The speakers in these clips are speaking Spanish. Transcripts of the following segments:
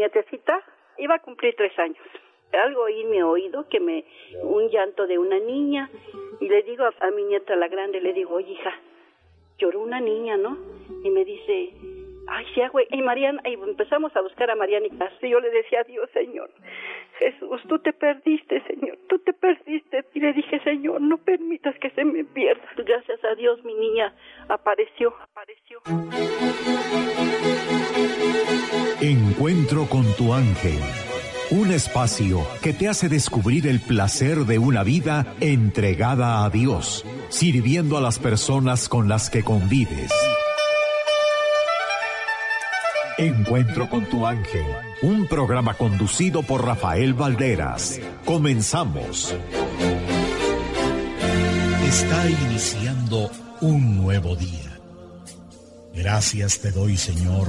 nietecita iba a cumplir tres años. Algo oí mi oído, que me, un llanto de una niña, y le digo a, a mi nieta, la grande, le digo, oye hija, lloró una niña, ¿no? Y me dice, ay, sí, güey. Y Mariana, y empezamos a buscar a Mariana y. Y yo le decía, Dios, Señor, Jesús, tú te perdiste, Señor, tú te perdiste. Y le dije, Señor, no permitas que se me pierda. Gracias a Dios, mi niña apareció, apareció. Encuentro con tu ángel. Un espacio que te hace descubrir el placer de una vida entregada a Dios, sirviendo a las personas con las que convives. Encuentro con tu ángel, un programa conducido por Rafael Valderas. Comenzamos. Está iniciando un nuevo día. Gracias te doy, Señor,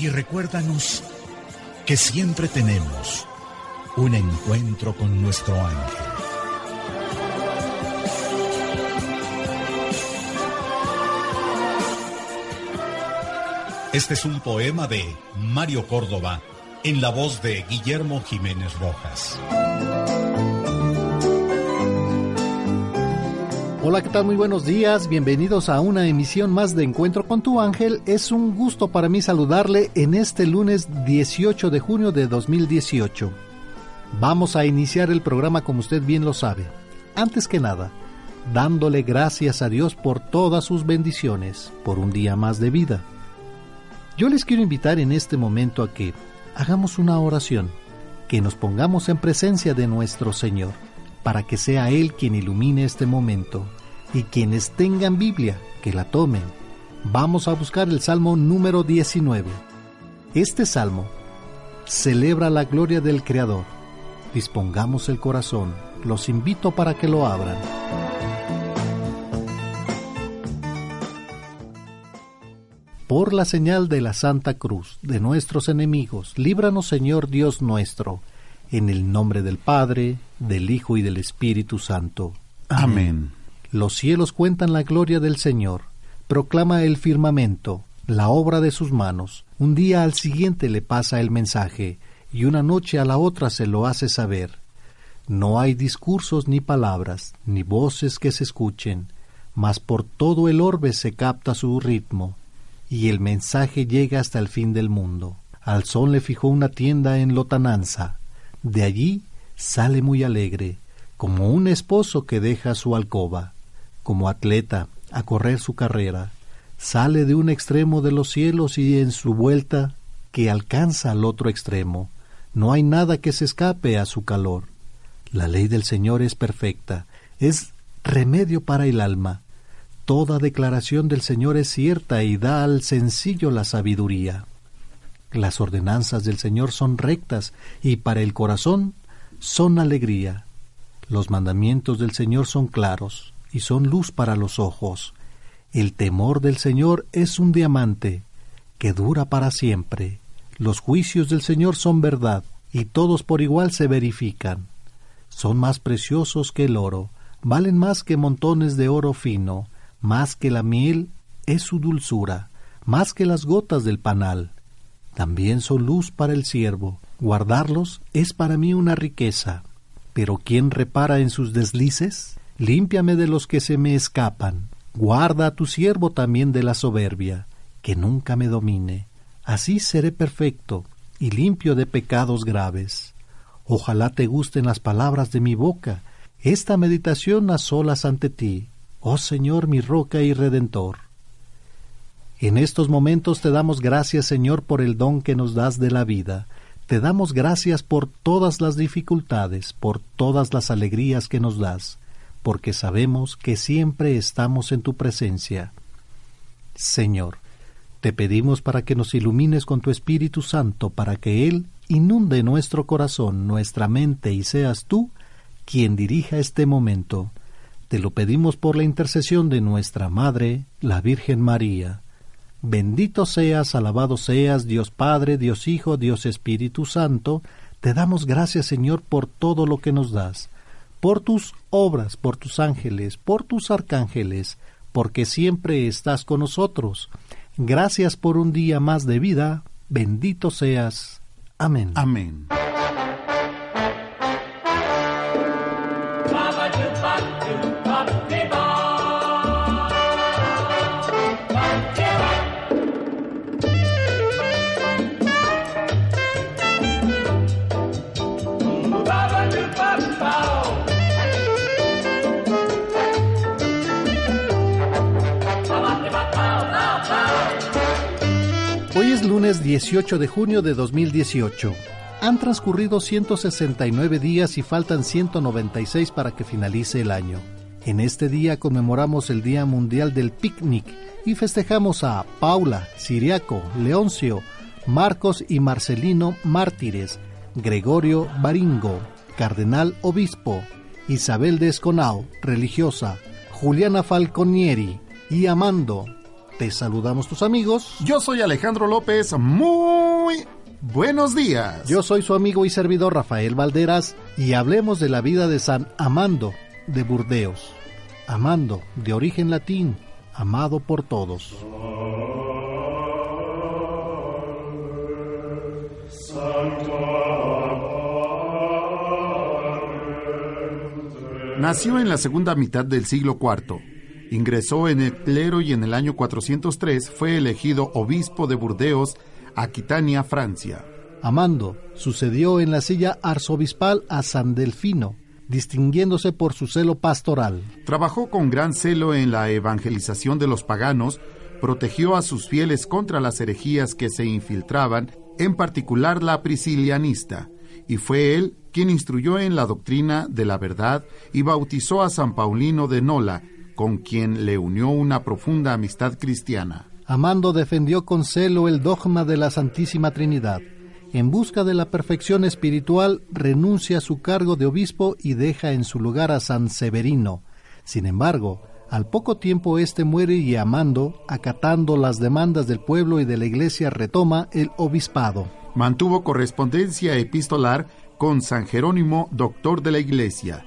Y recuérdanos que siempre tenemos un encuentro con nuestro ángel. Este es un poema de Mario Córdoba en la voz de Guillermo Jiménez Rojas. Hola, ¿qué tal? Muy buenos días. Bienvenidos a una emisión más de Encuentro con tu ángel. Es un gusto para mí saludarle en este lunes 18 de junio de 2018. Vamos a iniciar el programa como usted bien lo sabe. Antes que nada, dándole gracias a Dios por todas sus bendiciones, por un día más de vida yo les quiero invitar en este momento a que hagamos una oración, que nos pongamos en presencia de nuestro Señor, para que sea Él quien ilumine este momento, y quienes tengan Biblia, que la tomen. Vamos a buscar el Salmo número 19. Este Salmo celebra la gloria del Creador. Dispongamos el corazón, los invito para que lo abran. por la señal de la Santa Cruz de nuestros enemigos, líbranos Señor Dios nuestro, en el nombre del Padre, del Hijo y del Espíritu Santo. Amén. Los cielos cuentan la gloria del Señor, proclama el firmamento, la obra de sus manos. Un día al siguiente le pasa el mensaje, y una noche a la otra se lo hace saber. No hay discursos ni palabras, ni voces que se escuchen, mas por todo el orbe se capta su ritmo y el mensaje llega hasta el fin del mundo. Al sol le fijó una tienda en Lotananza. De allí sale muy alegre, como un esposo que deja su alcoba, como atleta a correr su carrera. Sale de un extremo de los cielos y en su vuelta que alcanza al otro extremo. No hay nada que se escape a su calor. La ley del Señor es perfecta, es remedio para el alma. Toda declaración del Señor es cierta y da al sencillo la sabiduría. Las ordenanzas del Señor son rectas y para el corazón son alegría. Los mandamientos del Señor son claros y son luz para los ojos. El temor del Señor es un diamante que dura para siempre. Los juicios del Señor son verdad y todos por igual se verifican. son más preciosos que el oro, valen más que montones de oro fino, más que la miel es su dulzura, más que las gotas del panal. También son luz para el siervo, guardarlos es para mí una riqueza. Pero ¿quién repara en sus deslices? Límpiame de los que se me escapan. Guarda a tu siervo también de la soberbia, que nunca me domine. Así seré perfecto y limpio de pecados graves. Ojalá te gusten las palabras de mi boca, esta meditación a solas ante ti, oh Señor mi roca y redentor. En estos momentos te damos gracias, Señor, por el don que nos das de la vida. Te damos gracias por todas las dificultades, por todas las alegrías que nos das, porque sabemos que siempre estamos en tu presencia. Señor, te pedimos para que nos ilumines con tu Espíritu Santo, para que Él inunde nuestro corazón, nuestra mente, y seas tú quien dirija este momento. Te lo pedimos por la intercesión de nuestra Madre, la Virgen María. Bendito seas, alabado seas, Dios Padre, Dios Hijo, Dios Espíritu Santo, te damos gracias, Señor, por todo lo que nos das, por tus obras, por tus ángeles, por tus arcángeles, porque siempre estás con nosotros. Gracias por un día más de vida, bendito seas. Amén. Amén. Lunes 18 de junio de 2018. Han transcurrido 169 días y faltan 196 para que finalice el año. En este día conmemoramos el Día Mundial del Picnic y festejamos a Paula, Siriaco, Leoncio, Marcos y Marcelino mártires, Gregorio Baringo, cardenal obispo, Isabel de Esconao, religiosa, Juliana Falconieri y Amando, te saludamos tus amigos. Yo soy Alejandro López. Muy buenos días. Yo soy su amigo y servidor Rafael Valderas y hablemos de la vida de San Amando de Burdeos. Amando, de origen latín, amado por todos. Nació en la segunda mitad del siglo IV Ingresó en el clero y en el año 403 fue elegido obispo de Burdeos, Aquitania, Francia. Amando sucedió en la silla arzobispal a San Delfino, distinguiéndose por su celo pastoral. Trabajó con gran celo en la evangelización de los paganos, protegió a sus fieles contra las herejías que se infiltraban, en particular la priscilianista, y fue él quien instruyó en la doctrina de la verdad y bautizó a San Paulino de Nola, con quien le unió una profunda amistad cristiana. Amando defendió con celo el dogma de la Santísima Trinidad. En busca de la perfección espiritual, renuncia a su cargo de obispo y deja en su lugar a San Severino. Sin embargo, al poco tiempo éste muere y Amando, acatando las demandas del pueblo y de la iglesia, retoma el obispado. Mantuvo correspondencia epistolar con San Jerónimo, doctor de la iglesia.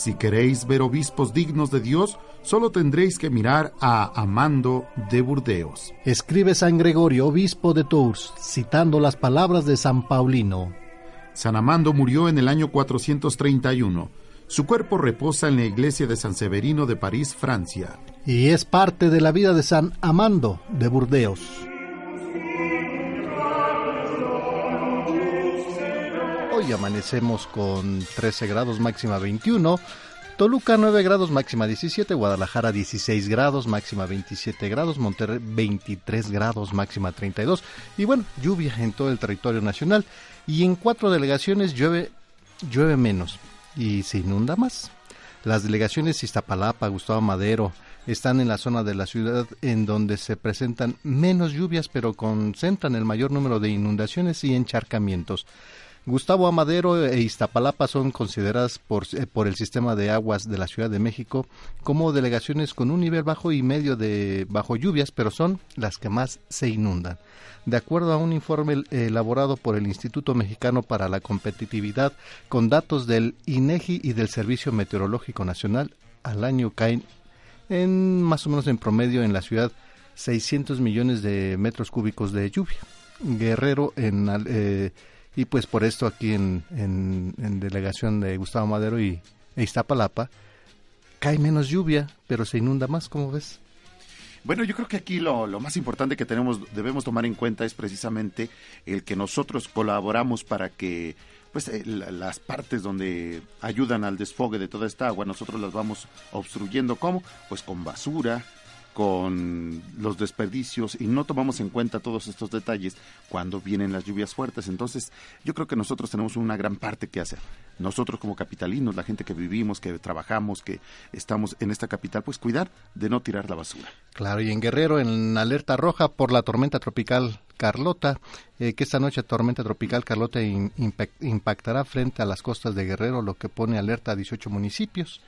Si queréis ver obispos dignos de Dios, solo tendréis que mirar a Amando de Burdeos. Escribe San Gregorio, obispo de Tours, citando las palabras de San Paulino. San Amando murió en el año 431. Su cuerpo reposa en la iglesia de San Severino de París, Francia. Y es parte de la vida de San Amando de Burdeos. Hoy amanecemos con 13 grados máxima 21 Toluca 9 grados, máxima 17, Guadalajara 16 grados, máxima 27 grados, Monterrey 23 grados, máxima 32. Y bueno, lluvia en todo el territorio nacional. Y en cuatro delegaciones llueve, llueve menos y se inunda más. Las delegaciones Iztapalapa, Gustavo Madero, están en la zona de la ciudad en donde se presentan menos lluvias, pero concentran el mayor número de inundaciones y encharcamientos. Gustavo Amadero e Iztapalapa son consideradas por, eh, por el sistema de aguas de la Ciudad de México como delegaciones con un nivel bajo y medio de bajo lluvias, pero son las que más se inundan. De acuerdo a un informe elaborado por el Instituto Mexicano para la Competitividad con datos del INEGI y del Servicio Meteorológico Nacional, al año caen en más o menos en promedio en la ciudad 600 millones de metros cúbicos de lluvia. Guerrero en eh, y pues por esto aquí en, en, delegación de Gustavo Madero y e Iztapalapa cae menos lluvia, pero se inunda más, ¿cómo ves? Bueno, yo creo que aquí lo, lo, más importante que tenemos, debemos tomar en cuenta es precisamente el que nosotros colaboramos para que pues eh, las partes donde ayudan al desfogue de toda esta agua, nosotros las vamos obstruyendo ¿cómo? Pues con basura, con los desperdicios y no tomamos en cuenta todos estos detalles cuando vienen las lluvias fuertes. Entonces, yo creo que nosotros tenemos una gran parte que hacer. Nosotros como capitalinos, la gente que vivimos, que trabajamos, que estamos en esta capital, pues cuidar de no tirar la basura. Claro, y en Guerrero, en alerta roja por la tormenta tropical Carlota, eh, que esta noche tormenta tropical Carlota impactará frente a las costas de Guerrero, lo que pone alerta a 18 municipios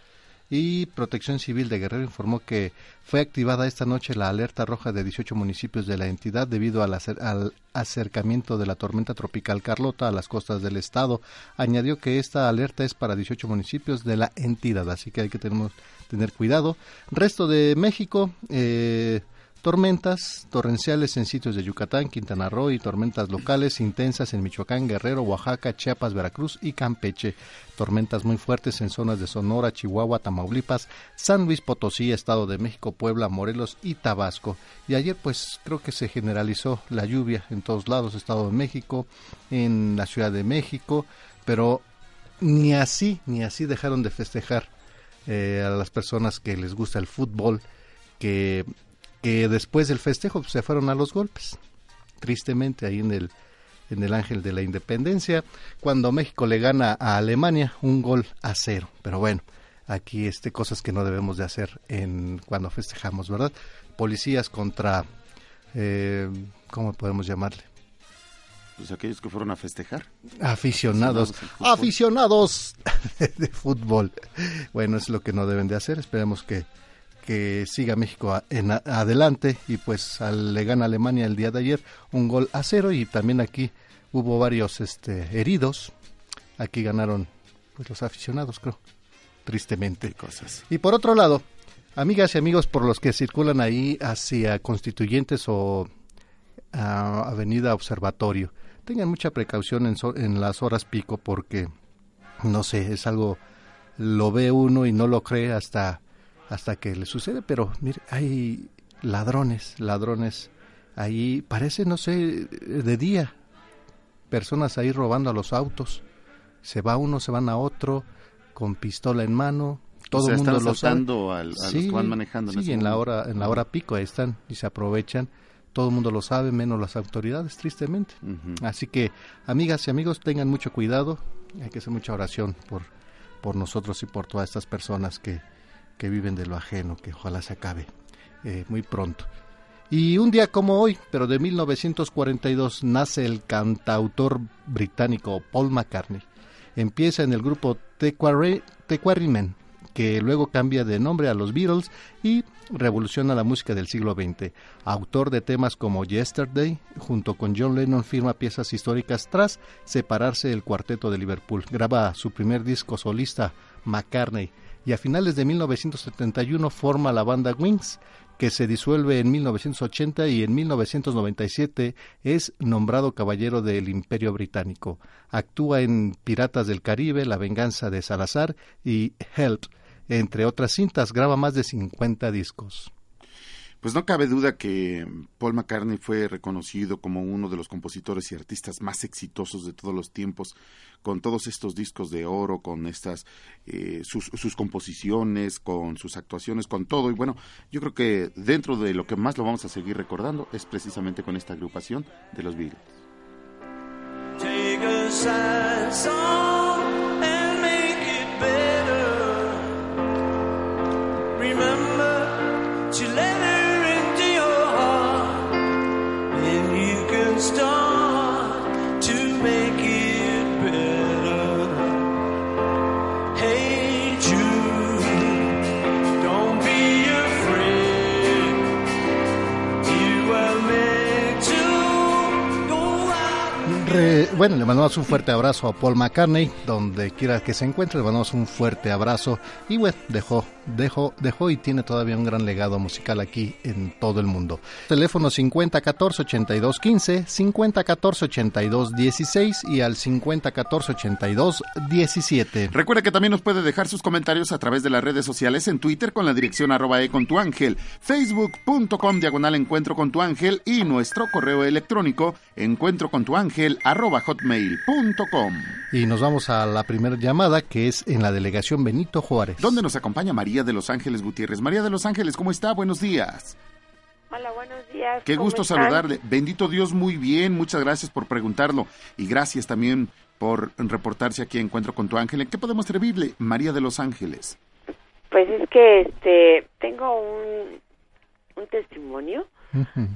y Protección Civil de Guerrero informó que fue activada esta noche la alerta roja de 18 municipios de la entidad debido al, acercamiento de la tormenta tropical Carlota a las costas del estado. Añadió que esta alerta es para 18 municipios de la entidad, así que hay que tener, tener cuidado. Resto de México, eh, Tormentas torrenciales en sitios de Yucatán, Quintana Roo y tormentas locales intensas en Michoacán, Guerrero, Oaxaca, Chiapas, Veracruz y Campeche. Tormentas muy fuertes en zonas de Sonora, Chihuahua, Tamaulipas, San Luis Potosí, Estado de México, Puebla, Morelos y Tabasco. Y ayer pues creo que se generalizó la lluvia en todos lados, Estado de México, en la Ciudad de México, pero ni así, ni así dejaron de festejar eh, a las personas que les gusta el fútbol, que que después del festejo se fueron a los golpes. Tristemente ahí en el en el Ángel de la Independencia, cuando México le gana a Alemania un gol a cero. Pero bueno, aquí este cosas que no debemos de hacer en cuando festejamos, ¿verdad? Policías contra eh, ¿cómo podemos llamarle? Pues aquellos que fueron a festejar. Aficionados, aficionados de fútbol. Bueno, es lo que no deben de hacer. Esperemos que que siga México en adelante y pues le gana Alemania el día de ayer un gol a cero y también aquí hubo varios este, heridos. Aquí ganaron pues los aficionados, creo, tristemente. Cosas. Y por otro lado, amigas y amigos por los que circulan ahí hacia Constituyentes o Avenida Observatorio, tengan mucha precaución en, en las horas pico porque, no sé, es algo, lo ve uno y no lo cree hasta hasta que le sucede, pero mire, hay ladrones, ladrones ahí, parece, no sé, de día, personas ahí robando a los autos, se va uno, se van a otro, con pistola en mano, todo el mundo lo sabe. a los que van manejando. En sí, en la hora, en la hora pico ahí están y se aprovechan. Todo el mundo lo sabe, menos las autoridades, tristemente. Así que, amigas y amigos, tengan mucho cuidado. Hay que hacer mucha oración por, por nosotros y por todas estas personas que, que viven de lo ajeno, que ojalá se acabe eh, muy pronto. Y un día como hoy, pero de 1942, nace el cantautor británico Paul McCartney. Empieza en el grupo The, Quarrymen, que luego cambia de nombre a los Beatles y revoluciona la música del siglo XX. Autor de temas como Yesterday, junto con John Lennon firma piezas históricas tras separarse del cuarteto de Liverpool. Graba su primer disco solista, McCartney, y a finales de 1971 forma la banda Wings, que se disuelve en 1980 y en 1997 es nombrado caballero del Imperio Británico. Actúa en Piratas del Caribe, La venganza de Salazar y Help. Entre otras cintas, graba más de 50 discos. Pues no cabe duda que Paul McCartney fue reconocido como uno de los compositores y artistas más exitosos de todos los tiempos, con todos estos discos de oro, con estas eh, sus, sus, composiciones, con sus actuaciones, con todo. Y bueno, yo creo que dentro de lo que más lo vamos a seguir recordando es precisamente con esta agrupación de los Beatles. Bueno, le mandamos un fuerte abrazo a Paul McCartney, donde quiera que se encuentre, le mandamos un fuerte abrazo. Y bueno, dejó, dejó, dejó y tiene todavía un gran legado musical aquí en todo el mundo. Teléfono 5014 82 15, 5014 82 16 y al 5014 82 17. Recuerda que también nos puede dejar sus comentarios a través de las redes sociales en Twitter con la dirección arroba e con tu ángel, facebook.com diagonal encuentro con tu ángel y nuestro correo electrónico encuentro con tu ángel arroba hotmail.com. Y nos vamos a la primera llamada que es en la delegación Benito Juárez. Donde nos acompaña María de Los Ángeles Gutiérrez. María de Los Ángeles, ¿cómo está? Buenos días. Hola, buenos días. Qué gusto saludarle. Bendito Dios, muy bien. Muchas gracias por preguntarlo. Y gracias también por reportarse aquí a Encuentro con tu Ángel. ¿En qué podemos servirle, María de Los Ángeles? Pues es que este tengo un, un testimonio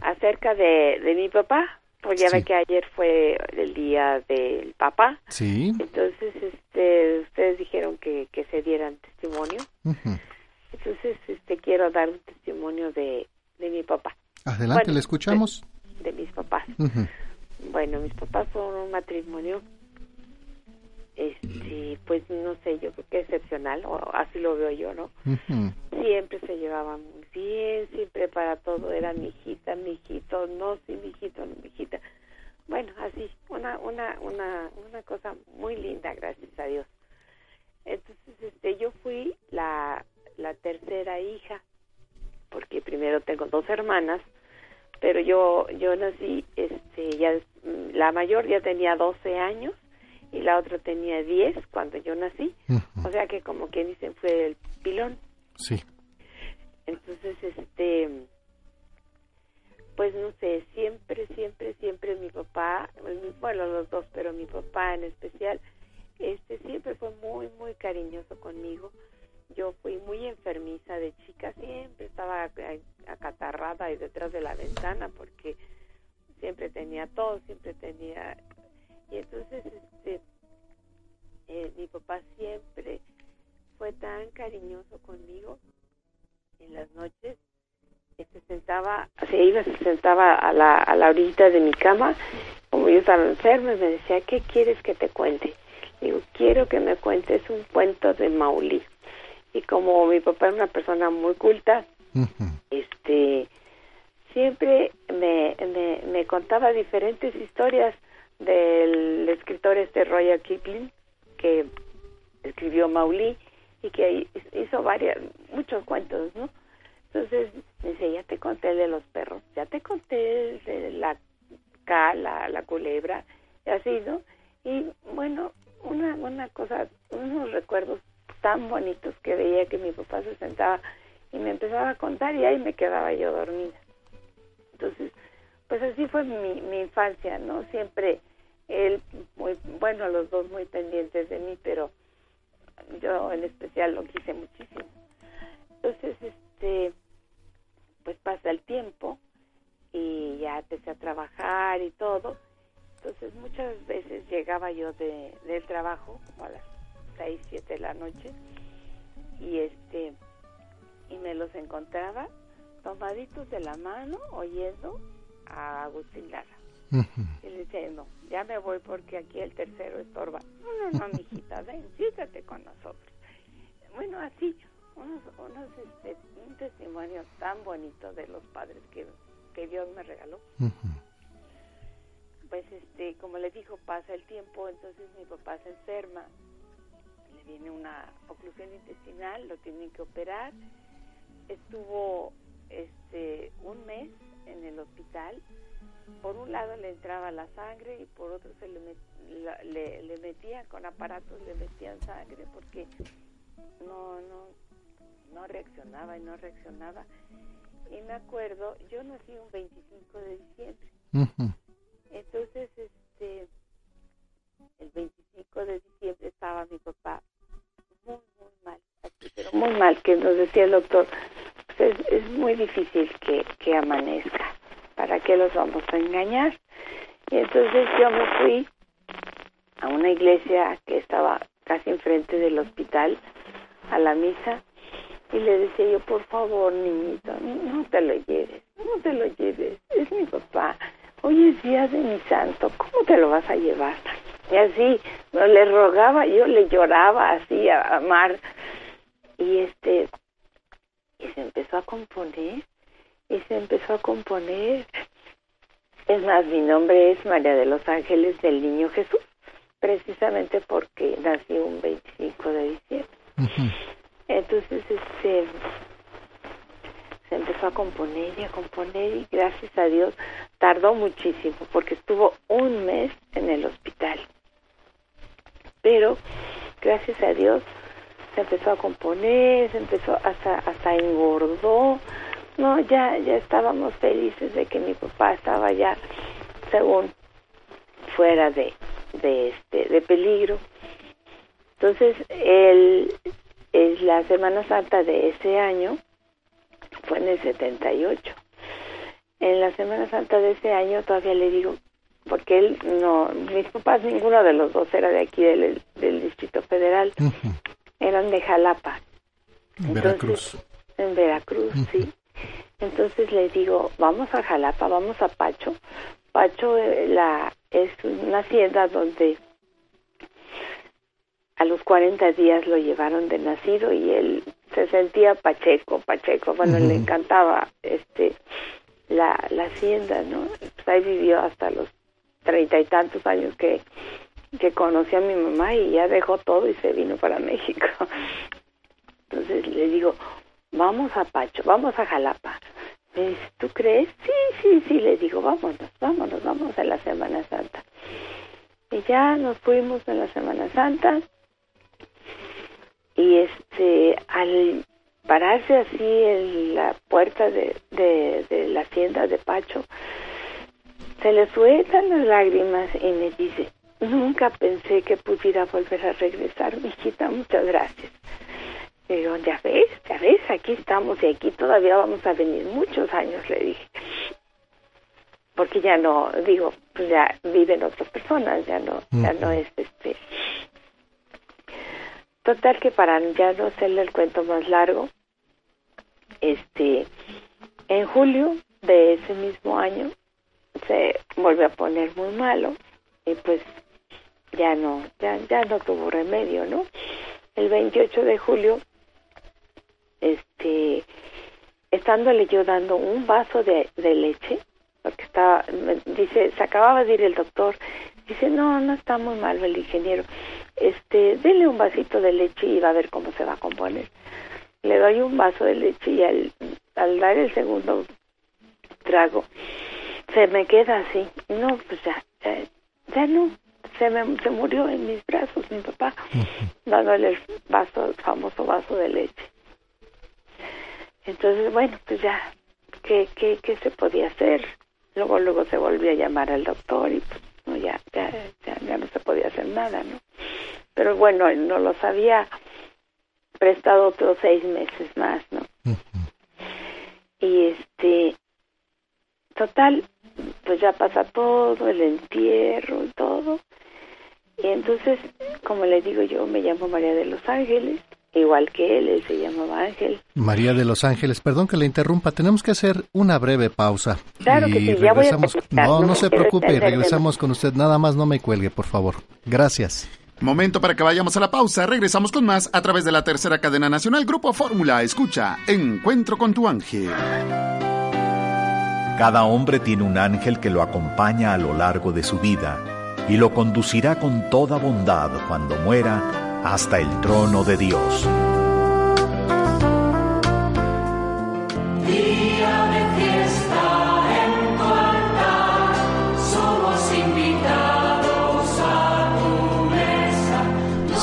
acerca de, de mi papá pues ya ve que ayer fue el día del papá. Sí. Entonces, este, ustedes dijeron que, que se dieran testimonio. Entonces, este, quiero dar un testimonio de, de mi papá. Adelante, le escuchamos. De, mis papás. Bueno, mis papás fueron un matrimonio, este, pues no sé, yo creo que excepcional, o así lo veo yo, ¿no? Siempre se llevaban muy bien, siempre para todo era mi hijita, mi hijito, no, sí, mi hijito, mi hijita. Bueno, así, una, una, una, una cosa muy linda, gracias a Dios. Entonces, este, yo fui la, la tercera hija, porque primero tengo dos hermanas, pero yo, yo nací, este, ya, la mayor ya tenía 12 años y la otra tenía 10 cuando yo nací, o sea que como quien dicen fue el pilón. Sí. Entonces, este, pues no sé, siempre, siempre, siempre mi papá, bueno, los dos, pero mi papá en especial, este, siempre fue muy, muy cariñoso conmigo. Yo fui muy enfermiza de chica, siempre estaba acatarrada y detrás de la ventana porque siempre tenía todo, siempre tenía... Y entonces, este, eh, mi papá siempre fue tan cariñoso conmigo en las noches se sentaba, se iba, se sentaba a la, a la orilla de mi cama, como yo estaba enferma, y me decía, ¿qué quieres que te cuente? Digo, quiero que me cuentes un cuento de Maulí. Y como mi papá era una persona muy culta, este, siempre me, me, me, contaba diferentes historias del escritor este Royal Kipling, que escribió Maulí y que hizo varias, muchos cuentos, ¿no? Entonces dice, ya te conté el de los perros, ya te conté el de la cala, la culebra, y así, ¿no? Y bueno, una, una cosa, unos recuerdos tan bonitos que veía que mi papá se sentaba y me empezaba a contar y ahí me quedaba yo dormida. Entonces, pues así fue mi, mi infancia, ¿no? Siempre él, muy, bueno, los dos muy pendientes de mí, pero yo en especial lo quise muchísimo. Entonces, este, pues pasa el tiempo y ya empecé a trabajar y todo. Entonces muchas veces llegaba yo de, del trabajo como a las 6, 7 de la noche y este y me los encontraba tomaditos de la mano oyendo a Agustín Lara. Y le decía, no, ya me voy porque aquí el tercero estorba. No, no, no, mijita, ven, siéntate con nosotros. Bueno, así unos, unos este, un testimonio tan bonito de los padres que, que Dios me regaló. Pues este, como le dijo, pasa el tiempo, entonces mi papá se enferma, le viene una oclusión intestinal, lo tienen que operar. Estuvo este un mes en el hospital. Por un lado le entraba la sangre y por otro se le, le, le metían con aparatos, le metían sangre porque no, no, no reaccionaba y no reaccionaba. Y me acuerdo, yo nací un 25 de diciembre. Entonces, este, el 25 de diciembre estaba mi papá muy, muy mal, pero muy mal, que nos decía el doctor, pues es, muy difícil que, que amanezca, ¿para qué los vamos a engañar? Y entonces yo me fui a una iglesia que estaba casi enfrente del hospital, a la misa, y le decía yo, por favor, niñito, no te lo lleves, no te lo lleves, es mi papá. Hoy es día de mi santo, ¿cómo te lo vas a llevar? Y así, le rogaba, yo le lloraba así a, Mar. Y este, y se empezó a componer, y se empezó a componer. Es más, mi nombre es María de los Ángeles del Niño Jesús, precisamente porque nací un 25 de diciembre. Entonces, este, se empezó a componer y a componer y gracias a Dios tardó muchísimo porque estuvo un mes en el hospital. Pero gracias a Dios empezó a componer, se empezó hasta hasta engordó. No, ya ya estábamos felices de que mi papá estaba ya según fuera de de este de peligro. Entonces, el, es la Semana Santa de ese año fue en el 78. En la Semana Santa de ese año todavía le digo, porque él no, mis papás, ninguno de los dos era de aquí del, Distrito Federal, eran de Jalapa. En Veracruz. En Veracruz, sí. Entonces le digo, vamos a Jalapa, vamos a Pacho. Pacho eh, la, es una hacienda donde a los 40 días lo llevaron de nacido y él se sentía pacheco, pacheco, bueno, le encantaba este la, la hacienda, ¿no? Pues ahí vivió hasta los treinta y tantos años que, que conoció a mi mamá y ya dejó todo y se vino para México. Entonces le digo, vamos a Pacho, vamos a Jalapa. Me dice, ¿tú crees? Sí, sí, sí, le digo, vámonos, vámonos, vamos a la Semana Santa. Y ya nos fuimos en la Semana Santa y este al pararse así en la puerta de, de, la hacienda de Pacho se le sueltan las lágrimas y me dice nunca pensé que pudiera volver a regresar hijita muchas gracias. Y digo ya ves ya ves aquí estamos y aquí todavía vamos a venir muchos años le dije. Porque ya no digo pues ya viven otras personas ya no ya no es este Total que para ya no hacerle el cuento más largo, este, en julio de ese mismo año se volvió a poner muy malo y pues ya no, ya, ya no tuvo remedio, ¿no? El 28 de julio, este, estándole yo dando un vaso de, de leche, porque estaba, dice, se acababa de ir el doctor, dice, no, no está muy mal el ingeniero, este, dele un vasito de leche y va a ver cómo se va a componer. Le doy un vaso de leche y al, al dar el segundo trago, se me queda así. No, pues ya, ya, no. Se, me, se murió en mis brazos mi papá, dándole el vaso, el famoso vaso de leche. Entonces, bueno, pues ya, ¿qué, qué, qué se podía hacer? Luego, luego se volvió a llamar al doctor y pues, no, ya, ya, ya, ya no se podía hacer nada, ¿no? pero bueno, él no los había prestado otros seis meses más, ¿no? Y este, total, pues ya pasa todo, el entierro y todo. Y entonces, como le digo yo, me llamo María de los Ángeles, igual que él, él se llamaba Ángel. María de los Ángeles, perdón que le interrumpa, tenemos que hacer una breve pausa. Claro que sí, ya voy a No, no, no se preocupe, regresamos con usted, nada más no me cuelgue, por favor. Gracias. Momento para que vayamos a la pausa. Regresamos con más a través de la tercera cadena nacional Grupo Fórmula. Escucha, Encuentro con tu ángel. Cada hombre tiene un ángel que lo acompaña a lo largo de su vida y lo conducirá con toda bondad cuando muera hasta el trono de Dios.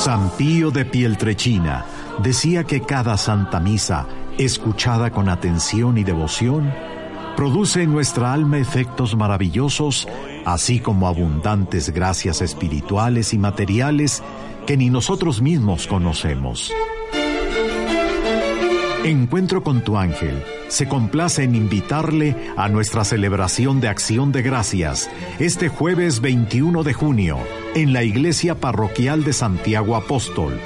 San Pío de Pieltrechina decía que cada Santa Misa, escuchada con atención y devoción, produce en nuestra alma efectos maravillosos, así como abundantes gracias espirituales y materiales que ni nosotros mismos conocemos. Encuentro con tu ángel se complace en invitarle a nuestra celebración de acción de gracias este jueves 21 de junio en la Iglesia Parroquial de Santiago Apóstol.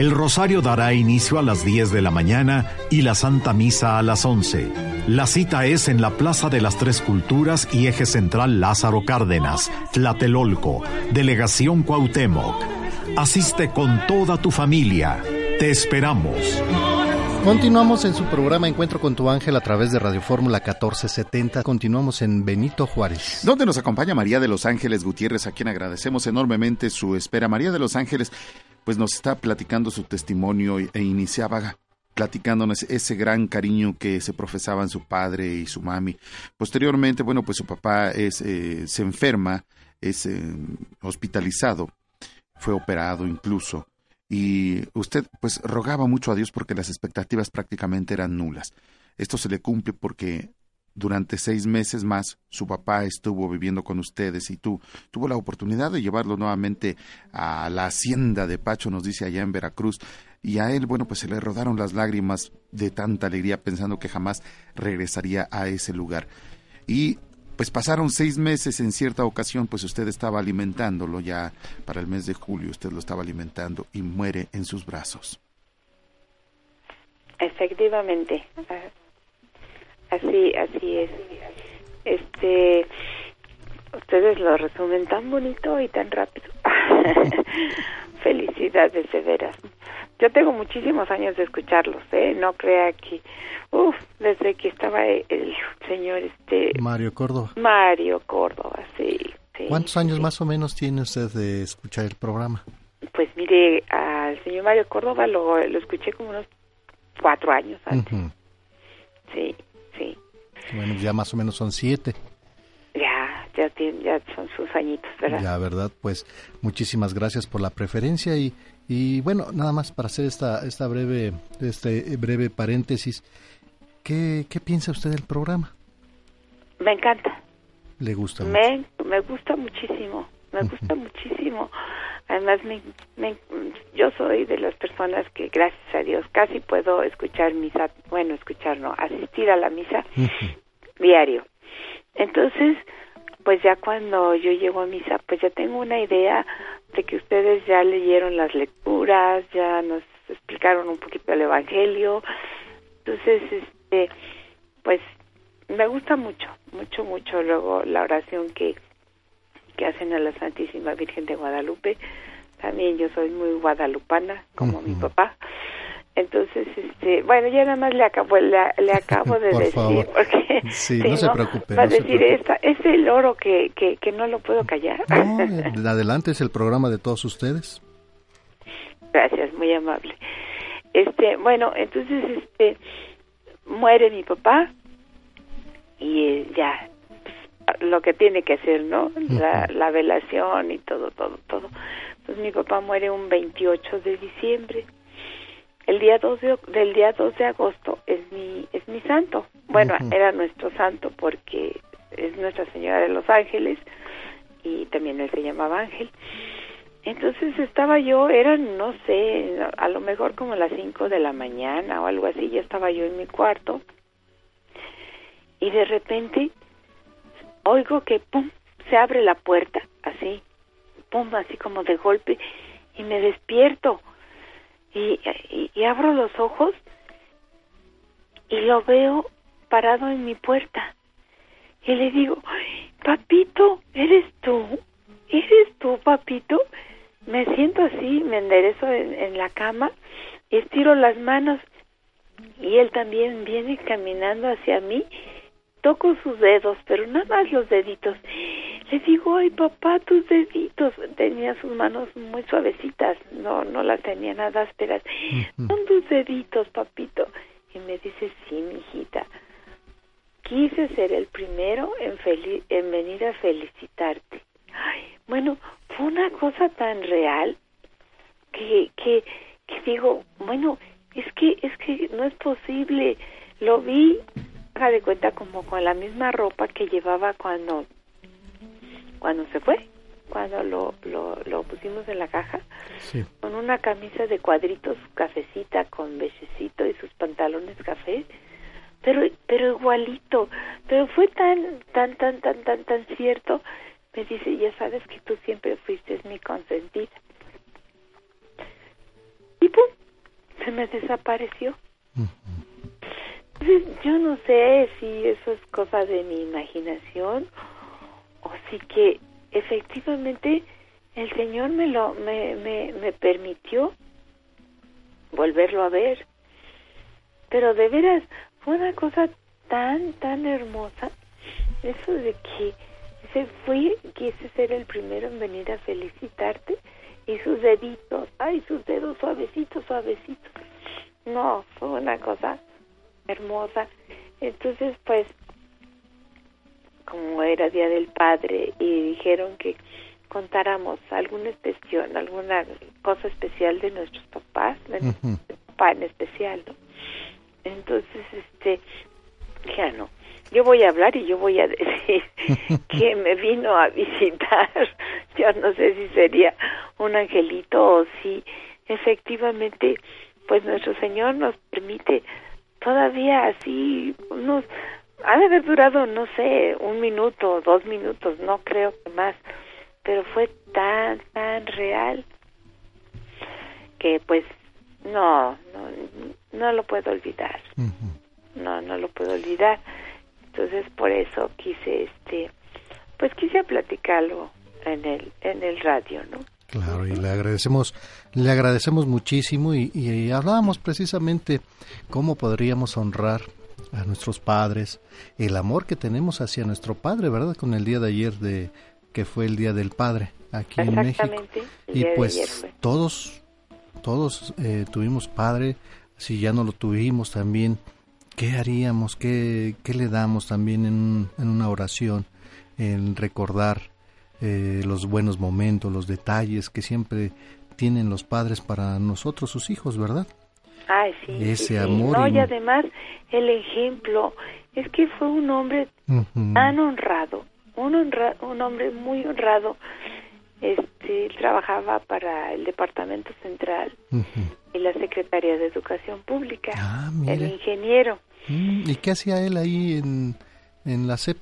El rosario dará inicio a las 10 de la mañana y la Santa Misa a las 11. La cita es en la Plaza de las Tres Culturas y Eje Central Lázaro Cárdenas, Tlatelolco, Delegación Cuauhtémoc. Asiste con toda tu familia. Te esperamos. Continuamos en su programa Encuentro con tu ángel a través de Radio Fórmula 1470. Continuamos en Benito Juárez. Donde nos acompaña María de los Ángeles Gutiérrez, a quien agradecemos enormemente su espera. María de los Ángeles, pues nos está platicando su testimonio e iniciaba platicándonos ese gran cariño que se profesaban su padre y su mami. Posteriormente, bueno, pues su papá es, eh, se enferma, es eh, hospitalizado, fue operado incluso y usted pues rogaba mucho a Dios porque las expectativas prácticamente eran nulas. Esto se le cumple porque durante seis meses más su papá estuvo viviendo con ustedes y tú tuvo la oportunidad de llevarlo nuevamente a la hacienda de Pacho, nos dice allá en Veracruz, y a él, bueno, pues se le rodaron las lágrimas de tanta alegría pensando que jamás regresaría a ese lugar. Y pues pasaron seis meses en cierta ocasión, pues usted estaba alimentándolo ya para el mes de julio, usted lo estaba alimentando y muere en sus brazos. Efectivamente, así, así es. Este, ustedes lo resumen tan bonito y tan rápido. Felicidades de veras. Yo tengo muchísimos años de escucharlos, ¿eh? No crea que, uff, desde que estaba el señor este... Mario Córdoba. Mario Córdoba, sí. ¿Cuántos años más o menos tiene usted de escuchar el programa? Pues mire, al señor Mario Córdoba lo, lo escuché como unos cuatro años antes. Sí, sí. Bueno, ya más o menos son siete. Ya, ya, ya son sus añitos, ¿verdad? Ya, ¿verdad? Pues muchísimas gracias por la preferencia y, y bueno, nada más para hacer esta, esta breve, este breve paréntesis, ¿qué, ¿qué piensa usted del programa? Me encanta. ¿Le gusta Me, me gusta muchísimo, me gusta muchísimo. Además, me, me, yo soy de las personas que, gracias a Dios, casi puedo escuchar misa, bueno, escuchar no, asistir a la misa diario. Entonces, pues ya cuando yo llego a misa, pues ya tengo una idea de que ustedes ya leyeron las lecturas, ya nos explicaron un poquito el Evangelio. Entonces, este, pues me gusta mucho, mucho, mucho luego la oración que, que hacen a la Santísima Virgen de Guadalupe. También yo soy muy guadalupana, como mi papá. Entonces, este, bueno, ya nada más le acabo, le, acabo de decir, porque sí, no, se preocupe. Va a decir, esta, es el oro que, que, que no lo puedo callar. No, adelante es el programa de todos ustedes. Gracias, muy amable. Este, bueno, entonces, este, muere mi papá y eh, ya, lo que tiene que hacer, ¿no? La, la velación y todo, todo, todo. Entonces mi papá muere un 28 de diciembre el día 2 de, del día 2 de agosto es mi es mi santo. Bueno, era nuestro santo porque es Nuestra Señora de los Ángeles y también él se llamaba Ángel. Entonces estaba yo, eran, no sé, a lo mejor como las 5 de la mañana o algo así, ya estaba yo en mi cuarto y de repente oigo que, pum, se abre la puerta, así, pum, así como de golpe, y me despierto y, y, abro los ojos y lo veo parado en mi puerta. Y le digo, papito, ¿eres tú? ¿Eres tú, papito? Me siento así, me enderezo en, en la cama estiro las manos y él también viene caminando hacia mí toco sus dedos, pero nada más los deditos. Le digo, ay papá, tus deditos. Tenía sus manos muy suavecitas, no, no las tenía nada ásperas. Son tus deditos, papito. Y me dice, sí, mijita. Quise ser el primero en, en venir a felicitarte. Ay, bueno, fue una cosa tan real que, que, que digo, bueno, es que, es que no es posible. Lo vi de cuenta como con la misma ropa que llevaba cuando cuando se fue cuando lo, lo, lo pusimos en la caja. Con una camisa de cuadritos cafecita con bececito y sus pantalones café. Pero pero igualito pero fue tan tan tan tan tan tan cierto. Me dice ya sabes que tú siempre fuiste mi consentida y pum se me desapareció Yo no sé si eso es cosa de mi imaginación o si que efectivamente el Señor me lo me, me, me permitió volverlo a ver. Pero de veras fue una cosa tan tan hermosa eso de que se fui quise ser el primero en venir a felicitarte y sus deditos, ay, sus dedos suavecitos, suavecitos. No, fue una cosa hermosa. Entonces, pues, como era Día del Padre y dijeron que contáramos alguna especial, alguna cosa especial de nuestros papás, de nuestro papá en especial, ¿no? Entonces, este, ya no, yo voy a hablar y yo voy a decir que me vino a visitar. Yo no sé si sería un angelito o si efectivamente, pues nuestro Señor nos permite todavía así unos ha de haber durado no sé un minuto dos minutos no creo que más pero fue tan tan real que pues no no no lo puedo olvidar. No no lo puedo olvidar. Entonces por eso quise este pues quise platicarlo en el en el radio no Claro, y le agradecemos, le agradecemos muchísimo y, y, hablábamos precisamente cómo podríamos honrar a nuestros padres, el amor que tenemos hacia nuestro padre, ¿verdad? Con el día de ayer de que fue el día del padre aquí en México. Y pues todos, todos eh, tuvimos padre, si ya no lo tuvimos también, ¿qué haríamos? ¿Qué, qué le damos también en, en una oración? En recordar eh, los buenos momentos, los detalles que siempre tienen los padres para nosotros, sus hijos, ¿verdad? Ay, sí. Ese amor. No, y... además el ejemplo es que fue un hombre tan honrado, un, honra, un hombre muy honrado. Este, trabajaba para el Departamento Central y la Secretaría de Educación Pública, ah, el ingeniero. Mm, ¿Y qué hacía él ahí en, en la CEP?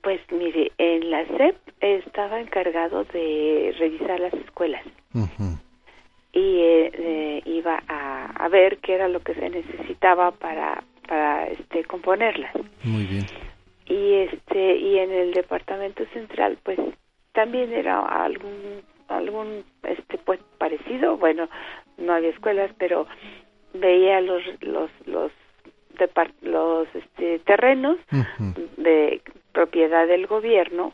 Pues mire, en la SEP estaba encargado de revisar las escuelas uh -huh. y eh, eh, iba a, a, ver qué era lo que se necesitaba para para este componerlas. Muy bien. Y este y en el departamento central pues también era algún algún este pues parecido, bueno, no había escuelas, pero veía los los los de los este, terrenos uh -huh. de propiedad del gobierno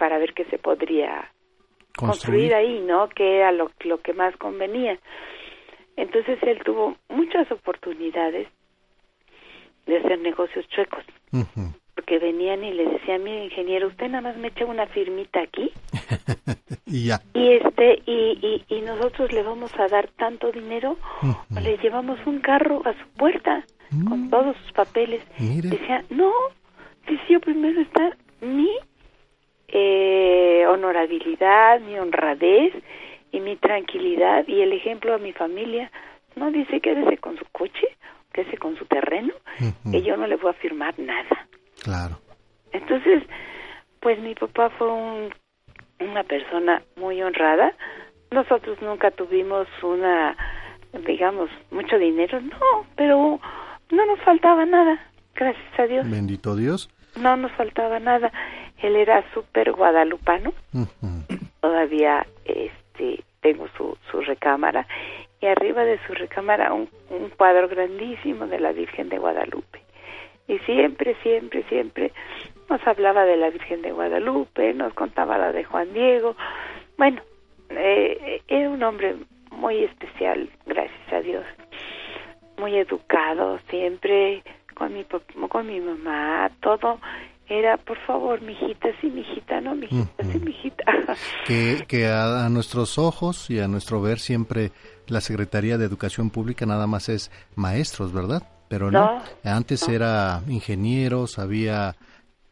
para ver qué se podría construir, construir ahí, ¿no? Que era lo, lo que más convenía. Entonces él tuvo muchas oportunidades de hacer negocios chuecos. Uh -huh. Porque venían y le decían, mire ingeniero, usted nada más me echa una firmita aquí. y ya. Y este, y, y, y, nosotros le vamos a dar tanto dinero, uh -huh. le llevamos un carro a su puerta Mm. con todos sus papeles. Mire. Decía, no, decía primero está mi eh, honorabilidad, mi honradez y mi tranquilidad y el ejemplo a mi familia. No dice quédese con su coche, quédese con su terreno, uh -huh. que yo no le voy a firmar nada. Claro. Entonces, pues mi papá fue un, una persona muy honrada. Nosotros nunca tuvimos una, digamos, mucho dinero, no, pero no nos faltaba nada, gracias a Dios. Bendito Dios. No nos faltaba nada. Él era súper guadalupano. Uh -huh. Todavía este, tengo su, su recámara. Y arriba de su recámara un, un cuadro grandísimo de la Virgen de Guadalupe. Y siempre, siempre, siempre nos hablaba de la Virgen de Guadalupe, nos contaba la de Juan Diego. Bueno, eh, era un hombre muy especial, gracias a Dios muy educado, siempre con mi con mi mamá, todo era, por favor, mijita, sí, mijita, no, mijita, uh -huh. sí, mijita. Que, que a, a, nuestros ojos y a nuestro ver siempre la Secretaría de Educación Pública nada más es maestros, ¿verdad? Pero no, no antes no. era ingenieros, había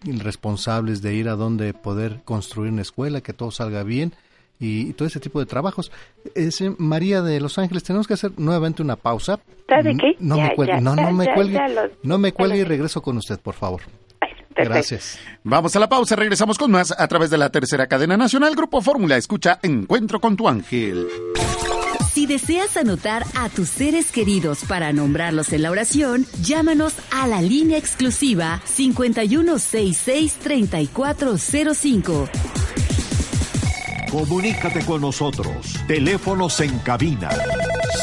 responsables de ir a donde poder construir una escuela, que todo salga bien y, todo ese tipo de trabajos. Ese, María de Los Ángeles, tenemos que hacer nuevamente una pausa. ¿Sabe qué? No ya, me cuelgue, ya, no, no ya, me cuelgue, no me cuelgue y regreso con usted, por favor. Perfecto. Gracias. Vamos a la pausa, regresamos con más a través de la tercera cadena nacional Grupo Fórmula. Escucha Encuentro con tu ángel. Si deseas anotar a tus seres queridos para nombrarlos en la oración, llámanos a la línea exclusiva 5166-3405. Comunícate con nosotros. Teléfonos en cabina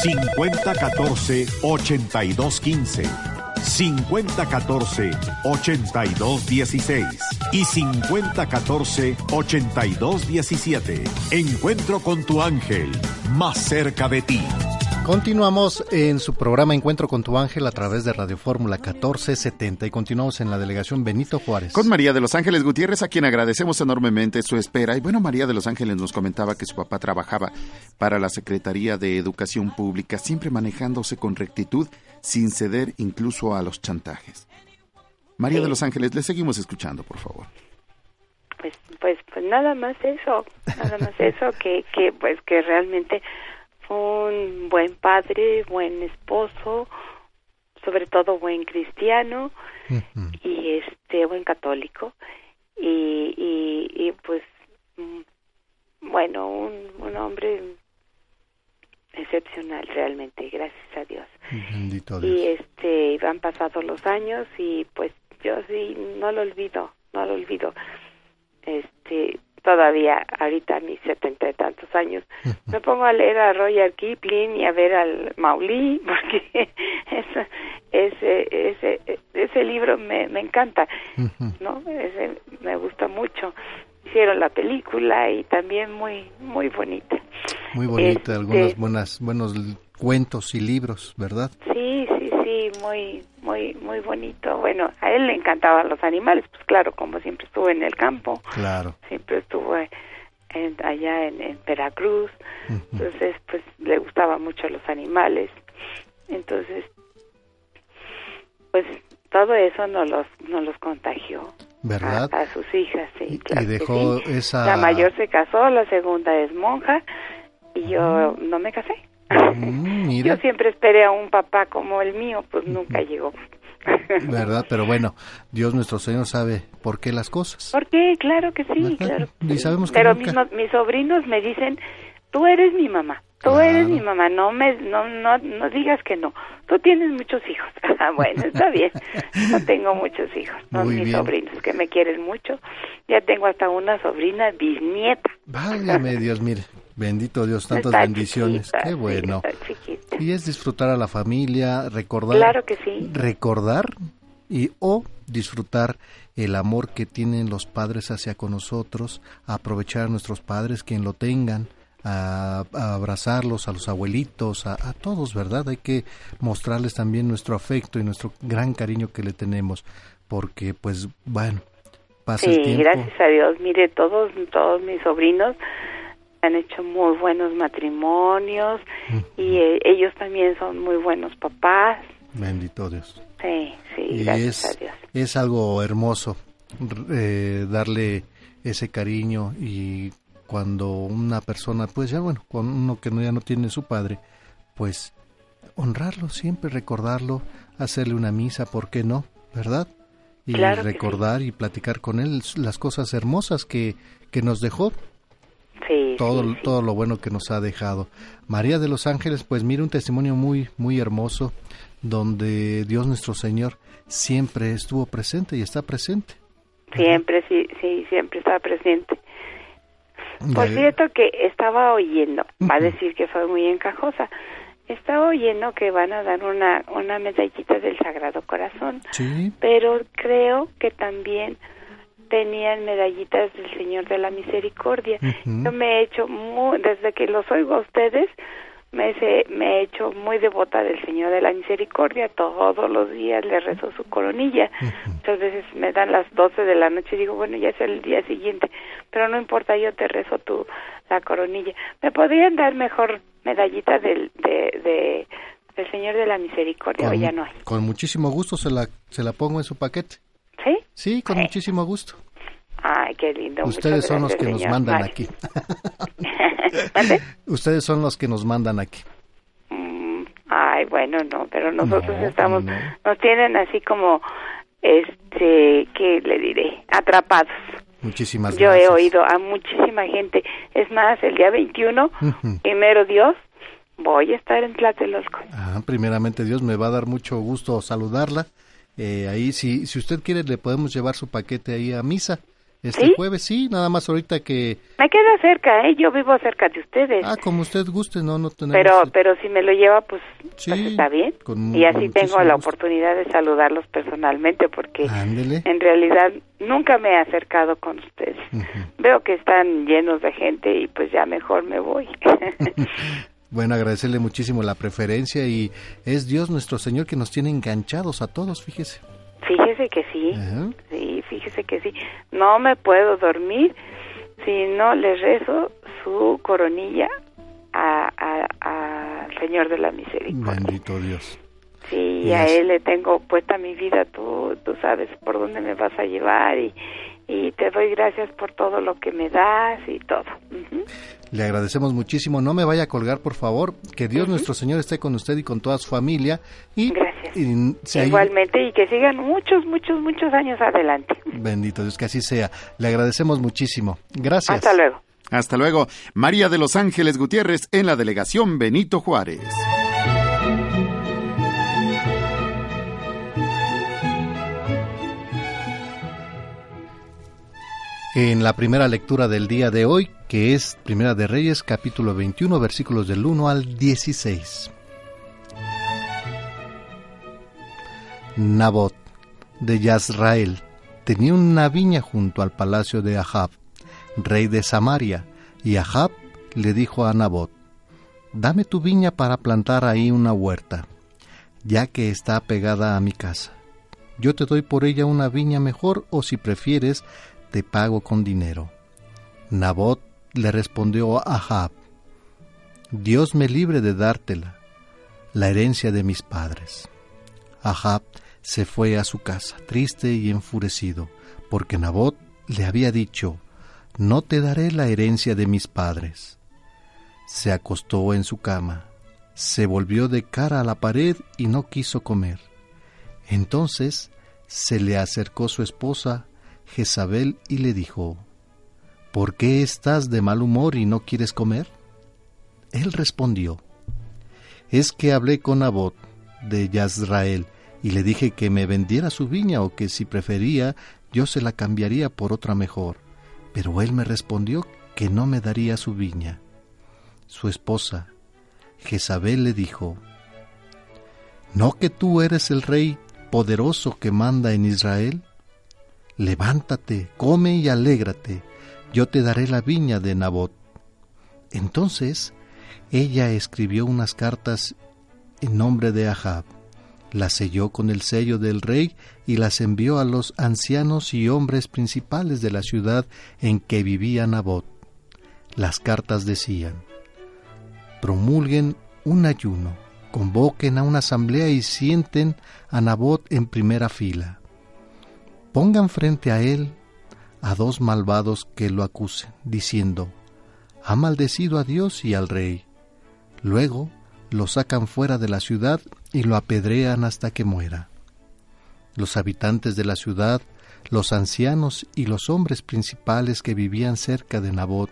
5014-8215. 5014-8216 y 5014-8217. Encuentro con tu ángel, más cerca de ti. Continuamos en su programa Encuentro con tu ángel a través de Radio Fórmula 1470 y continuamos en la delegación Benito Juárez. Con María de los Ángeles Gutiérrez, a quien agradecemos enormemente su espera. Y bueno, María de los Ángeles nos comentaba que su papá trabajaba para la Secretaría de Educación Pública, siempre manejándose con rectitud sin ceder incluso a los chantajes. María de los Ángeles, le seguimos escuchando, por favor. Pues, pues, pues nada más eso, nada más eso, que, que, pues que realmente fue un buen padre, buen esposo, sobre todo buen cristiano y este buen católico y, y, y pues mm, bueno un, un hombre excepcional realmente, gracias a Dios. Bendito Dios. Y este han pasado los años y pues yo sí no lo olvido, no lo olvido. Este todavía ahorita a mis setenta y tantos años me pongo a leer a Roger Kipling y a ver al Maulí porque ese ese ese ese libro me, me encanta, ¿no? Ese me gusta mucho hicieron la película y también muy muy bonita. Muy bonita, algunos este, buenas buenos cuentos y libros, ¿verdad? Sí, sí, sí, muy muy muy bonito. Bueno, a él le encantaban los animales, pues claro, como siempre estuvo en el campo. Claro. Siempre estuvo en, allá en, Veracruz. Entonces, pues le gustaban mucho los animales. Entonces, pues todo eso no los no los contagió. ¿Verdad? A, sus hijas, sí. y dejó esa... La mayor se casó, la segunda es monja y yo no me casé. Mm, yo siempre esperé a un papá como el mío, pues nunca llegó. ¿Verdad? Pero bueno, Dios nuestro Señor sabe por qué las cosas. ¿Por qué? Claro que sí, claro. Y sabemos que Pero nunca... mis, mis sobrinos me dicen, tú eres mi mamá. Tú eres mi mamá, no me no, no no digas que no. Tú tienes muchos hijos. Ah, bueno, está bien. No tengo muchos hijos, son mis sobrinos que me quieren mucho. Ya tengo hasta una sobrina bisnieta. Válgame Dios, mire. Bendito Dios, tantas bendiciones. Qué bueno. y es disfrutar a la familia, recordar. Claro que sí. Recordar y o disfrutar el amor que tienen los padres hacia con nosotros, aprovechar a nuestros padres quien lo tengan a, abrazarlos, a los abuelitos, a, todos, ¿verdad? Hay que mostrarles también nuestro afecto y nuestro gran cariño que le tenemos, porque pues bueno, pasa el tiempo. gracias a Dios, mire, todos, todos mis sobrinos han hecho muy buenos matrimonios y eh, ellos también son muy buenos papás. Bendito Dios. Sí, sí, gracias es, a Dios. Es algo hermoso eh, darle ese cariño y cuando una persona, pues ya bueno, con uno que no, ya no tiene su padre, pues honrarlo siempre, recordarlo, hacerle una misa, ¿por qué no? ¿Verdad? Y recordar y platicar con él las cosas hermosas que, que nos dejó. Sí, todo, todo lo bueno que nos ha dejado. María de los Ángeles, pues mire un testimonio muy, muy hermoso, donde Dios nuestro Señor siempre estuvo presente y está presente. Siempre, sí, sí, siempre está presente. Por cierto que estaba oyendo, va a decir que fue muy encajosa, estaba oyendo que van a dar una, una medallita del Sagrado Corazón, pero creo que también tenían medallitas del Señor de la Misericordia. Yo me he hecho, muy, desde que los oigo a ustedes, me, me he hecho muy devota del Señor de la Misericordia. Todos los días le rezo su coronilla. Muchas veces me dan las 12 de la noche y digo, bueno, ya es el día siguiente, pero no importa, yo te rezo tu la coronilla. ¿Me podrían dar mejor medallita del, de, del Señor de la Misericordia o ya no hay? Con muchísimo gusto se la, se la pongo en su paquete. ¿Sí? Sí, con muchísimo gusto. Ay, qué lindo. Ustedes son los que nos mandan aquí. Ustedes son los que nos mandan aquí. Mm, ay, bueno, no, pero nosotros estamos, nos tienen así como, este, ¿qué le diré? Atrapados. Muchísimas gracias. Yo he oído a muchísima gente. Es más, el día 21, primero Dios, Voy a estar en Tlatelolco. Ah, primeramente Dios, me va a dar mucho gusto saludarla. Eh, ahí, si, si usted quiere, le podemos llevar su paquete ahí a misa. Este jueves, sí, nada más ahorita que... Me queda cerca, ¿eh? Yo vivo cerca de ustedes. Ah, como usted guste, no, no tenemos... Pero, pero si me lo lleva, pues, pues está bien. y así tengo la oportunidad de saludarlos personalmente, porque en realidad nunca me he acercado con ustedes. Veo que están llenos de gente y pues ya mejor me voy. Bueno, agradecerle muchísimo la preferencia y es Dios nuestro Señor que nos tiene enganchados a todos, fíjese. Fíjese que sí, sí, fíjese que sí. No me puedo dormir si no le rezo su coronilla al Señor de la Misericordia. Bendito Dios. Sí, a Él le tengo puesta mi vida, tú, tú sabes por dónde me vas a llevar y, y te doy gracias por todo lo que me das y todo. Le agradecemos muchísimo. No me vaya a colgar, por favor. Que Dios nuestro Señor esté con usted y con toda su familia. Y, Gracias. Igualmente y que sigan muchos, muchos, muchos años adelante. Bendito Dios, que así sea. Le agradecemos muchísimo. Gracias. Hasta luego. Hasta luego. María de los Ángeles Gutiérrez en la delegación Benito Juárez. En la primera lectura del día de hoy, que es Primera de Reyes, capítulo 21, versículos del 1 al 16. Nabot de Yazrael tenía una viña junto al palacio de Ahab, rey de Samaria, y Ahab le dijo a Nabot, Dame tu viña para plantar ahí una huerta, ya que está pegada a mi casa. Yo te doy por ella una viña mejor o si prefieres, te pago con dinero. Nabot le respondió a Ahab, Dios me libre de dártela, la herencia de mis padres. Ahab se fue a su casa, triste y enfurecido, porque Nabot le había dicho, No te daré la herencia de mis padres. Se acostó en su cama, se volvió de cara a la pared y no quiso comer. Entonces se le acercó su esposa Jezabel y le dijo, ¿Por qué estás de mal humor y no quieres comer? Él respondió, Es que hablé con Nabot de Yazrael y le dije que me vendiera su viña o que si prefería yo se la cambiaría por otra mejor. Pero él me respondió que no me daría su viña. Su esposa, Jezabel, le dijo, ¿No que tú eres el rey poderoso que manda en Israel? Levántate, come y alégrate, yo te daré la viña de Nabot. Entonces ella escribió unas cartas en nombre de Ahab, las selló con el sello del rey y las envió a los ancianos y hombres principales de la ciudad en que vivía Nabot. Las cartas decían, promulguen un ayuno, convoquen a una asamblea y sienten a Nabot en primera fila pongan frente a él a dos malvados que lo acusen, diciendo, ha maldecido a Dios y al rey. Luego lo sacan fuera de la ciudad y lo apedrean hasta que muera. Los habitantes de la ciudad, los ancianos y los hombres principales que vivían cerca de Nabot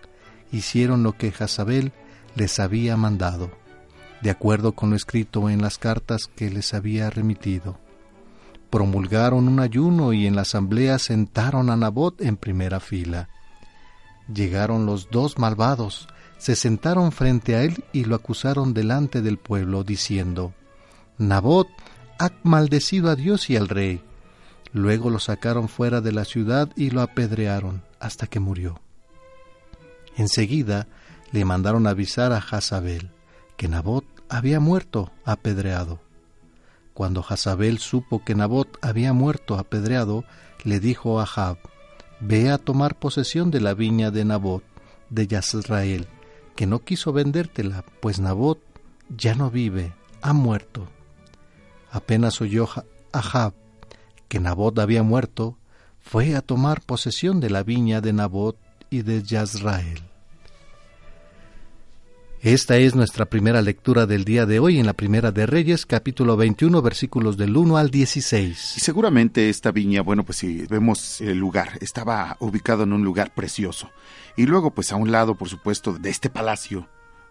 hicieron lo que Jazabel les había mandado, de acuerdo con lo escrito en las cartas que les había remitido promulgaron un ayuno y en la asamblea sentaron a Nabot en primera fila. Llegaron los dos malvados, se sentaron frente a él y lo acusaron delante del pueblo, diciendo, Nabot ha maldecido a Dios y al rey. Luego lo sacaron fuera de la ciudad y lo apedrearon hasta que murió. Enseguida le mandaron avisar a Jazabel que Nabot había muerto apedreado. Cuando Jazabel supo que Nabot había muerto apedreado, le dijo a Ahab, Ve a tomar posesión de la viña de Nabot, de Yazrael, que no quiso vendértela, pues Nabot ya no vive, ha muerto. Apenas oyó Ahab que Nabot había muerto, fue a tomar posesión de la viña de Nabot y de Yazrael. Esta es nuestra primera lectura del día de hoy en la Primera de Reyes, capítulo 21, versículos del 1 al 16. Y seguramente esta viña, bueno, pues si vemos el lugar, estaba ubicado en un lugar precioso. Y luego, pues a un lado, por supuesto, de este palacio,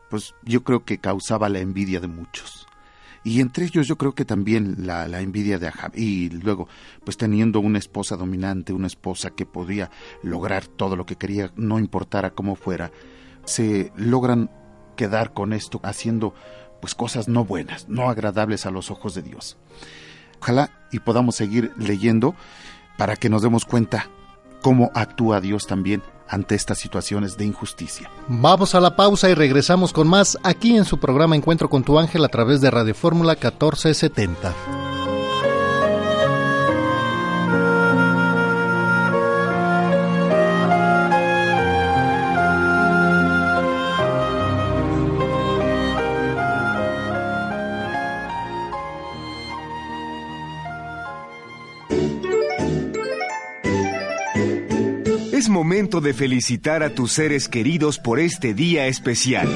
pues yo creo que causaba la envidia de muchos. Y entre ellos yo creo que también la, la envidia de Ahab. Y luego, pues teniendo una esposa dominante, una esposa que podía lograr todo lo que quería, no importara cómo fuera, se logran quedar con esto haciendo pues cosas no buenas, no agradables a los ojos de Dios. Ojalá y podamos seguir leyendo para que nos demos cuenta cómo actúa Dios también ante estas situaciones de injusticia. Vamos a la pausa y regresamos con más aquí en su programa Encuentro con tu ángel a través de Radio Fórmula 1470. Momento de felicitar a tus seres queridos por este día especial.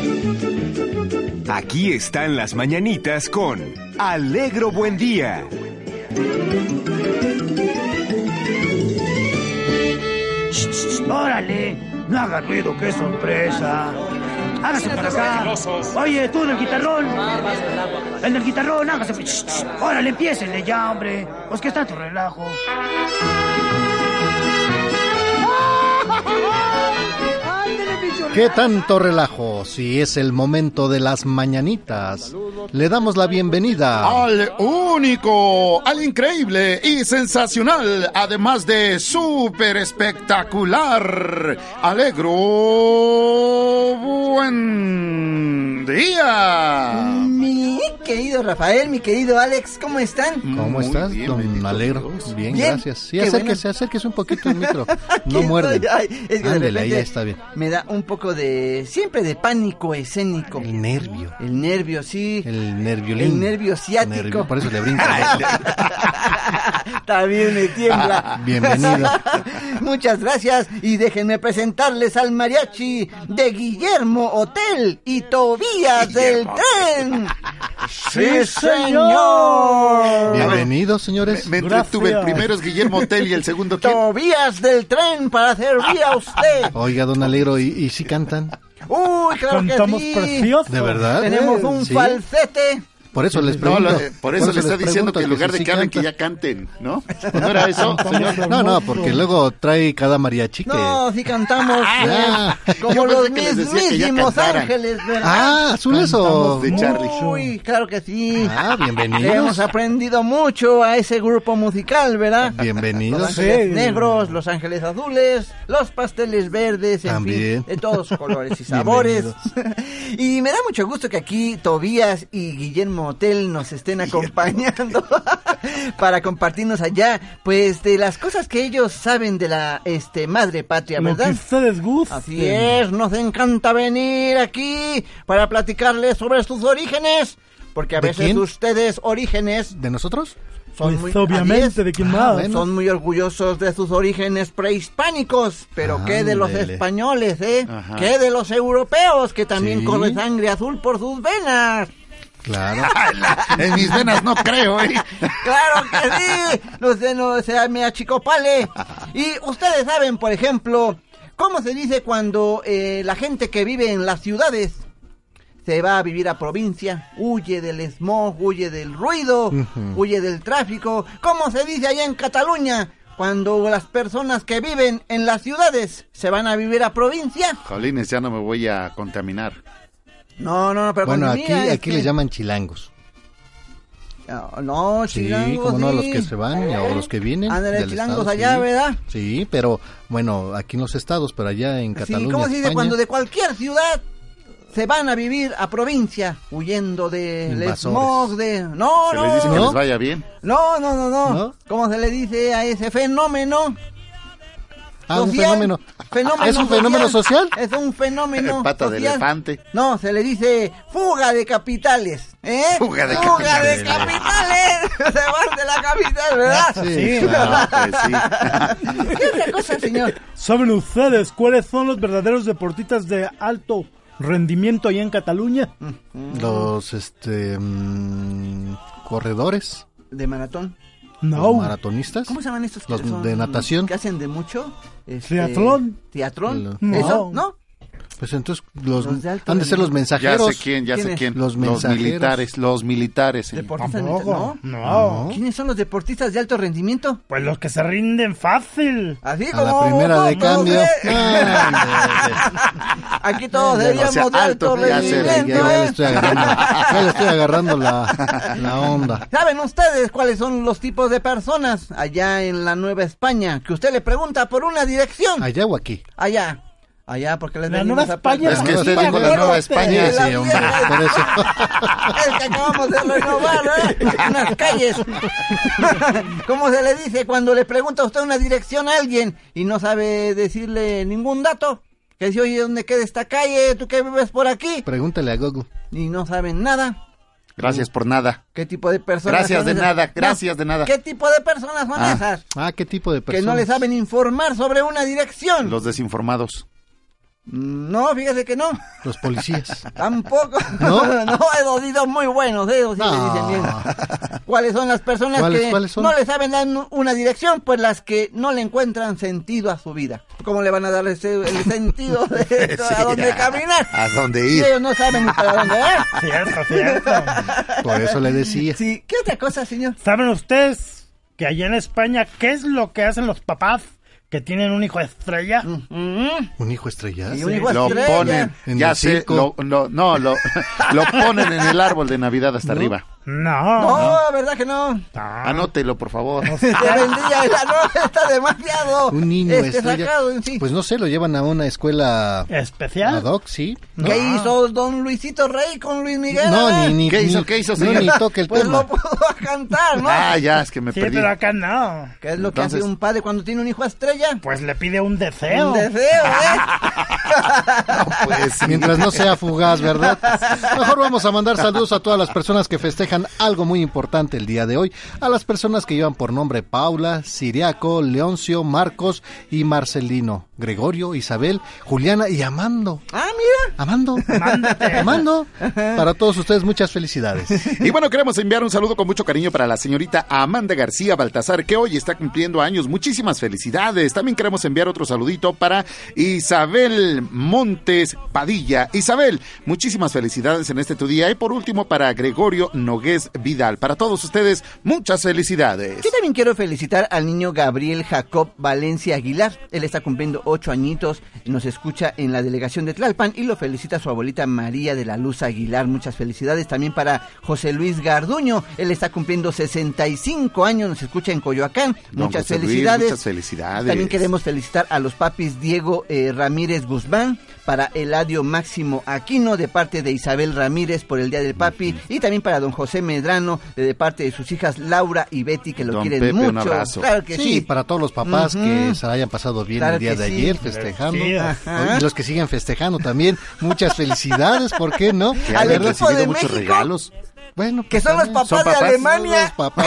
Aquí están las mañanitas con Alegro Buen Día. ¡Órale! No haga ruido, qué sorpresa. Hágase para acá. Oye, tú en el guitarrón. En el guitarrón, hágase. Órale, empiecenle ya, hombre. Pues que está tu relajo. ¿Qué tanto relajo? Si es el momento de las mañanitas, le damos la bienvenida Al único, al increíble y sensacional, además de súper espectacular, alegro buen día. Mi querido Rafael, mi querido Alex, ¿cómo están? ¿Cómo Muy estás, bien, don bendito Alegro? Bien, Bien, gracias. Sí, acérquese, bueno. acérquese un poquito el micro. No muerde. es que de Ándele, ahí está bien. Me da un poco de. Siempre de pánico escénico. El nervio. El nervio, sí. El nerviolín. El nervio ciático. Nervio, por eso le brinca. También me tiembla. Bienvenido. Muchas gracias y déjenme presentarles al mariachi de Guillermo Hotel y Tobías del Tren. ¡Sí, señor! Bienvenidos, señores. Me entretuve, el primero es Guillermo Hotel y el segundo ¿quién? Tobías del Tren para servir a usted. Oiga, don Alegro, ¿y, y si cantan? Uy, claro que Cantamos sí. precioso. ¿De verdad? Tenemos un Sí. falsete. Por eso les No, pregunto. lo- eh, por eso le les está diciendo que en lugar si de que hablen, que ya canten, ¿no? ¿No era eso, señor? No, no, porque luego trae cada mariachi que... No, sí cantamos Ah, eh, como los mismísimos ángeles, ¿verdad? Ah, azules o... De Charlie. Uy, claro que sí. Ah, bienvenidos. Hemos aprendido mucho a ese grupo musical, ¿verdad? Los Bienvenidos. ángeles Sí. negros, los ángeles azules, los pasteles verdes, en También. fin, de todos colores y sabores. y me da mucho gusto que aquí Tobías y Guillermo Hotel nos estén acompañando para compartirnos allá, pues de las cosas que ellos saben de la este madre patria, Lo que ¿verdad? ustedes gusten. Así es, nos encanta venir aquí para platicarles sobre sus orígenes, porque a ¿De veces quién? ustedes orígenes ¿De nosotros? son Pues muy obviamente. ¿de quién Ah, más? bueno. Son muy orgullosos de sus orígenes prehispánicos, pero ¿qué de los españoles, eh? Ajá. ¿Qué de los europeos que también Sí. corre sangre azul por sus venas? Claro. En mis venas no creo, ¿eh? Claro que sí, no sé, no se me achicopale. Y ustedes saben, por ejemplo, cómo se dice cuando eh, la gente que vive en las ciudades se va a vivir a provincia, huye del smog, huye del ruido, huye del tráfico. ¿Cómo se dice allá en Cataluña cuando las personas que viven en las ciudades se van a vivir a provincia? Jolines, ya no me voy a contaminar. No, no, no, pero Bueno, aquí, mira, aquí este- les llaman chilangos. No, No, Sí, chilangos, como no, a los sí. que se van y a los que vienen. Ándale, del chilangos estado, allá, sí. ¿verdad? Sí, pero bueno, aquí en los estados, pero allá en Cataluña, Sí, ¿cómo se dice España, cuando de cualquier ciudad se van a vivir a provincia huyendo del Invasores. smog, de... No, Se no, les dice que ¿No? les vaya bien. no, no, no, no, ¿No? ¿Cómo se le dice a ese fenómeno? Ah, un social? fenómeno. Fenómeno ¿Es un fenómeno social? Es un fenómeno Pata de social. elefante. No, se le dice fuga de capitales, ¿eh? Fuga de de capitales. capitales. se van de la capital, ¿verdad? Sí, No, claro. pues sí. ¿Qué otra cosa, señor? ¿Saben ustedes cuáles son los verdaderos deportistas de alto rendimiento allá en Cataluña? Los, este, mm, corredores, De maratón. No. los maratonistas. ¿Cómo se llaman estos que Los son- de natación. que hacen de mucho? Este, Triatlón. ¿Triatlón? No. ¿Eso? ¿No? Pues entonces los, Los de han de ser los rendimiento. Ya mensajeros. sé quién, ya sé quién. Los Los, mensajeros. militares, los militares. Deportistas, ¿no? no. ¿Quiénes son los deportistas de alto rendimiento? Pues los que se rinden fácil. Así A como la primera de cambio. Ah, Aquí todos O deberíamos sea, de alto rendimiento, ya le ¿eh? estoy agarrando, ya le estoy agarrando la, la onda. ¿Saben ustedes cuáles son los tipos de personas allá en la Nueva España? Que usted le pregunta por una dirección. Allá o aquí. Allá. Allá, porque les La Nueva a España. Es que Nueva usted dijo la Nueva España. Sí, hombre, por eso. Es que acabamos de renovar, ¿eh? Unas calles. ¿Cómo se le dice cuando le pregunta usted una dirección a alguien y no sabe decirle ningún dato? Que dice, oye, ¿dónde queda esta calle? ¿Tú que vives por aquí? Pregúntale a Google. Y no saben nada. Gracias por nada. ¿Qué tipo de personas Gracias son de esas? nada, No, gracias de nada. ¿Qué tipo de personas son Ah. esas? Ah, ¿qué tipo de Que personas? no le saben informar sobre una dirección. Los desinformados. No, fíjese que no. Los policías. Tampoco. ¿No? no, esos sí son muy buenos, ¿eh? esos sí No. me dicen bien. ¿Cuáles son las personas ¿Cuáles- que cuáles no le saben dar una dirección? Pues las que no le encuentran sentido a su vida. ¿Cómo le van a dar ese- el sentido de a dónde caminar? ¿A dónde Si ir? ellos no saben ni para dónde ir. Cierto, cierto. Por eso le decía. Sí, ¿qué otra cosa, señor? ¿Saben ustedes que allá en España qué es lo que hacen los papás que tienen un hijo estrella? ¿Un hijo estrellado? Y un hijo Lo estrella. ponen, En ya el sé, circo. lo, lo- no, lo, lo ponen en el árbol de Navidad hasta arriba. No. No, ¿verdad que no? Ah, Anótelo, por favor. Se vendría esa no, está demasiado Un niño este, estrella. sacado en sí. Pues no sé, lo llevan a una escuela ¿Especial? ad hoc, sí. ¿Qué hizo don Luisito Rey con Luis Miguel? No, ni, ni, ¿Qué hizo, ni- qué hizo, no, señor? ni toque el Pues tema. lo pudo cantar, ¿no? Ah, ya, es que me Sí, perdí. pero acá no. ¿Qué es lo que hace un padre cuando tiene un hijo estrella? Pues le pide un deseo. Un deseo, ¿eh? Pues, sí. Mientras no sea fugaz, ¿verdad? Mejor vamos a mandar saludos a todas las personas que festejan algo muy importante el día de hoy. A las personas que llevan por nombre Paula, Siriaco, Leoncio, Marcos y Marcelino, Gregorio, Isabel, Juliana y Amando. Ah, mira. Amando. Amando. Para todos ustedes, muchas felicidades. Y bueno, queremos enviar un saludo con mucho cariño para la señorita Amanda García Baltasar, que hoy está cumpliendo años. Muchísimas felicidades. También queremos enviar otro saludito para Isabel Montes Padilla. Isabel, muchísimas felicidades en este tu día. Y por último, para Gregorio Nogués Vidal. Para todos ustedes, muchas felicidades. Yo también quiero felicitar al niño Gabriel Jacob Valencia Aguilar. Él está cumpliendo ocho añitos, nos escucha en la delegación de Tlalpan y lo felicita su abuelita María de la Luz Aguilar. Muchas felicidades también para José Luis Garduño. Él está cumpliendo 65 años, nos escucha en Coyoacán. Don muchas José Luis, felicidades. muchas felicidades. También queremos felicitar a los papis Diego eh, Ramírez Guzmán, para Eladio Máximo Aquino de parte de Isabel Ramírez por el Día del Papi y también para don José Medrano de, de parte de sus hijas Laura y Betty que lo Don quieren Pepe, mucho. un abrazo. Claro que sí, sí. para todos los papás que se la hayan pasado bien Claro el día de sí. ayer festejando. Y los que siguen festejando también, muchas felicidades, ¿por qué no? Que Al hayan recibido de muchos México. regalos. Bueno, Que pues son los papás, ¿Son papás? de Alemania. Los papás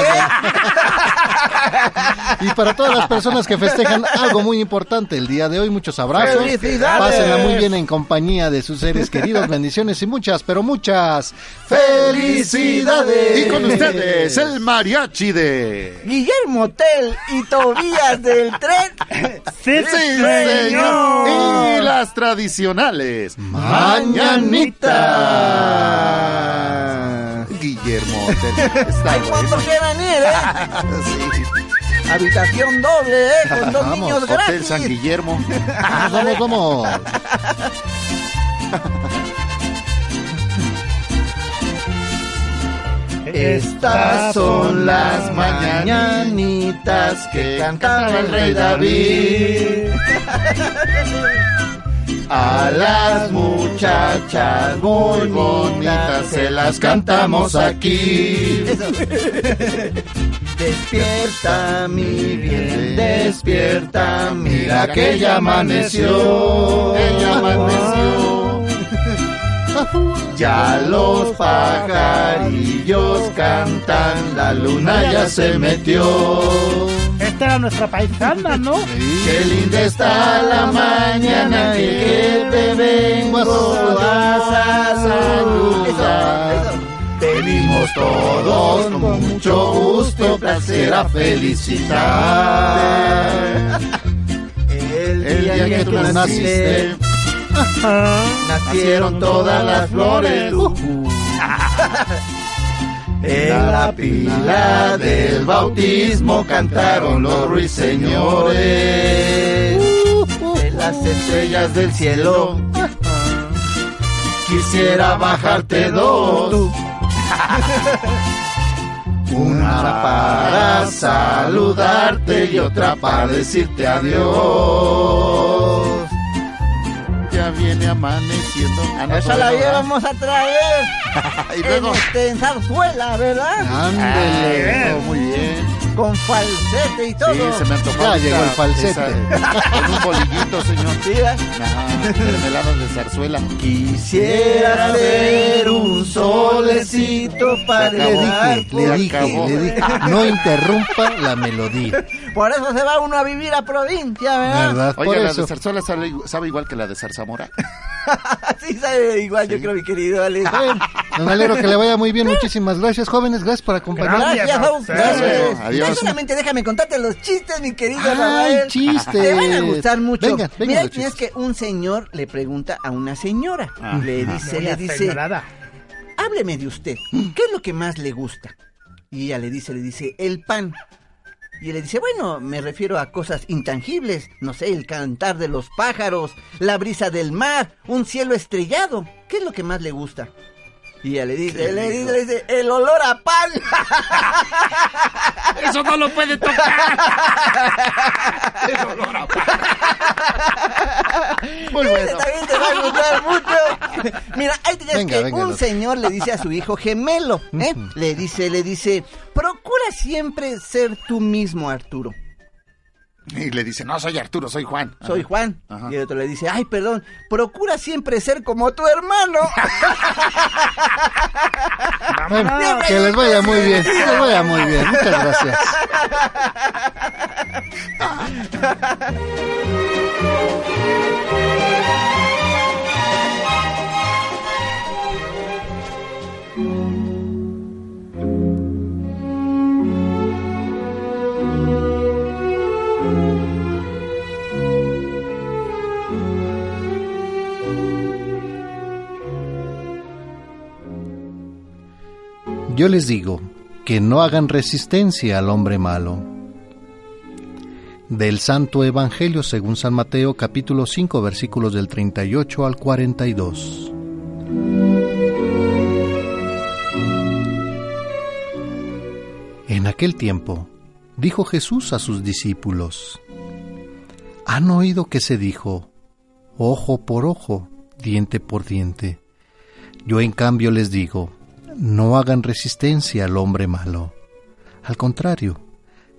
de- Y para todas las personas que festejan algo muy importante el día de hoy, muchos abrazos. ¡Felicidades! Pásenla muy bien en compañía de sus seres queridos, bendiciones y muchas, pero muchas felicidades. Y con ustedes, el mariachi de... Guillermo Tel y Tobías del Tren. Sí, Sí, señor. Y las tradicionales. Mañanita. Está Hay bueno. que venir, ¿eh? Sí. Habitación doble, ¿eh? Con dos Vamos, niños Hotel gratis. San Guillermo. Vamos, vamos, vamos. Estas son las mañanitas que cantaba el rey David. A las muchachas muy bonitas se las cantamos aquí. Despierta, mi bien, despierta, mira que ya amaneció. Ella amaneció. Ya los pajarillos cantan, la luna ya se metió. Esta era nuestra paisana, ¿no? Qué linda está la mañana que te vengo a saludar. Venimos todos con mucho gusto, placer a felicitar. El El día que tú naciste, Nacieron todas las flores. En la pila del bautismo cantaron los ruiseñores. En las estrellas del cielo quisiera bajarte dos. Una para saludarte y otra para decirte adiós. Ya viene amaneciendo. Ah, no, Esa la íbamos a traer. Y luego- En, este, en zarzuela, ¿verdad? Ándele. Oh, muy bien. Con falsete y todo. Sí, se me antojó. Ya ahorita llegó el falsete. esa- Con un bolillito, señor. Sí, mermeladas de zarzuela. Quisiera ser un solecito para Le dije, le dije, acabó. le dije, no interrumpa la melodía. Por eso se va uno a vivir a provincia, ¿verdad? ¿Verdad? Por Oiga, la eso. de zarzuela sabe, sabe igual que la de zarzamora. Así sabe igual, yo creo, mi querido Alex. Don Alero, que le vaya muy bien. Muchísimas gracias, jóvenes. Gracias por acompañarnos. Gracias, ustedes. Gracias. Adiós. Y solamente déjame contarte los chistes, mi querido Ay, Rafael. chistes. Te van a gustar mucho. Venga, venga Mira, los tienes que un señor le pregunta a una señora. Le dice, le dice, señorada. hábleme de usted. ¿Qué es lo que más le gusta? Y ella le dice, le dice, el pan. Y él le dice, bueno, me refiero a cosas intangibles, no sé, el cantar de los pájaros, la brisa del mar, un cielo estrellado. ¿Qué es lo que más le gusta? Y ella le dice, le dice, le dice, el olor a pan. Eso no lo puede tocar. El olor a Muy Ese bueno. también te va a gustar mucho. Mira, ahí tienes Venga, que venga, un los- señor le dice a su hijo gemelo, ¿eh? Le dice, le dice, procura siempre ser tú mismo, Arturo. Y le dice, no, soy Arturo, soy Juan. Soy Ajá. Juan. Ajá. Y el otro le dice, ay, perdón, procura siempre ser como tu hermano. Bueno, que les vaya muy bien. Que les vaya muy bien. Muchas gracias. Yo les digo que no hagan resistencia al hombre malo. Del Santo Evangelio según San Mateo capítulo 5 versículos del 38 al 42. En aquel tiempo dijo Jesús a sus discípulos, ¿han oído que se dijo, ojo por ojo, diente por diente? Yo en cambio les digo, no hagan resistencia al hombre malo. Al contrario,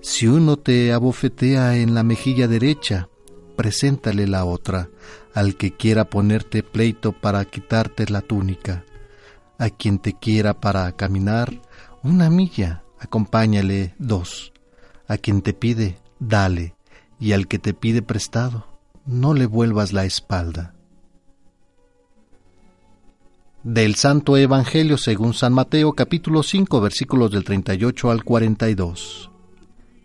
si uno te abofetea en la mejilla derecha, preséntale la otra al que quiera ponerte pleito para quitarte la túnica. A quien te quiera para caminar una milla, acompáñale dos. A quien te pide, dale, y al que te pide prestado, no le vuelvas la espalda. Del Santo Evangelio según San Mateo capítulo 5 versículos del 38 al 42.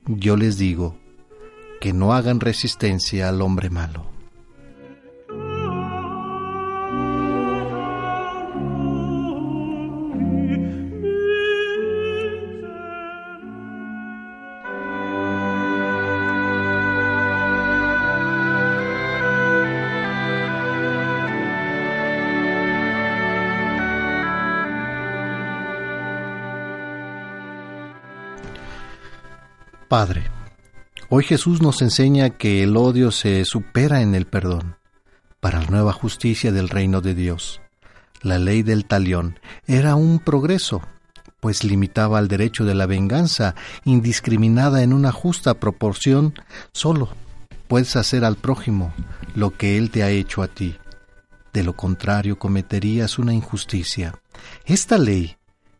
Yo les digo que no hagan resistencia al hombre malo. Padre, hoy Jesús nos enseña que el odio se supera en el perdón para la nueva justicia del reino de Dios. La ley del talión era un progreso, pues limitaba el derecho de la venganza indiscriminada en una justa proporción. Solo puedes hacer al prójimo lo que él te ha hecho a ti. De lo contrario cometerías una injusticia. Esta ley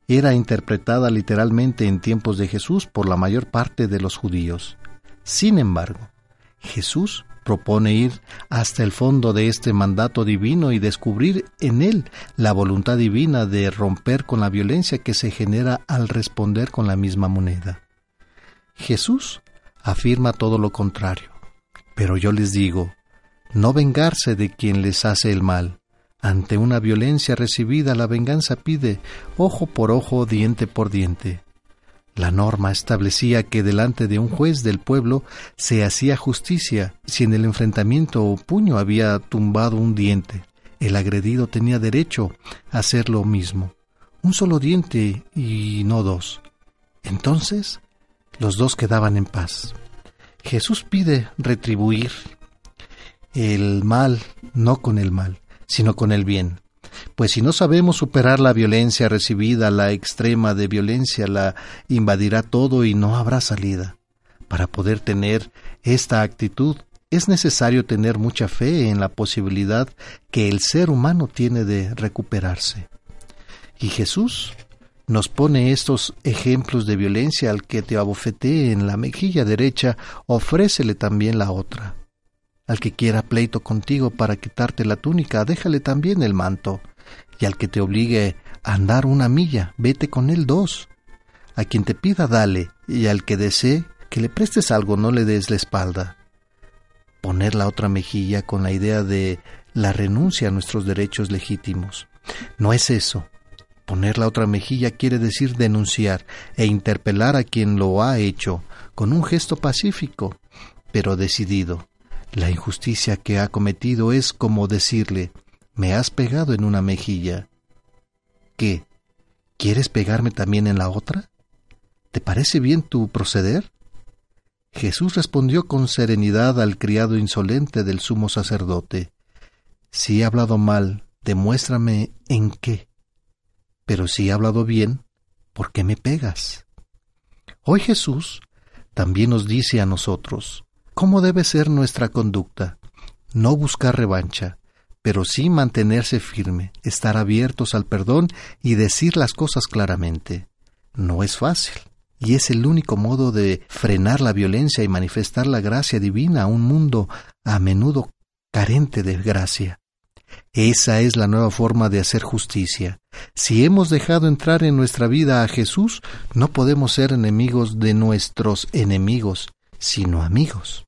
era interpretada literalmente en tiempos de Jesús por la mayor parte de los judíos. Sin embargo, Jesús propone ir hasta el fondo de este mandato divino y descubrir en él la voluntad divina de romper con la violencia que se genera al responder con la misma moneda. Jesús afirma todo lo contrario, pero yo les digo, no vengarse de quien les hace el mal. Ante una violencia recibida, la venganza pide ojo por ojo, diente por diente. La norma establecía que delante de un juez del pueblo se hacía justicia si en el enfrentamiento o puño había tumbado un diente. El agredido tenía derecho a hacer lo mismo. Un solo diente y no dos. Entonces, los dos quedaban en paz. Jesús pide retribuir el mal no con el mal, sino con el bien. Pues si no sabemos superar la violencia recibida, la extrema de violencia la invadirá todo y no habrá salida. Para poder tener esta actitud es necesario tener mucha fe en la posibilidad que el ser humano tiene de recuperarse. Y Jesús nos pone estos ejemplos de violencia al que te abofetee en la mejilla derecha, ofrécele también la otra. Al que quiera pleito contigo para quitarte la túnica, déjale también el manto. Y al que te obligue a andar una milla, vete con él dos. A quien te pida, dale, y al que desee que le prestes algo, no le des la espalda. Poner la otra mejilla con la idea de la renuncia a nuestros derechos legítimos. No es eso. Poner la otra mejilla quiere decir denunciar e interpelar a quien lo ha hecho, con un gesto pacífico, pero decidido. La injusticia que ha cometido es como decirle, me has pegado en una mejilla. ¿Qué? ¿Quieres pegarme también en la otra? ¿Te parece bien tu proceder? Jesús respondió con serenidad al criado insolente del sumo sacerdote. Si he hablado mal, demuéstrame en qué. Pero si he hablado bien, ¿por qué me pegas? Hoy Jesús también nos dice a nosotros, ¿Cómo debe ser nuestra conducta? No buscar revancha, pero sí mantenerse firme, estar abiertos al perdón y decir las cosas claramente. No es fácil, y es el único modo de frenar la violencia y manifestar la gracia divina a un mundo a menudo carente de gracia. Esa es la nueva forma de hacer justicia. Si hemos dejado entrar en nuestra vida a Jesús, no podemos ser enemigos de nuestros enemigos, sino amigos.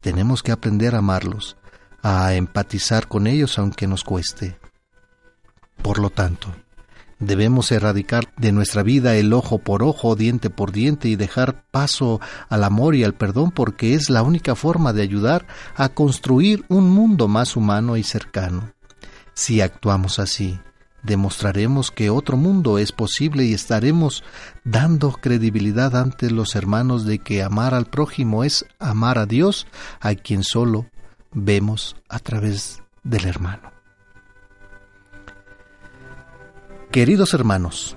Tenemos que aprender a amarlos, a empatizar con ellos aunque nos cueste. Por lo tanto, debemos erradicar de nuestra vida el ojo por ojo, diente por diente y dejar paso al amor y al perdón porque es la única forma de ayudar a construir un mundo más humano y cercano. Si actuamos así, demostraremos que otro mundo es posible y estaremos dando credibilidad ante los hermanos de que amar al prójimo es amar a Dios, a quien solo vemos a través del hermano. Queridos hermanos,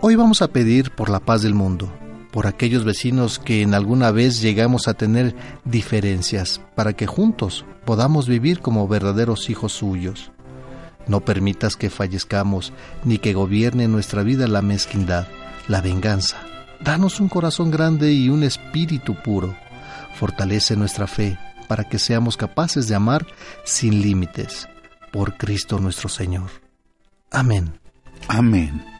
hoy vamos a pedir por la paz del mundo, por aquellos vecinos que en alguna vez llegamos a tener diferencias, para que juntos podamos vivir como verdaderos hijos suyos. No permitas que fallezcamos ni que gobierne nuestra vida la mezquindad, la venganza. Danos un corazón grande y un espíritu puro. Fortalece nuestra fe para que seamos capaces de amar sin límites. Por Cristo nuestro Señor. Amén. Amén.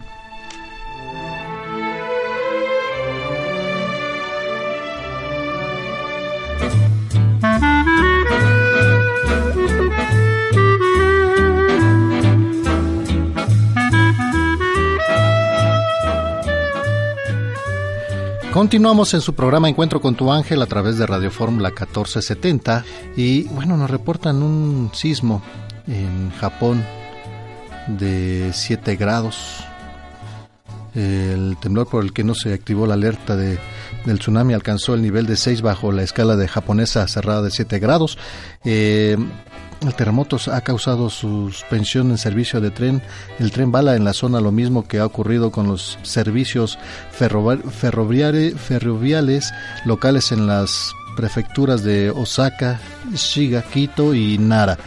Continuamos en su programa Encuentro con tu ángel a través de Radio Fórmula 1470 y bueno, nos reportan un sismo en Japón de 7 grados. El temblor por el que no se activó la alerta de, del tsunami alcanzó el nivel de 6 bajo la escala de japonesa cerrada de 7 grados. Eh, el terremoto ha causado suspensión en servicio de tren, el tren bala en la zona, lo mismo que ha ocurrido con los servicios ferroviales locales en las prefecturas de Osaka, Shiga, Quito y Nara.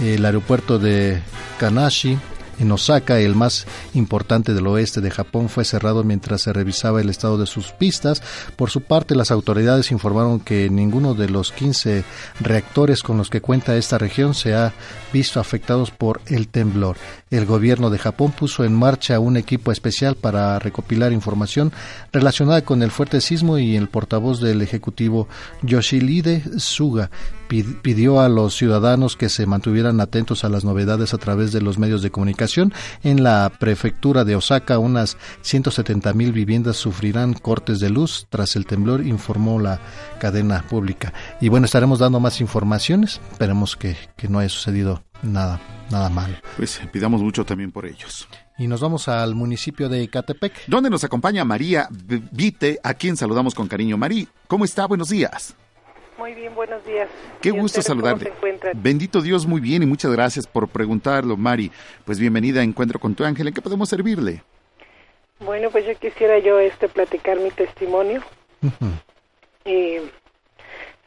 El aeropuerto de Kanashi en Osaka, el más importante del oeste de Japón, fue cerrado mientras se revisaba el estado de sus pistas. Por su parte, las autoridades informaron que ninguno de los 15 reactores con los que cuenta esta región se ha visto afectados por el temblor. El gobierno de Japón puso en marcha un equipo especial para recopilar información relacionada con el fuerte sismo y el portavoz del Ejecutivo Yoshihide Suga pidió a los ciudadanos que se mantuvieran atentos a las novedades a través de los medios de comunicación. En la prefectura de Osaka, unas 170 mil viviendas sufrirán cortes de luz tras el temblor, informó la cadena pública. Y bueno, estaremos dando más informaciones. Esperemos que, que no haya sucedido nada, nada mal. Pues pidamos mucho también por ellos. Y nos vamos al municipio de Ecatepec. Donde nos acompaña María Vite, a quien saludamos con cariño. María, ¿cómo está? Buenos días. Muy bien, buenos días. Qué gusto saludarte. Bendito Dios, muy bien y muchas gracias por preguntarlo, Mari. Pues bienvenida a Encuentro con tu ángel. ¿En qué podemos servirle? Bueno, pues yo quisiera yo este platicar mi testimonio.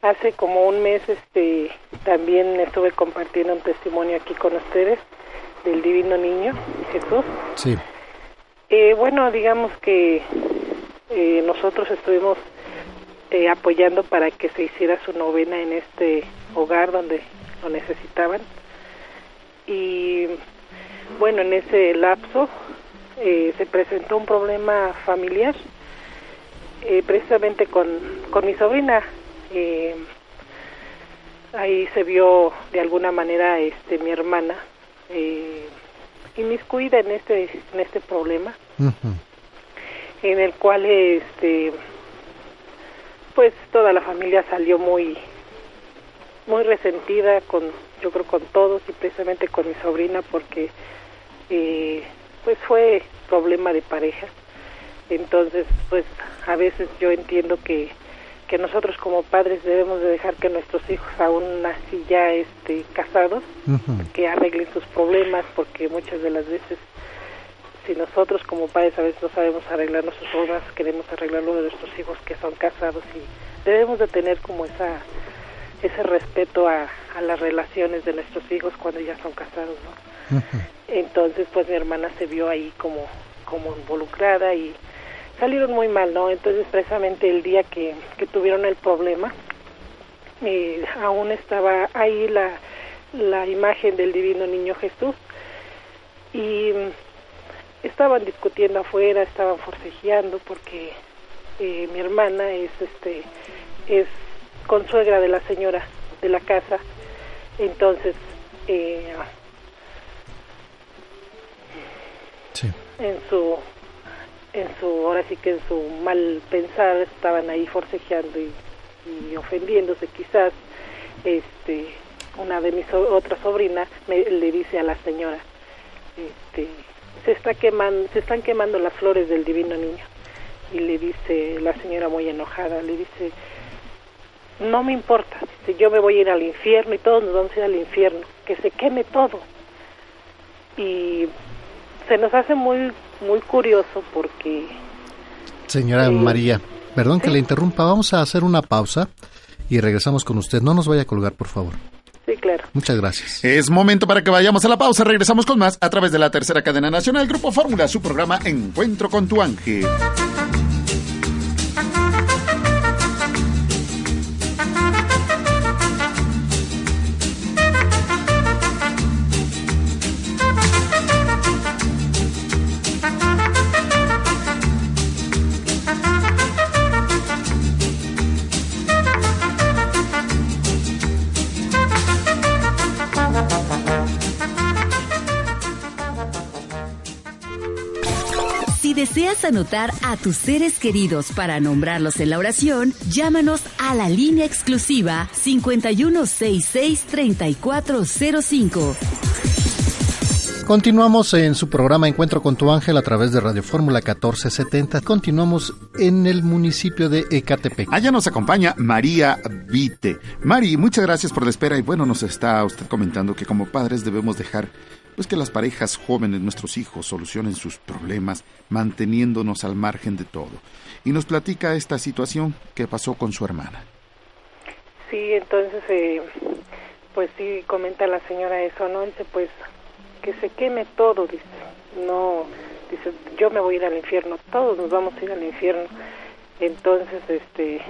hace como un mes este también estuve compartiendo un testimonio aquí con ustedes del Divino Niño Jesús. Sí. Eh, bueno, digamos que eh, nosotros estuvimos eh, apoyando para que se hiciera su novena en este hogar donde lo necesitaban. Y bueno, en ese lapso eh, se presentó un problema familiar, eh, precisamente con, con mi sobrina. ahí se vio de alguna manera este mi hermana eh, inmiscuida en este en este problema en el cual este pues toda la familia salió muy muy resentida con yo creo con todos y precisamente con mi sobrina porque eh, pues fue problema de pareja. Entonces pues a veces yo entiendo que que nosotros como padres debemos de dejar que nuestros hijos aún así ya este casados que arreglen sus problemas porque muchas de las veces si nosotros como padres a veces no sabemos arreglar nuestros problemas, queremos arreglarlo de nuestros hijos que son casados y debemos de tener como esa ese respeto a, a las relaciones de nuestros hijos cuando ya son casados, ¿no? Entonces, pues mi hermana se vio ahí como como involucrada y salieron muy mal, ¿no? Entonces, precisamente el día que, que tuvieron el problema, eh, aún estaba ahí la, la imagen del divino niño Jesús y estaban discutiendo afuera, estaban forcejeando porque eh, mi hermana es este es consuegra de la señora de la casa, entonces eh, en su en su ahora sí que en su mal pensar estaban ahí forcejeando y, y ofendiéndose quizás este una de mis otras sobrinas me, le dice a la señora este se está quemando, se están quemando las flores del divino niño. Y le dice la señora muy enojada, le dice, no me importa, dice, yo me voy a ir al infierno y todos nos vamos a ir al infierno, que se queme todo. Y se nos hace muy, muy curioso porque... Señora eh, María, perdón que le interrumpa, vamos a hacer una pausa y regresamos con usted. No nos vaya a colgar, por favor. Sí, claro. Muchas gracias. Es momento para que vayamos a la pausa. Regresamos con más a través de la tercera cadena nacional Grupo Fórmula, su programa Encuentro con tu ángel. Anotar a tus seres queridos para nombrarlos en la oración, llámanos a la línea exclusiva 5166-3405. Continuamos en su programa Encuentro con tu ángel a través de Radio Fórmula 1470. Continuamos en el municipio de Ecatepec. Allá nos acompaña María Vite. Mari, muchas gracias por la espera y bueno, nos está usted comentando que como padres debemos dejar pues que las parejas jóvenes, nuestros hijos, solucionen sus problemas manteniéndonos al margen de todo. Y nos platica esta situación que pasó con su hermana. Sí, entonces, eh, pues sí, comenta la señora eso, ¿no? Dice, pues que se queme todo, dice, no, dice, yo me voy a ir al infierno, todos nos vamos a ir al infierno. Entonces, este,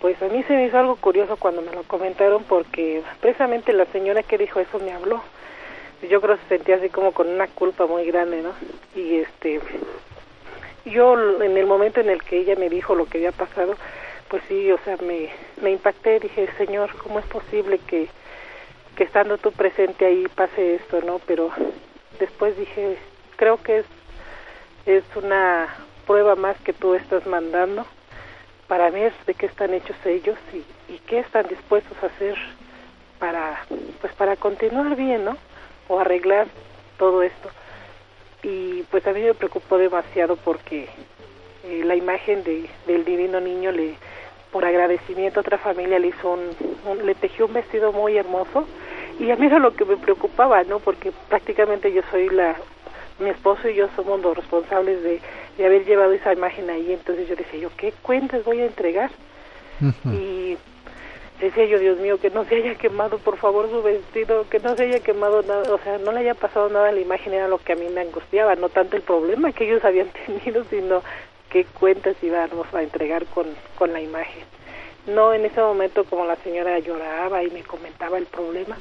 pues a mí se me hizo algo curioso cuando me lo comentaron porque precisamente la señora que dijo eso me habló. Yo creo que se sentía así como con una culpa muy grande, ¿no? Y este, yo en el momento en el que ella me dijo lo que había pasado, pues sí, o sea, me, impacté, dije, Señor, ¿cómo es posible que, que estando tú presente ahí pase esto, no? Pero después dije, creo que es, es una prueba más que tú estás mandando para ver de qué están hechos ellos y, y qué están dispuestos a hacer para pues para continuar bien no o arreglar todo esto y pues a mí me preocupó demasiado porque eh, la imagen de, del divino niño le por agradecimiento a otra familia le hizo un, le tejió un vestido muy hermoso y a mí era lo que me preocupaba no porque prácticamente yo soy la mi esposo y yo somos los responsables de, de haber llevado esa imagen ahí. Entonces yo decía yo, ¿qué cuentas voy a entregar? Y decía yo, Dios mío, que no se haya quemado, por favor, su vestido, que no se haya quemado nada, o sea, no le haya pasado nada a la imagen, era lo que a mí me angustiaba, no tanto el problema que ellos habían tenido, sino qué cuentas íbamos a entregar con, con la imagen. No en ese momento como la señora lloraba y me comentaba el problema,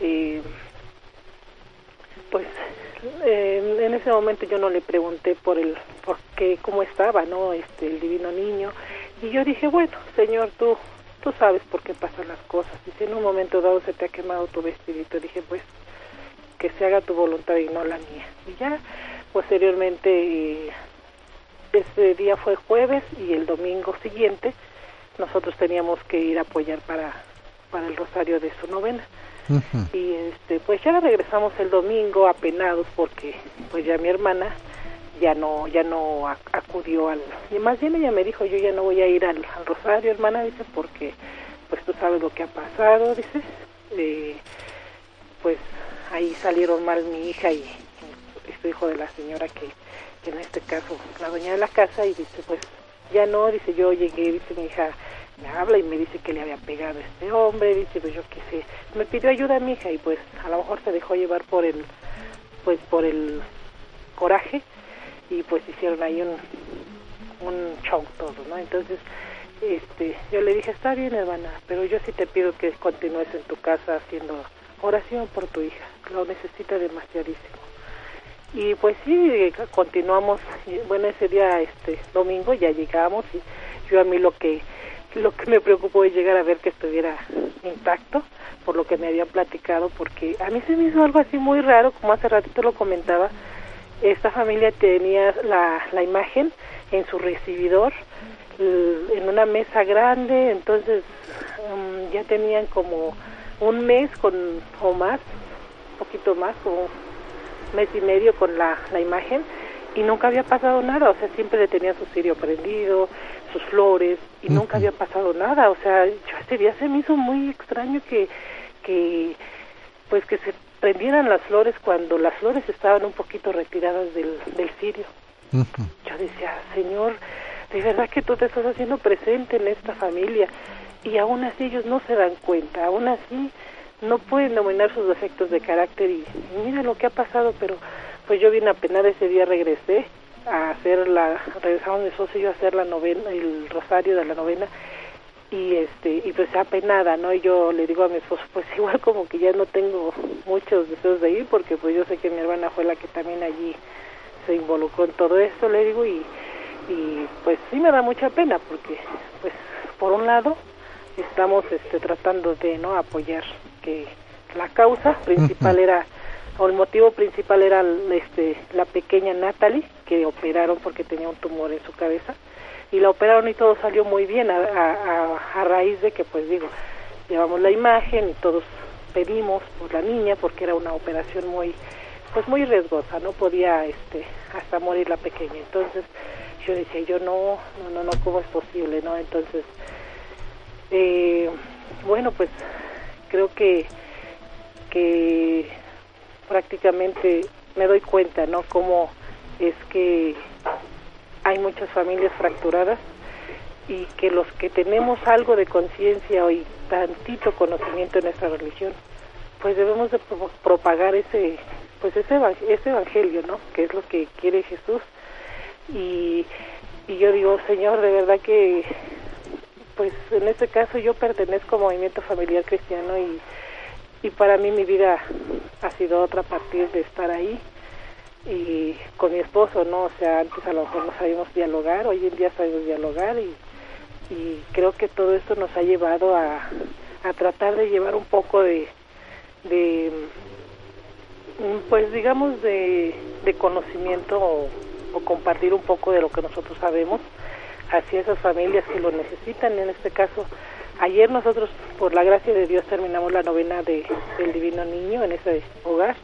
eh, pues eh, en ese momento yo no le pregunté por el por qué cómo estaba no este el divino niño. Y yo dije bueno señor tú tú sabes por qué pasan las cosas. Y si en un momento dado se te ha quemado tu vestidito dije pues que se haga tu voluntad y no la mía. Y ya posteriormente ese día fue jueves y el domingo siguiente nosotros teníamos que ir a apoyar para para el rosario de su novena. Y este pues ya regresamos el domingo apenados porque pues ya mi hermana ya no ya no acudió al y más bien ella me dijo yo ya no voy a ir al, rosario hermana dice porque pues tú sabes lo que ha pasado dice eh, pues ahí salieron mal mi hija y, y su hijo de la señora que, que en este caso la dueña de la casa y dice pues ya no dice yo llegué dice mi hija me habla y me dice que le había pegado a este hombre, dice, pues yo qué sé, me pidió ayuda mi hija y pues a lo mejor se dejó llevar por el, pues por el coraje y pues hicieron ahí un, un show todo, ¿no? Entonces, este, yo le dije, está bien hermana, pero yo sí te pido que continúes en tu casa haciendo oración por tu hija, lo necesita demasiadísimo. Y pues sí, continuamos, bueno, ese día, este, domingo ya llegamos y yo a mí lo que lo que me preocupó es llegar a ver que estuviera intacto, por lo que me habían platicado, porque a mí se me hizo algo así muy raro, como hace ratito lo comentaba, esta familia tenía la, la imagen en su recibidor, en una mesa grande, entonces um, ya tenían como un mes con o más, un poquito más, como un mes y medio con la, la imagen, y nunca había pasado nada, o sea, siempre le tenía su cirio prendido, sus flores y nunca había pasado nada. O sea, yo este día se me hizo muy extraño que, que pues que se prendieran las flores cuando las flores estaban un poquito retiradas del, del cirio. Yo decía, Señor, de verdad que tú te estás haciendo presente en esta familia y aún así ellos no se dan cuenta, aún así no pueden dominar sus defectos de carácter y, mira lo que ha pasado, pero pues yo vine a penar ese día, regresé a hacer la regresamos mi y yo a hacer la novena el rosario de la novena y este y pues apenada no y yo le digo a mi esposo pues igual como que ya no tengo muchos deseos de ir porque pues yo sé que mi hermana fue la que también allí se involucró en todo esto le digo y y pues sí me da mucha pena porque pues por un lado estamos este tratando de no apoyar que la causa principal era o el motivo principal era este la pequeña Natalie que operaron porque tenía un tumor en su cabeza y la operaron y todo salió muy bien a, raíz de que pues digo llevamos la imagen y todos pedimos por la niña porque era una operación muy pues muy riesgosa no podía este hasta morir la pequeña entonces yo decía yo no no no no cómo es posible no entonces eh, bueno pues creo que que prácticamente me doy cuenta, ¿no? Cómo es que hay muchas familias fracturadas y que los que tenemos algo de conciencia y tantito conocimiento en nuestra religión, pues debemos de propagar ese pues ese, ese evangelio, ¿no? Que es lo que quiere Jesús. Y, y yo digo, Señor, de verdad que, pues en este caso yo pertenezco al movimiento familiar cristiano y, y para mí mi vida ha sido otra a partir de estar ahí y con mi esposo, ¿no? O sea, antes a lo mejor no sabíamos dialogar, hoy en día sabemos dialogar y, y creo que todo esto nos ha llevado a, a tratar de llevar un poco de, de mm, pues digamos de, de conocimiento o, compartir un poco de lo que nosotros sabemos hacia esas familias que lo necesitan. En este caso, ayer nosotros, por la gracia de Dios, terminamos la novena de, del Divino Niño en ese hogar.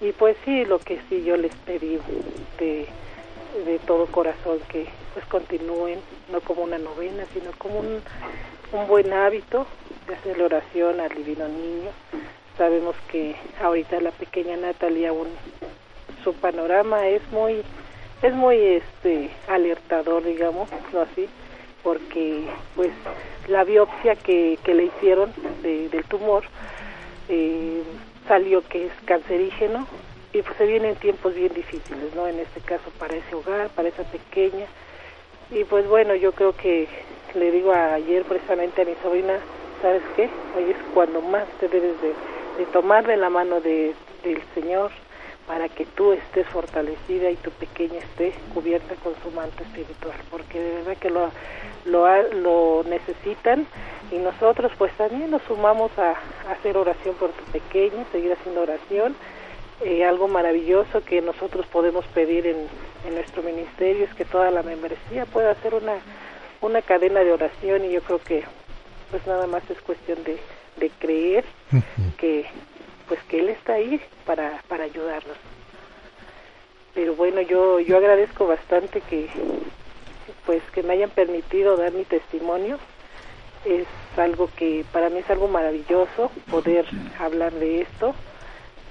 Y pues sí, lo que sí yo les pedí de, de todo corazón que pues continúen, no como una novena, sino como un, un buen hábito de hacer la oración al Divino Niño, Sabemos que ahorita la pequeña Natalia aún su panorama es muy es muy este alertador, digamos, no así, porque pues la biopsia que, que le hicieron de, del tumor eh, salió que es cancerígeno y pues se vienen tiempos bien difíciles, ¿no? En este caso para ese hogar, para esa pequeña. Y pues bueno, yo creo que le digo ayer precisamente a mi sobrina, ¿sabes qué? Hoy es cuando más te debes de tomar de la mano de, del Señor para que tú estés fortalecida y tu pequeña esté cubierta con su manto espiritual, porque de verdad que lo, lo, lo necesitan y nosotros pues también nos sumamos a, hacer oración por tu pequeña, seguir haciendo oración. Eh, algo maravilloso que nosotros podemos pedir en, en nuestro ministerio es que toda la membresía pueda hacer una, una cadena de oración y yo creo que pues nada más es cuestión de, de creer que pues que él está ahí para para ayudarnos. Pero bueno yo yo agradezco bastante que pues que me hayan permitido dar mi testimonio. Es algo que para mí es algo maravilloso poder hablar de esto.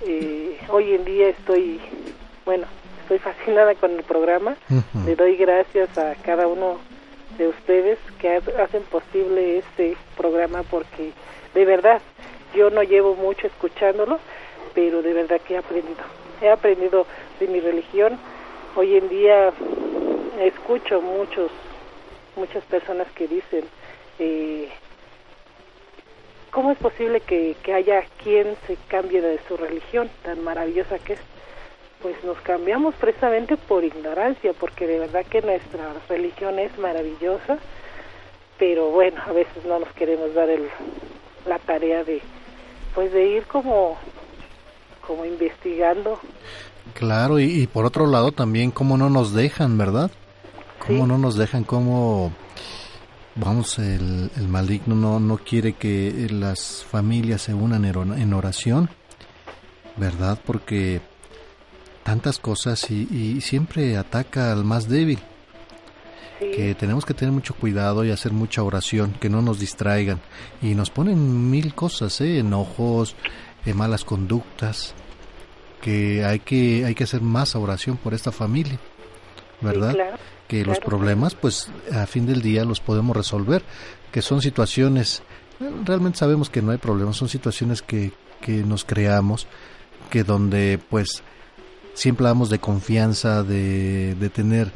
Eh, hoy en día estoy bueno estoy fascinada con el programa. Le doy gracias a cada uno de ustedes que hacen posible este programa porque de verdad, yo no llevo mucho escuchándolo, pero de verdad que he aprendido. He aprendido de mi religión. Hoy en día escucho muchos, muchas personas que dicen, eh, ¿cómo es posible que, que haya quien se cambie de su religión tan maravillosa que es? Pues nos cambiamos precisamente por ignorancia, porque de verdad que nuestra religión es maravillosa, pero bueno, a veces no nos queremos dar el, la tarea de pues de ir como como investigando. Claro y, por otro lado también cómo no nos dejan verdad cómo no nos dejan cómo vamos el, el maligno no no quiere que las familias se unan en oración verdad porque tantas cosas y, y siempre ataca al más débil que tenemos que tener mucho cuidado y hacer mucha oración, que no nos distraigan. Y nos ponen mil cosas, ¿eh? enojos, eh, malas conductas, que hay, que hay que hacer más oración por esta familia, ¿verdad? que los problemas, pues a fin del día los podemos resolver, que son situaciones, realmente sabemos que no hay problemas, son situaciones que, que nos creamos, que donde pues siempre hablamos de confianza, de, de tener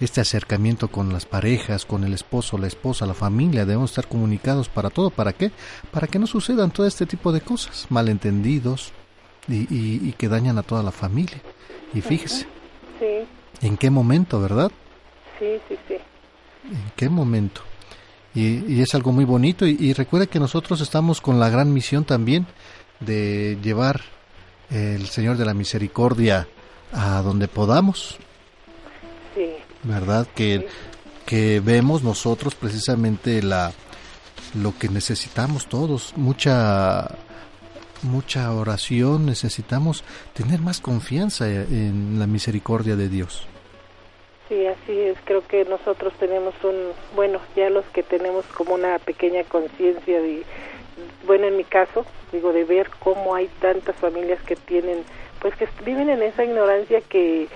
este acercamiento con las parejas, con el esposo, la esposa, la familia, debemos estar comunicados para todo. ¿Para qué? Para que no sucedan todo este tipo de cosas, malentendidos y, y, que dañan a toda la familia. Y fíjese, sí. ¿en qué momento, verdad? Sí, sí, sí. ¿En qué momento? Y, y es algo muy bonito y, y recuerde que nosotros estamos con la gran misión también de llevar el Señor de la Misericordia a donde podamos. ¿Verdad? Que, que vemos nosotros precisamente la lo que necesitamos todos, mucha mucha oración, necesitamos tener más confianza en la misericordia de Dios. Sí, así es. Creo que nosotros tenemos un, bueno, ya los que tenemos como una pequeña conciencia de, bueno, en mi caso, digo, de ver cómo hay tantas familias que tienen, pues que viven en esa ignorancia que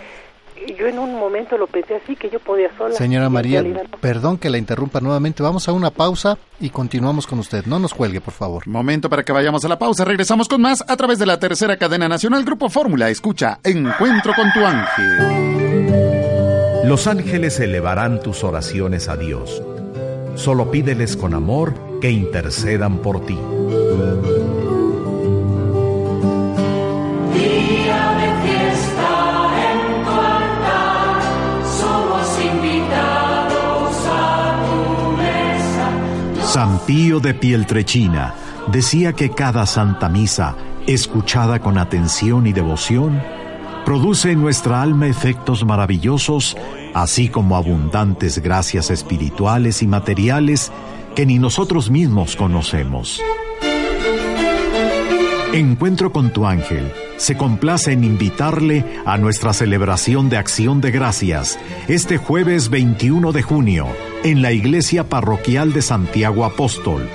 yo en un momento lo pensé así, que yo podía sola. Señora María, perdón que la interrumpa nuevamente. Vamos a una pausa y continuamos con usted. No nos cuelgue, por favor. Momento para que vayamos a la pausa. Regresamos con más a través de la tercera cadena nacional Grupo Fórmula. Escucha, Encuentro con tu ángel. Los ángeles elevarán tus oraciones a Dios. Solo pídeles con amor que intercedan por ti. San Pío de Pieltrechina decía que cada Santa Misa, escuchada con atención y devoción, produce en nuestra alma efectos maravillosos, así como abundantes gracias espirituales y materiales que ni nosotros mismos conocemos. Encuentro con tu ángel se complace en invitarle a nuestra celebración de acción de gracias este jueves 21 de junio en la iglesia parroquial de Santiago Apóstol.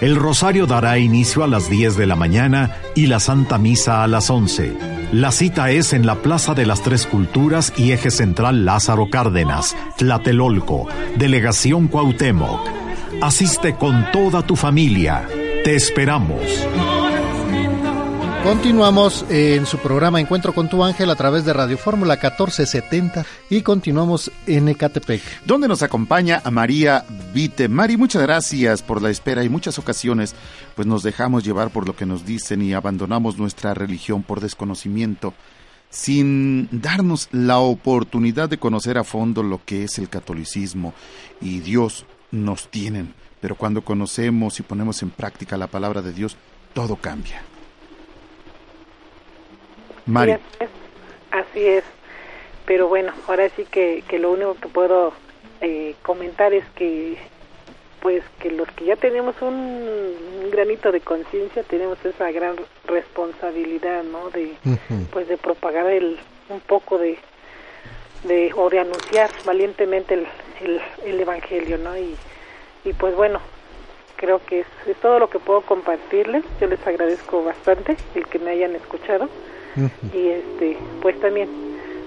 El rosario dará inicio a las 10 de la mañana y la Santa Misa a las 11. La cita es en la Plaza de las Tres Culturas y Eje Central Lázaro Cárdenas, Tlatelolco, Delegación Cuauhtémoc. Asiste con toda tu familia. Te esperamos. Continuamos en su programa Encuentro con tu ángel a través de Radio Fórmula 1470 y continuamos en Ecatepec. Donde nos acompaña a María Vite. Mari, muchas gracias por la espera y muchas ocasiones pues nos dejamos llevar por lo que nos dicen y abandonamos nuestra religión por desconocimiento sin darnos la oportunidad de conocer a fondo lo que es el catolicismo y Dios nos tienen. Pero cuando conocemos y ponemos en práctica la palabra de Dios, todo cambia. Así es, así es. Pero bueno, ahora sí que, que lo único que puedo eh, comentar es que pues que los que ya tenemos un, granito de conciencia tenemos esa gran responsabilidad no de pues de propagar el un poco de de o de anunciar valientemente el, el, evangelio no y, y pues bueno creo que es, es todo lo que puedo compartirles. Yo les agradezco bastante el que me hayan escuchado y este pues también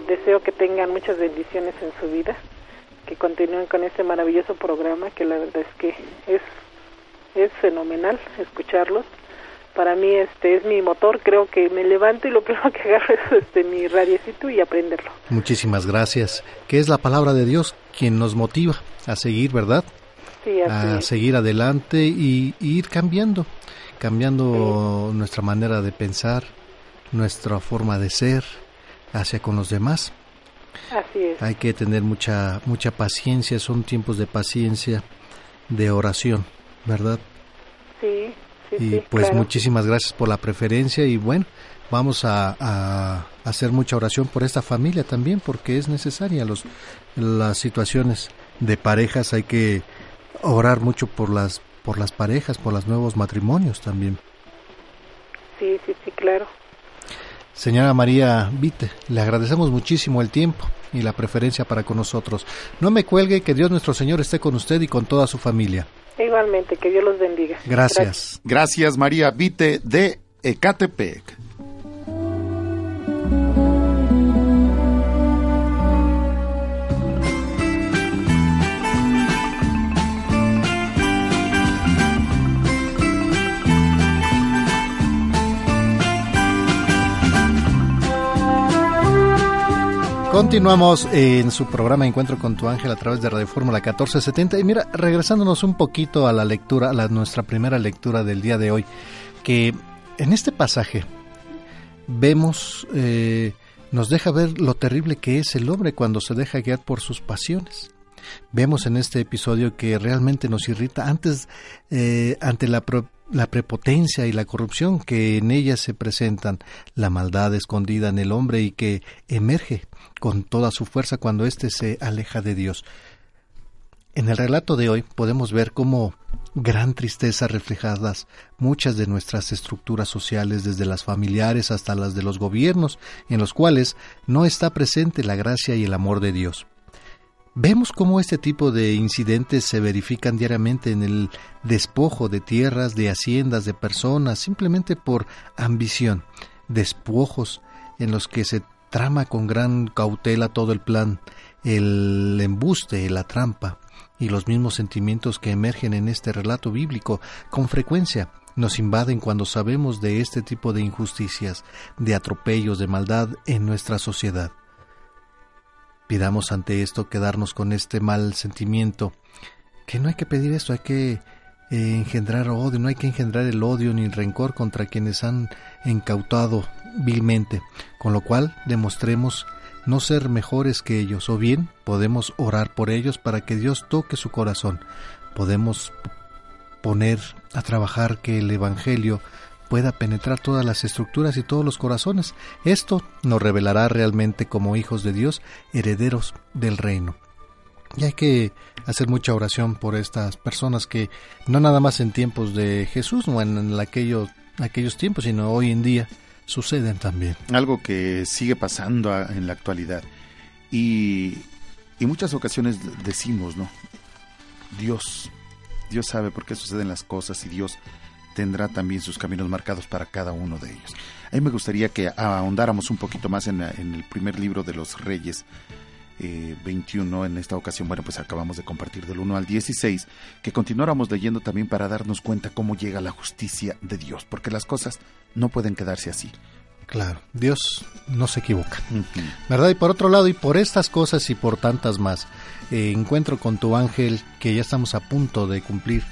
deseo que tengan muchas bendiciones en su vida que continúen con este maravilloso programa que la verdad es que es es fenomenal escucharlos. Para mí este es mi motor creo que me levanto y lo primero que agarro es este mi radiecito y aprenderlo. Muchísimas gracias. Que es la palabra de Dios quien nos motiva a seguir verdad sí, a seguir adelante y, ir cambiando cambiando nuestra manera de pensar nuestra forma de ser hacia con los demás. Así es. Hay que tener mucha mucha paciencia, son tiempos de paciencia, de oración, ¿verdad? Sí, sí, y pues muchísimas gracias por la preferencia y bueno, vamos a, a, hacer mucha oración por esta familia también porque es necesaria los las situaciones de parejas hay que orar mucho por las por las parejas, por los nuevos matrimonios también. Sí, sí, sí, claro. Señora María Vite, le agradecemos muchísimo el tiempo y la preferencia para con nosotros. No me cuelgue, que Dios nuestro Señor esté con usted y con toda su familia. Igualmente, que Dios los bendiga. Gracias. Gracias, María Vite de Ecatepec. Continuamos en su programa Encuentro con tu ángel a través de Radio Fórmula 1470 y mira, regresándonos un poquito a la lectura, a nuestra primera lectura del día de hoy, que en este pasaje vemos, eh, nos deja ver lo terrible que es el hombre cuando se deja guiar por sus pasiones. Vemos en este episodio que realmente nos irrita antes eh, ante la la prepotencia y la corrupción que en ella se presentan, la maldad escondida en el hombre y que emerge con toda su fuerza cuando éste se aleja de Dios. En el relato de hoy podemos ver cómo gran tristeza reflejadas muchas de nuestras estructuras sociales, desde las familiares hasta las de los gobiernos, en los cuales no está presente la gracia y el amor de Dios. Vemos cómo este tipo de incidentes se verifican diariamente en el despojo de tierras, de haciendas, de personas, simplemente por ambición, despojos en los que se trama con gran cautela todo el plan, el embuste, la trampa y los mismos sentimientos que emergen en este relato bíblico con frecuencia nos invaden cuando sabemos de este tipo de injusticias, de atropellos, de maldad en nuestra sociedad. Pidamos ante esto quedarnos con este mal sentimiento, que no hay que pedir esto, hay que eh, engendrar odio, no hay que engendrar el odio ni el rencor contra quienes han incautado vilmente, con lo cual demostremos no ser mejores que ellos, o bien podemos orar por ellos para que Dios toque su corazón, podemos poner a trabajar que el Evangelio pueda penetrar todas las estructuras y todos los corazones. Esto nos revelará realmente como hijos de Dios, herederos del reino. Y hay que hacer mucha oración por estas personas que no nada más en tiempos de Jesús o en aquellos, aquellos tiempos, sino hoy en día suceden también. Algo que sigue pasando en la actualidad. Y, y muchas ocasiones decimos, ¿no? Dios, Dios sabe por qué suceden las cosas y Dios tendrá también sus caminos marcados para cada uno de ellos. A mí me gustaría que ahondáramos un poquito más en, el primer libro de los Reyes, 21 eh, en esta ocasión, bueno, pues acabamos de compartir del 1 al 16, que continuáramos leyendo también para darnos cuenta cómo llega la justicia de Dios, porque las cosas no pueden quedarse así. Claro, Dios no se equivoca. ¿Verdad? Y por otro lado, y por estas cosas y por tantas más, eh, encuentro con tu ángel que ya estamos a punto de cumplir,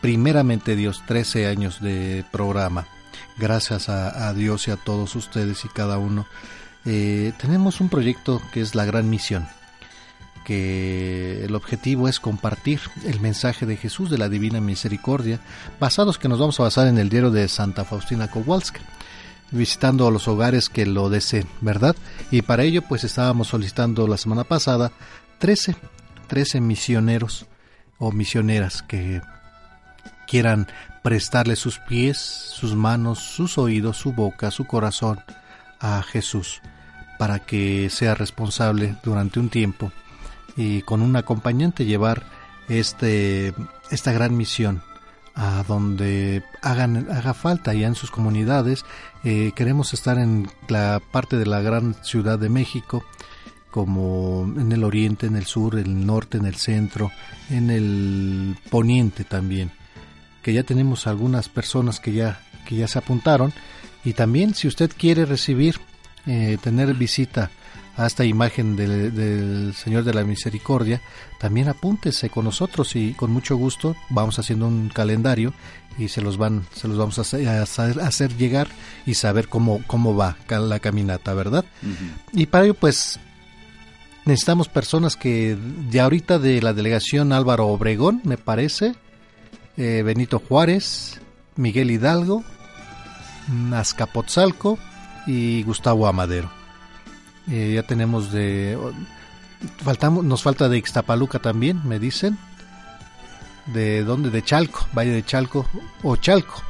primeramente Dios, 13 años de programa. Gracias a, Dios y a todos ustedes y cada uno. Eh, tenemos un proyecto que es la gran misión, que el objetivo es compartir el mensaje de Jesús de la Divina Misericordia, basados que nos vamos a basar en el diario de Santa Faustina Kowalska visitando a los hogares que lo deseen, ¿verdad? Y para ello pues estábamos solicitando la semana pasada 13, 13 misioneros o misioneras que quieran prestarle sus pies, sus manos, sus oídos, su boca, su corazón a Jesús para que sea responsable durante un tiempo y con un acompañante llevar este esta gran misión a donde hagan, haga falta ya en sus comunidades. Eh, queremos estar en la parte de la gran ciudad de México, como en el oriente, en el sur, en el norte, en el centro, en el poniente también, que ya tenemos algunas personas que ya, que ya se apuntaron. Y también si usted quiere recibir, eh, tener visita a esta imagen del, Señor de la Misericordia, también apúntese con nosotros y con mucho gusto vamos haciendo un calendario y se los van se los vamos a hacer, llegar y saber cómo cómo va la caminata, ¿verdad? Y para ello pues necesitamos personas que de ahorita de la delegación Álvaro Obregón, me parece, eh, Benito Juárez, Miguel Hidalgo, Azcapotzalco y Gustavo Amadero. Eh, ya tenemos de... Faltamos, nos falta de Ixtapaluca también, me dicen. ¿De dónde? De Chalco, Valle de Chalco o Chalco.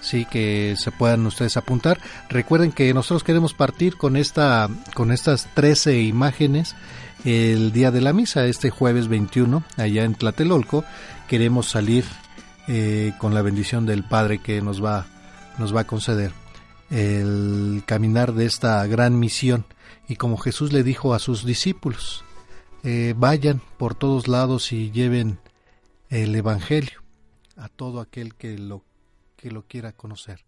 Sí, que se puedan ustedes apuntar. Recuerden que nosotros queremos partir con esta con estas 13 imágenes el día de la misa, este jueves 21, allá en Tlatelolco. Queremos salir eh, con la bendición del Padre que nos va, nos va a conceder el caminar de esta gran misión y como Jesús le dijo a sus discípulos, eh, vayan por todos lados y lleven el Evangelio a todo aquel que lo, que lo quiera conocer.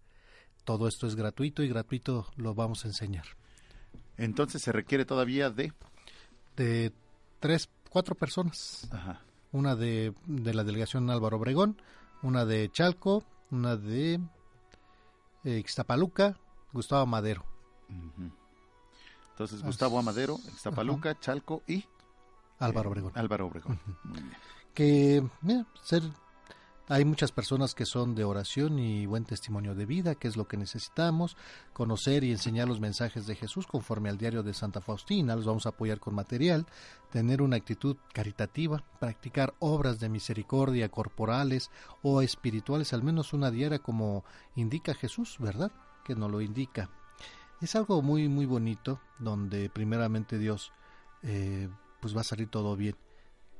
Todo esto es gratuito y gratuito lo vamos a enseñar. Entonces se requiere todavía de... De tres, cuatro personas. Una de, de la delegación Álvaro Obregón, una de Chalco, una de Ixtapaluca, Gustavo Madero. Entonces, Gustavo Amadero, Ixtapaluca, Chalco y Álvaro Obregón. Álvaro Obregón. Que ser hay muchas personas que son de oración y buen testimonio de vida, que es lo que necesitamos, conocer y enseñar los mensajes de Jesús conforme al diario de Santa Faustina, los vamos a apoyar con material, tener una actitud caritativa, practicar obras de misericordia corporales o espirituales, al menos una diaria como indica Jesús, ¿verdad? Que nos lo indica. Es algo muy, muy bonito, donde primeramente Dios, eh, pues va a salir todo bien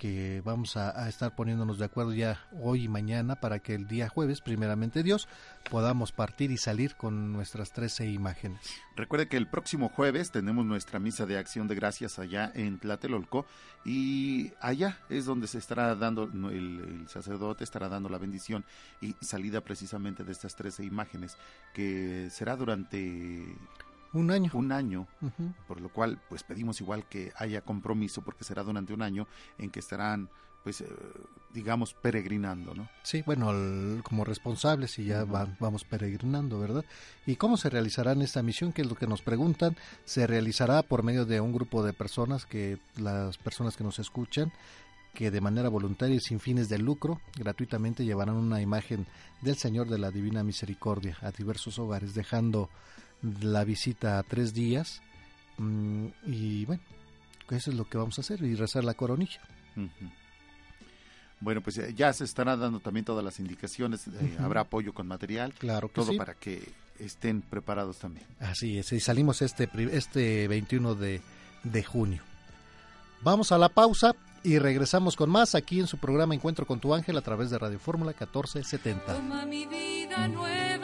que vamos a, estar poniéndonos de acuerdo ya hoy y mañana para que el día jueves, primeramente Dios, podamos partir y salir con nuestras 13 imágenes. Recuerde que el próximo jueves tenemos nuestra misa de acción de gracias allá en Tlatelolco y allá es donde se estará dando, el, sacerdote estará dando la bendición y salida precisamente de estas 13 imágenes que será durante un año. Un año, por lo cual pues pedimos igual que haya compromiso porque será durante un año en que estarán pues eh, digamos peregrinando, ¿no? Sí, bueno, como responsables y ya vamos peregrinando, ¿verdad? ¿Y cómo se realizará en esta misión? Que es lo que nos preguntan. Se realizará por medio de un grupo de personas que las personas que nos escuchan que de manera voluntaria y sin fines de lucro gratuitamente llevarán una imagen del Señor de la Divina Misericordia a diversos hogares, dejando la visita a tres días mm, y bueno, eso es lo que vamos a hacer y rezar la coronilla. Bueno, pues eh, ya se estarán dando también todas las indicaciones, eh, habrá apoyo con material, claro todo para que estén preparados también. Así es, y salimos este, este 21 de, de junio. Vamos a la pausa y regresamos con más aquí en su programa Encuentro con tu ángel a través de Radio Fórmula 1470. Toma mi vida nueva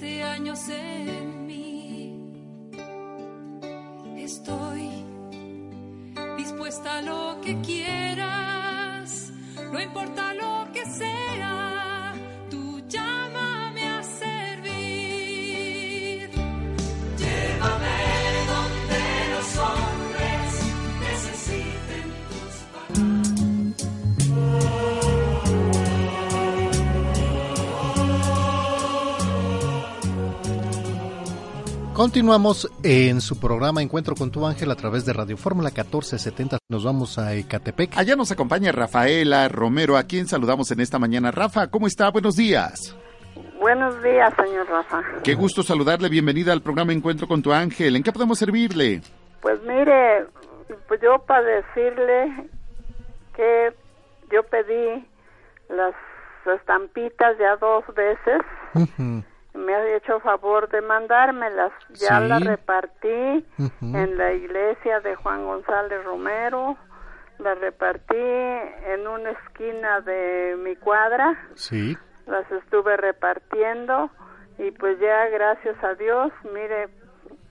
desgaste años en mí. Estoy dispuesta a lo que quieras, no importa lo Continuamos en su programa Encuentro con tu ángel a través de Radio Fórmula 1470. Nos vamos a Ecatepec. Allá nos acompaña Rafaela Romero, a quien saludamos en esta mañana. Rafa, ¿cómo está? Buenos días. Buenos días, señor Rafa. Qué gusto saludarle. Bienvenida al programa Encuentro con tu ángel. ¿En qué podemos servirle? Pues mire, pues yo para decirle que yo pedí las estampitas ya dos veces me ha hecho favor de mandármelas. Ya las repartí en la iglesia de Juan González Romero, las repartí en una esquina de mi cuadra. Sí. Las estuve repartiendo y pues ya gracias a Dios, mire,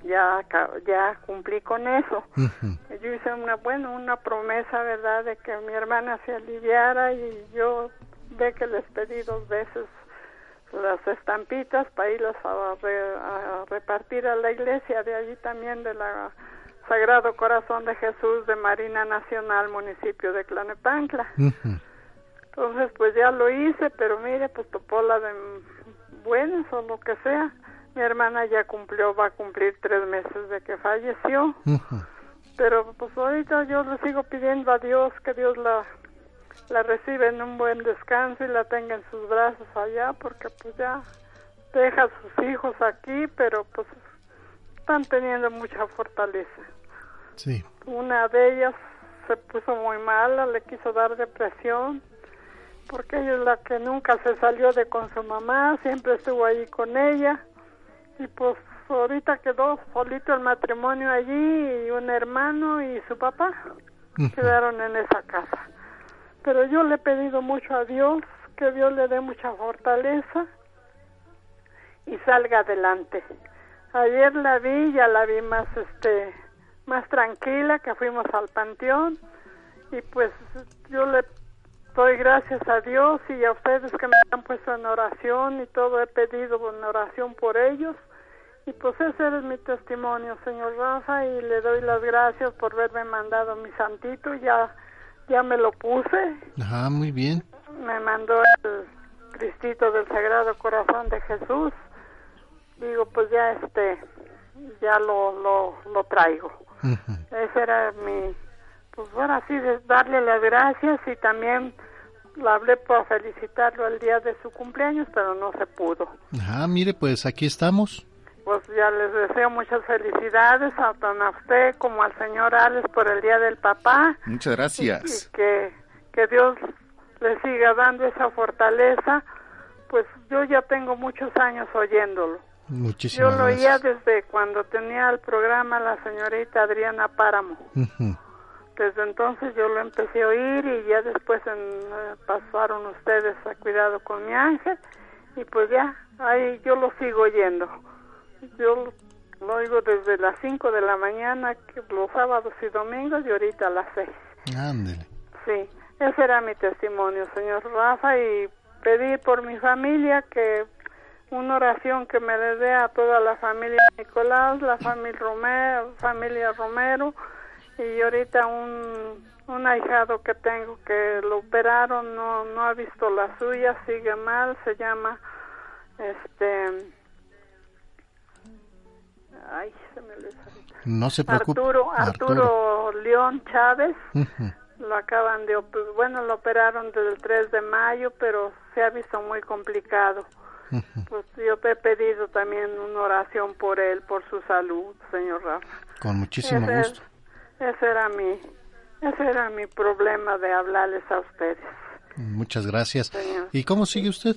ya ya cumplí con eso. Yo hice una bueno, una promesa, ¿verdad?, de que mi hermana se aliviara y yo ve que les pedí dos veces las estampitas para irlas a, repartir a la iglesia de allí también de la Sagrado Corazón de Jesús de Marina Nacional, municipio de Clanepancla. Entonces, pues ya lo hice, pero mire, pues topó la de buenas o lo que sea. Mi hermana ya cumplió, va a cumplir tres meses de que falleció. Pero pues ahorita yo le sigo pidiendo a Dios que Dios la la recibe en un buen descanso y la tenga en sus brazos allá porque pues ya deja a sus hijos aquí pero pues están teniendo mucha fortaleza. Sí. Una de ellas se puso muy mala le quiso dar depresión porque ella es la que nunca se salió de con su mamá siempre estuvo ahí con ella y pues ahorita quedó solito el matrimonio allí y un hermano y su papá quedaron en esa casa pero yo le he pedido mucho a Dios que Dios le dé mucha fortaleza y salga adelante. Ayer la vi, ya la vi más este más tranquila, que fuimos al panteón. Y pues yo le doy gracias a Dios y a ustedes que me han puesto en oración y todo. He pedido en oración por ellos. Y pues ese es mi testimonio, señor Rafa, y le doy las gracias por haberme mandado mi santito. Ya ya me lo puse. Ajá, muy bien. Me mandó el Cristito del Sagrado Corazón de Jesús. Digo, pues ya este, ya lo, lo, lo traigo. Ese era mi, pues bueno, así de darle las gracias y también lo hablé para felicitarlo el día de su cumpleaños, pero no se pudo. Ajá, mire, pues aquí estamos pues ya les deseo muchas felicidades a a usted como al señor Alex por el Día del Papá. Muchas gracias. Y, que, que Dios le siga dando esa fortaleza, pues yo ya tengo muchos años oyéndolo. Muchísimas Yo lo gracias. oía desde cuando tenía el programa la señorita Adriana Páramo. Desde entonces yo lo empecé a oír y ya después en, eh, pasaron ustedes a cuidado con mi ángel y pues ya, ahí yo lo sigo oyendo. Yo lo, oigo desde las 5 de la mañana, los sábados y domingos y ahorita a las 6. Ándele. Sí, ese era mi testimonio, señor Rafa, y pedir por mi familia que una oración que me le dé a toda la familia Nicolás, la familia Romero, familia Romero, y ahorita un, un ahijado que tengo que lo operaron, no, no ha visto la suya, sigue mal, se llama, este, ay, se me olvidó ahorita. No se preocupe. Arturo, Arturo León Chávez, lo acaban de, bueno, lo operaron desde el 3 de mayo, pero se ha visto muy complicado. Pues yo te he pedido también una oración por él, por su salud, señor Rafa. Con muchísimo Ese- gusto. Ese era mi, ese era mi problema de hablarles a ustedes. Muchas gracias. Señor. ¿Y cómo sigue usted?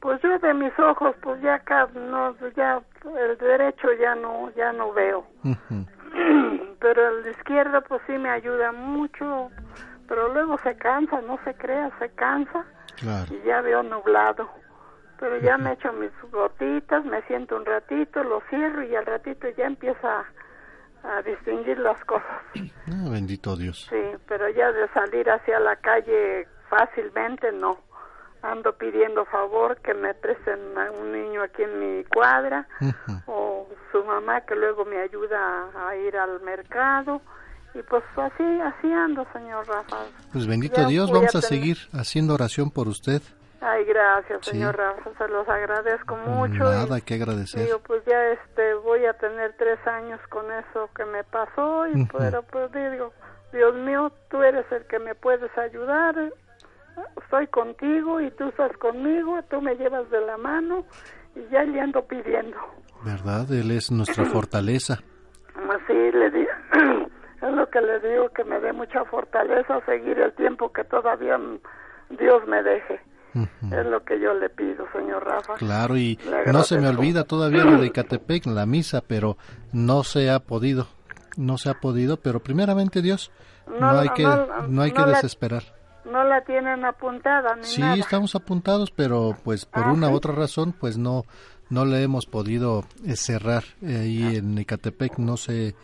Pues yo de mis ojos, pues ya acá, no, ya el derecho ya no, ya no veo. Pero el de izquierda pues sí me ayuda mucho, pero luego se cansa, no se crea, se cansa Claro. y ya veo nublado. Pero ya me echo mis gotitas, me siento un ratito, lo cierro y al ratito ya empieza a, a distinguir las cosas. Ah, bendito Dios. Sí, pero ya de salir hacia la calle fácilmente no. Ando pidiendo favor que me presten a un niño aquí en mi cuadra o su mamá que luego me ayuda a, ir al mercado y pues así así ando, señor Rafa. Pues bendito Ya Dios, vamos a tener- seguir haciendo oración por usted. Ay, gracias, Sí. señor Rafa, se los agradezco mucho. Nada y que agradecer. Digo, pues ya este voy a tener tres años con eso que me pasó y Ujú. pero pues digo, Dios mío, tú eres el que me puedes ayudar. Estoy contigo y tú estás conmigo, tú me llevas de la mano y ya le ando pidiendo. ¿Verdad? Él es nuestra fortaleza. Así le di, es lo que le digo, que me dé mucha fortaleza seguir el tiempo que todavía Dios me deje. Es lo que yo le pido, señor Rafa. Claro, y no se me olvida todavía lo de Icatepec, la misa, pero no se ha podido. No se ha podido, pero primeramente Dios, no, No, hay que, no, no hay que la- desesperar. No la tienen apuntada ni Sí, nada. estamos apuntados, pero pues por Ah, una u ¿sí? otra razón, pues no no le hemos podido eh, cerrar eh, ahí en Ecatepec, no sé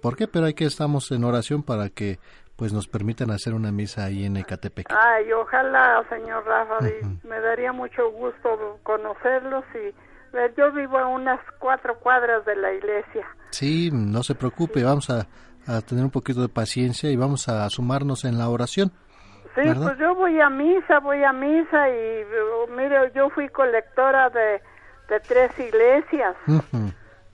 por qué, pero hay que estamos en oración para que pues nos permitan hacer una misa ahí en Ecatepec. Ay, ojalá, señor Rafa, me daría mucho gusto conocerlos y ver, yo vivo a unas cuatro cuadras de la iglesia. Sí, no se preocupe, vamos a, a tener un poquito de paciencia y vamos a sumarnos en la oración. Sí, ¿Verdad? pues yo voy a misa, voy a misa y eh, mire, yo fui colectora de, de tres iglesias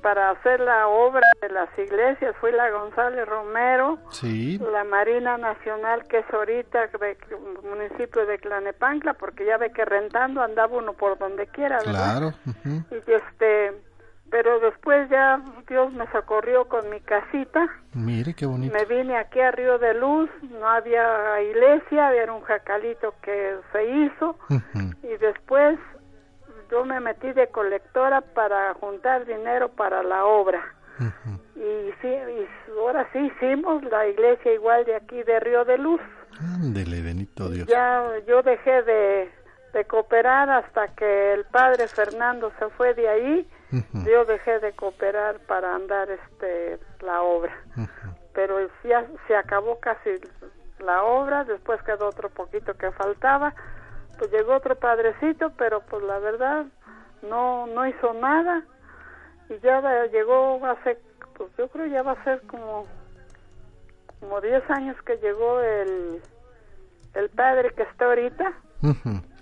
para hacer la obra de las iglesias. Fui la González Romero, Sí, la Marina Nacional que es ahorita de municipio de Clanepancla, porque ya ve que rentando andaba uno por donde quiera, ¿verdad? claro. Y este, pero después ya Dios me socorrió con mi casita. Mire qué bonito. Me vine aquí a Río de Luz, no había iglesia, había un jacalito que se hizo y después yo me metí de colectora para juntar dinero para la obra. Y sí, y ahora sí hicimos la iglesia igual de aquí de Río de Luz. Ándele, bendito Dios. Ya yo dejé de, de cooperar hasta que el padre Fernando se fue de ahí. Yo dejé de cooperar para andar este la obra. Pero ya se acabó casi la obra, después quedó otro poquito que faltaba. Pues llegó otro padrecito, pero pues la verdad no no hizo nada. Y ya llegó hace pues yo creo ya va a ser como como 10 años que llegó el el padre que está ahorita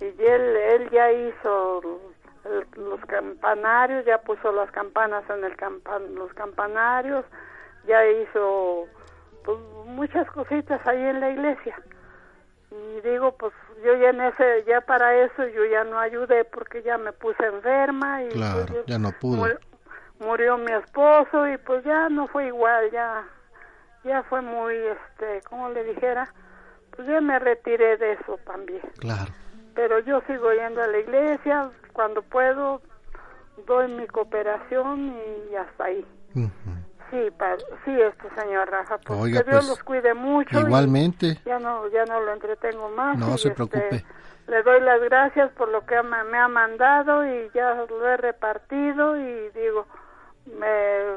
y él él ya hizo el- los campanarios ya puso las campanas en el campan los campanarios ya hizo pues, muchas cositas ahí en la iglesia. Y digo pues yo ya en ese ya para eso yo ya no ayudé porque ya me puse enferma y pues, Claro, ya no mur- murió mi esposo y pues ya no fue igual ya ya fue muy este como le dijera pues ya me retiré de eso también. Claro. pero yo sigo yendo a la iglesia cuando puedo doy mi cooperación y hasta ahí. Sí, sí, este señor Rafa, pues que Dios pues, los cuide mucho. Igualmente. Ya no, ya no lo entretengo más. No se este, preocupe. Le doy las gracias por lo que me ha mandado y ya lo he repartido y digo, me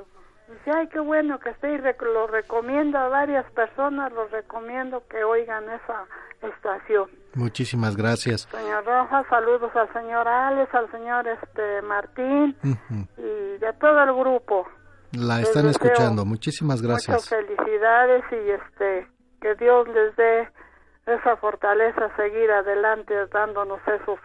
dice, ay, qué bueno que esté y lo recomiendo a varias personas, los recomiendo que oigan esa estación. Muchísimas gracias. Señor Rojas, saludos al señor Alex, al señor este Martín y a todo el grupo. La están escuchando. Muchísimas gracias. Muchas felicidades y este que Dios les dé esa fortaleza a seguir adelante dándonos esas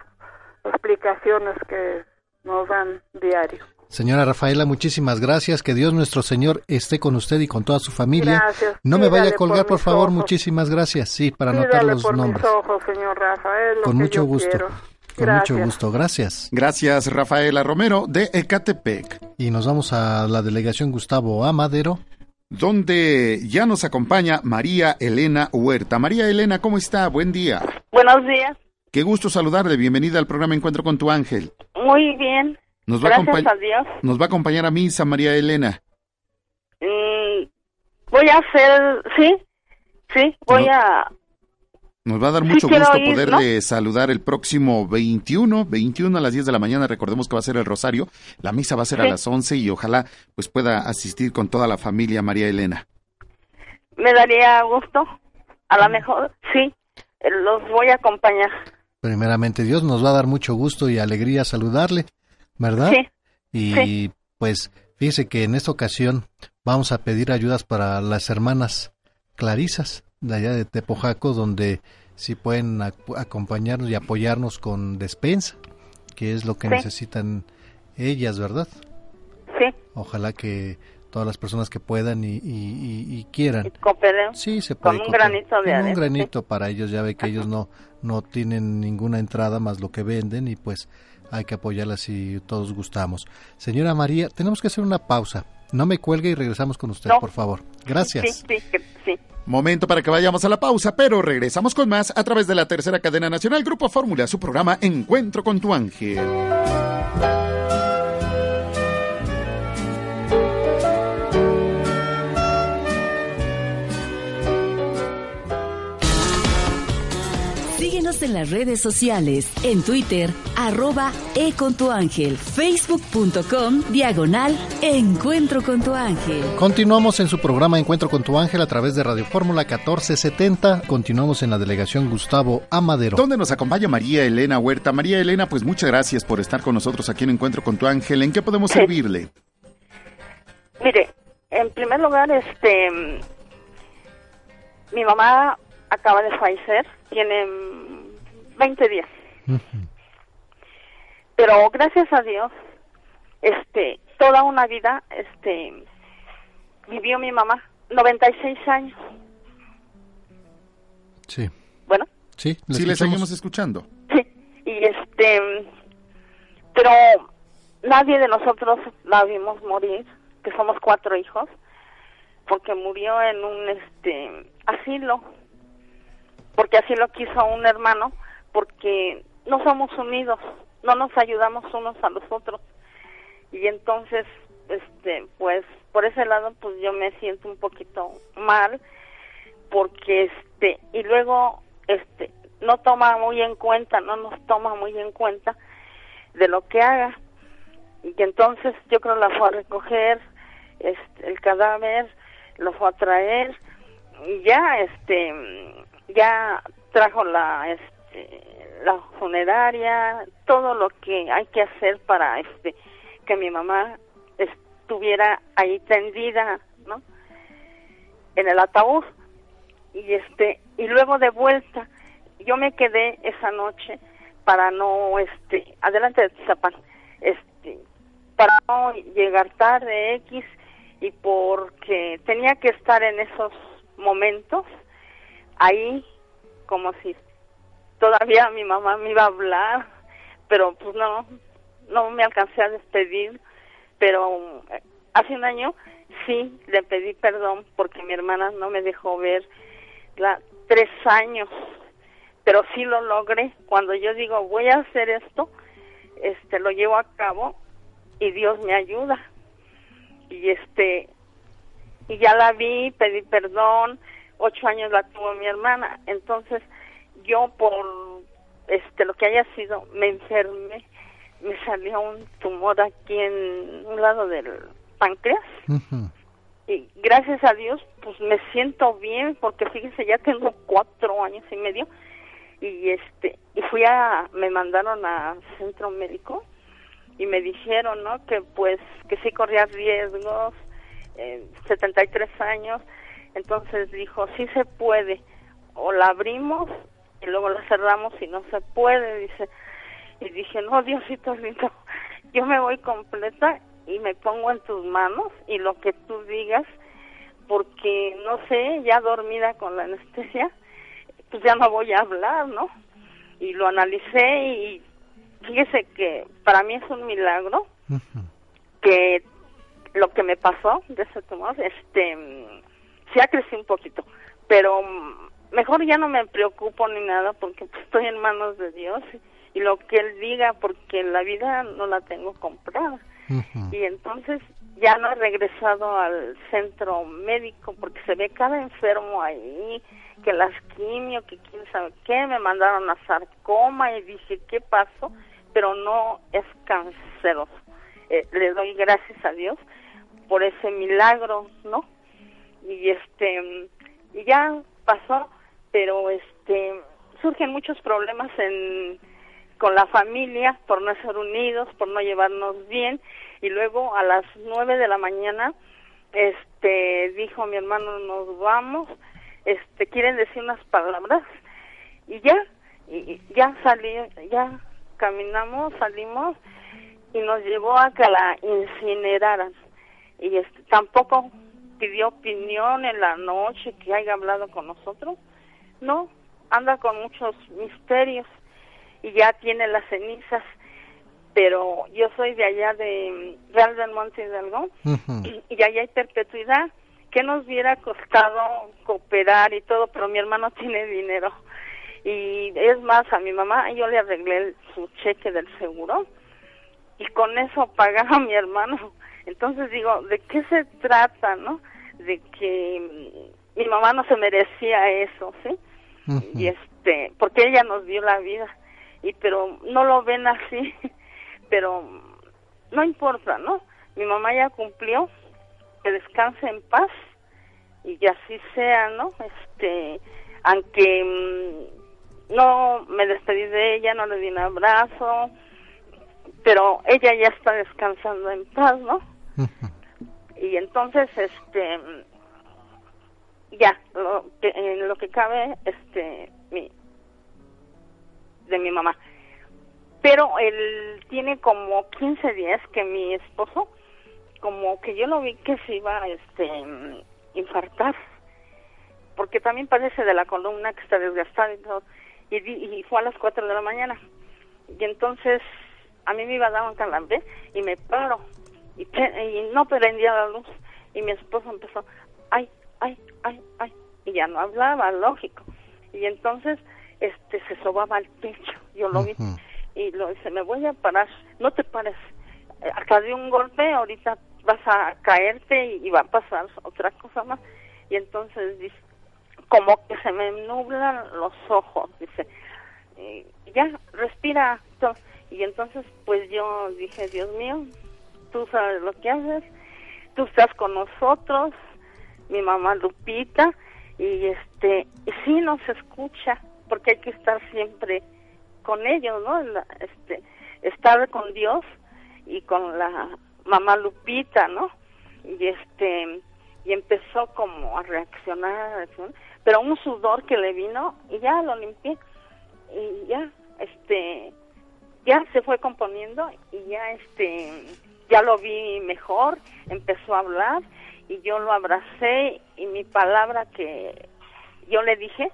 explicaciones que nos dan diario. Señora Rafaela, muchísimas gracias. Que Dios nuestro Señor esté con usted y con toda su familia. Gracias. No me vaya a colgar, por, favor. Muchísimas gracias. Sí, para anotar los por nombres. Mis ojos, señor Rafael, con mucho gusto. Quiero. Con mucho gusto, gracias. Gracias, Rafaela Romero de Ecatepec. Y nos vamos a la delegación Gustavo Amadero. Donde ya nos acompaña María Elena Huerta. María Elena, ¿cómo está? Buen día. Buenos días. Qué gusto saludarle. Bienvenida al programa Encuentro con tu ángel. Muy bien. Nos va Gracias a, Dios. Nos va a acompañar a misa María Elena. Mm, voy a hacer, sí, sí, voy a nos va a dar mucho gusto poderle saludar el próximo 21, 21 a las 10 de la mañana. Recordemos que va a ser el Rosario. La misa va a ser a las 11 y ojalá pues pueda asistir con toda la familia María Elena. Me daría gusto. A lo mejor, sí, los voy a acompañar. Primeramente Dios nos va a dar mucho gusto y alegría saludarle, ¿verdad? Sí. Y pues fíjese que en esta ocasión vamos a pedir ayudas para las hermanas Clarisas de allá de Tepojaco, donde si pueden acompañarnos y apoyarnos con despensa, que es lo que necesitan ellas, ¿verdad? Sí. Ojalá que todas las personas que puedan y, y, quieran. Sí, se puede. Con un granito de Un granito para ellos, ya ve que ellos no, no tienen ninguna entrada más lo que venden y pues hay que apoyarlas si todos gustamos. Señora María, tenemos que hacer una pausa. No me cuelgue y regresamos con usted, por favor. Gracias. Sí, sí, sí. Momento para que vayamos a la pausa, pero regresamos con más a través de la tercera cadena nacional Grupo Fórmula, su programa Encuentro con tu ángel. Síguenos en las redes sociales, en Twitter, arroba e con tu ángel, facebook.com, diagonal, encuentro con tu ángel. Continuamos en su programa Encuentro con tu ángel a través de Radio Fórmula 1470. Continuamos en la delegación Gustavo Amadero. Donde nos acompaña María Elena Huerta. María Elena, pues muchas gracias por estar con nosotros aquí en Encuentro con tu ángel. ¿En qué podemos servirle? Mire, en primer lugar, este, mi mamá acaba de fallecer, tiene 20 días. Pero gracias a Dios, este, toda una vida, este, vivió mi mamá, 96 años. Sí. Bueno. Sí, sí le seguimos escuchando. Sí, y este, pero nadie de nosotros la vimos morir, que somos cuatro hijos, porque murió en un, este, asilo porque así lo quiso un hermano, porque no somos unidos, no nos ayudamos unos a los otros. Y entonces, este, pues, por ese lado, pues yo me siento un poquito mal, porque este, y luego, este, no toma muy en cuenta, no nos toma muy en cuenta de lo que haga. Y entonces yo creo la fue a recoger, este, el cadáver, lo fue a traer, y ya, este, ya trajo la este, la funeraria, todo lo que hay que hacer para este que mi mamá estuviera ahí tendida, ¿no? En el ataúd y este y luego de vuelta yo me quedé esa noche para no este adelante de Tizapán, este para no llegar tarde X y porque tenía que estar en esos momentos ahí como si todavía mi mamá me iba a hablar, pero pues no, no me alcancé a despedir, pero eh, hace un año sí le pedí perdón porque mi hermana no me dejó ver la, tres años, pero sí lo logré. Cuando yo digo voy a hacer esto, este lo llevo a cabo y Dios me ayuda. Y este, y ya la vi, pedí perdón, ocho años la tuvo mi hermana, entonces yo por este lo que haya sido me enfermé, me salió un tumor aquí en un lado del páncreas. Y gracias a Dios pues me siento bien porque fíjese ya tengo cuatro años y medio y este y fui a me mandaron a centro médico y me dijeron no que pues que sí corría riesgos eh, 73 años. Entonces dijo sí se puede o la abrimos y luego la cerramos y no se puede dice y dije no Diosito lindo yo me voy completa y me pongo en tus manos y lo que tú digas porque no sé ya dormida con la anestesia pues ya no voy a hablar, ¿no? Y lo analicé y fíjese que para mí es un milagro que lo que me pasó de ese tumor, este, sí ha crecido un poquito, pero mejor ya no me preocupo ni nada porque estoy en manos de Dios y, y lo que Él diga porque la vida no la tengo comprada. Y entonces ya no he regresado al centro médico porque se ve cada enfermo ahí, que las quimio, que quién sabe qué, me mandaron a sarcoma y dije, ¿qué pasó? Pero no es canceroso. Eh, le doy gracias a Dios por ese milagro, ¿no? Y este, y ya pasó, pero este, surgen muchos problemas en con la familia por no ser unidos, por no llevarnos bien. Y luego a las nueve de la mañana este dijo mi hermano nos vamos este quieren decir unas palabras. Y ya y ya salí ya caminamos salimos y nos llevó a que la incineraran. Y este, tampoco pidió opinión en la noche que haya hablado con nosotros no anda con muchos misterios y ya tiene las cenizas pero yo soy de allá de Real del Monte Hidalgo y, y allá hay perpetuidad. Que nos hubiera costado cooperar y todo pero mi hermano tiene dinero y es más a mi mamá yo le arreglé el- su cheque del seguro y con eso pagaba a mi hermano. Entonces digo de qué se trata no de que mi mamá no se merecía eso sí y este porque ella nos dio la vida y pero no lo ven así pero no importa no mi mamá ya cumplió que descanse en paz y que así sea no este aunque mm, no me despedí de ella no le di un abrazo pero ella ya está descansando en paz no y entonces este ya lo que, en lo que cabe este mi de mi mamá. Pero él tiene como 15 días que mi esposo como que yo lo vi que se iba a este infartar. Porque también padece de la columna que está desgastada y todo. Y, y fue a las 4 de la mañana. Y entonces a mí me iba a dar un calambre y me paro. Y, y no prendía la luz. Y mi esposo empezó ay ay ay ay y ya no hablaba lógico. Y entonces este se sobaba al pecho yo lo vi y lo dice me voy a parar no te pares Eh, acá de un golpe ahorita vas a caerte y, y va a pasar otra cosa más. Y entonces dice como que se me nublan los ojos dice y ya respira y entonces pues yo dije Dios mío tú sabes lo que haces tú estás con nosotros mi mamá Lupita y este sí nos escucha porque hay que estar siempre con ellos no este estar con Dios y con la mamá Lupita no y este y empezó como a reaccionar, a reaccionar, pero un sudor que le vino y ya lo limpié y ya este ya se fue componiendo y ya este ya lo vi mejor empezó a hablar y yo lo abracé y mi palabra que yo le dije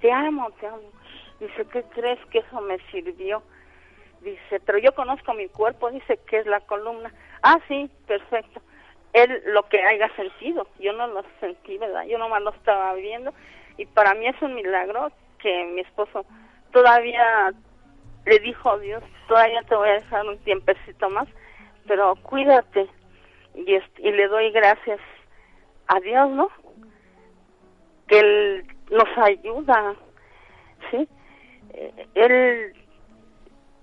te amo te amo dice qué crees que eso me sirvió dice pero yo conozco mi cuerpo dice que es la columna ah sí perfecto él lo que haya sentido yo no lo sentí verdad yo nomás lo estaba viendo y para mí es un milagro que mi esposo todavía le dijo Dios todavía te voy a dejar un tiempecito más pero cuídate. Y, este, y le doy gracias a Dios, ¿no? Que Él nos ayuda, ¿sí? Eh, Él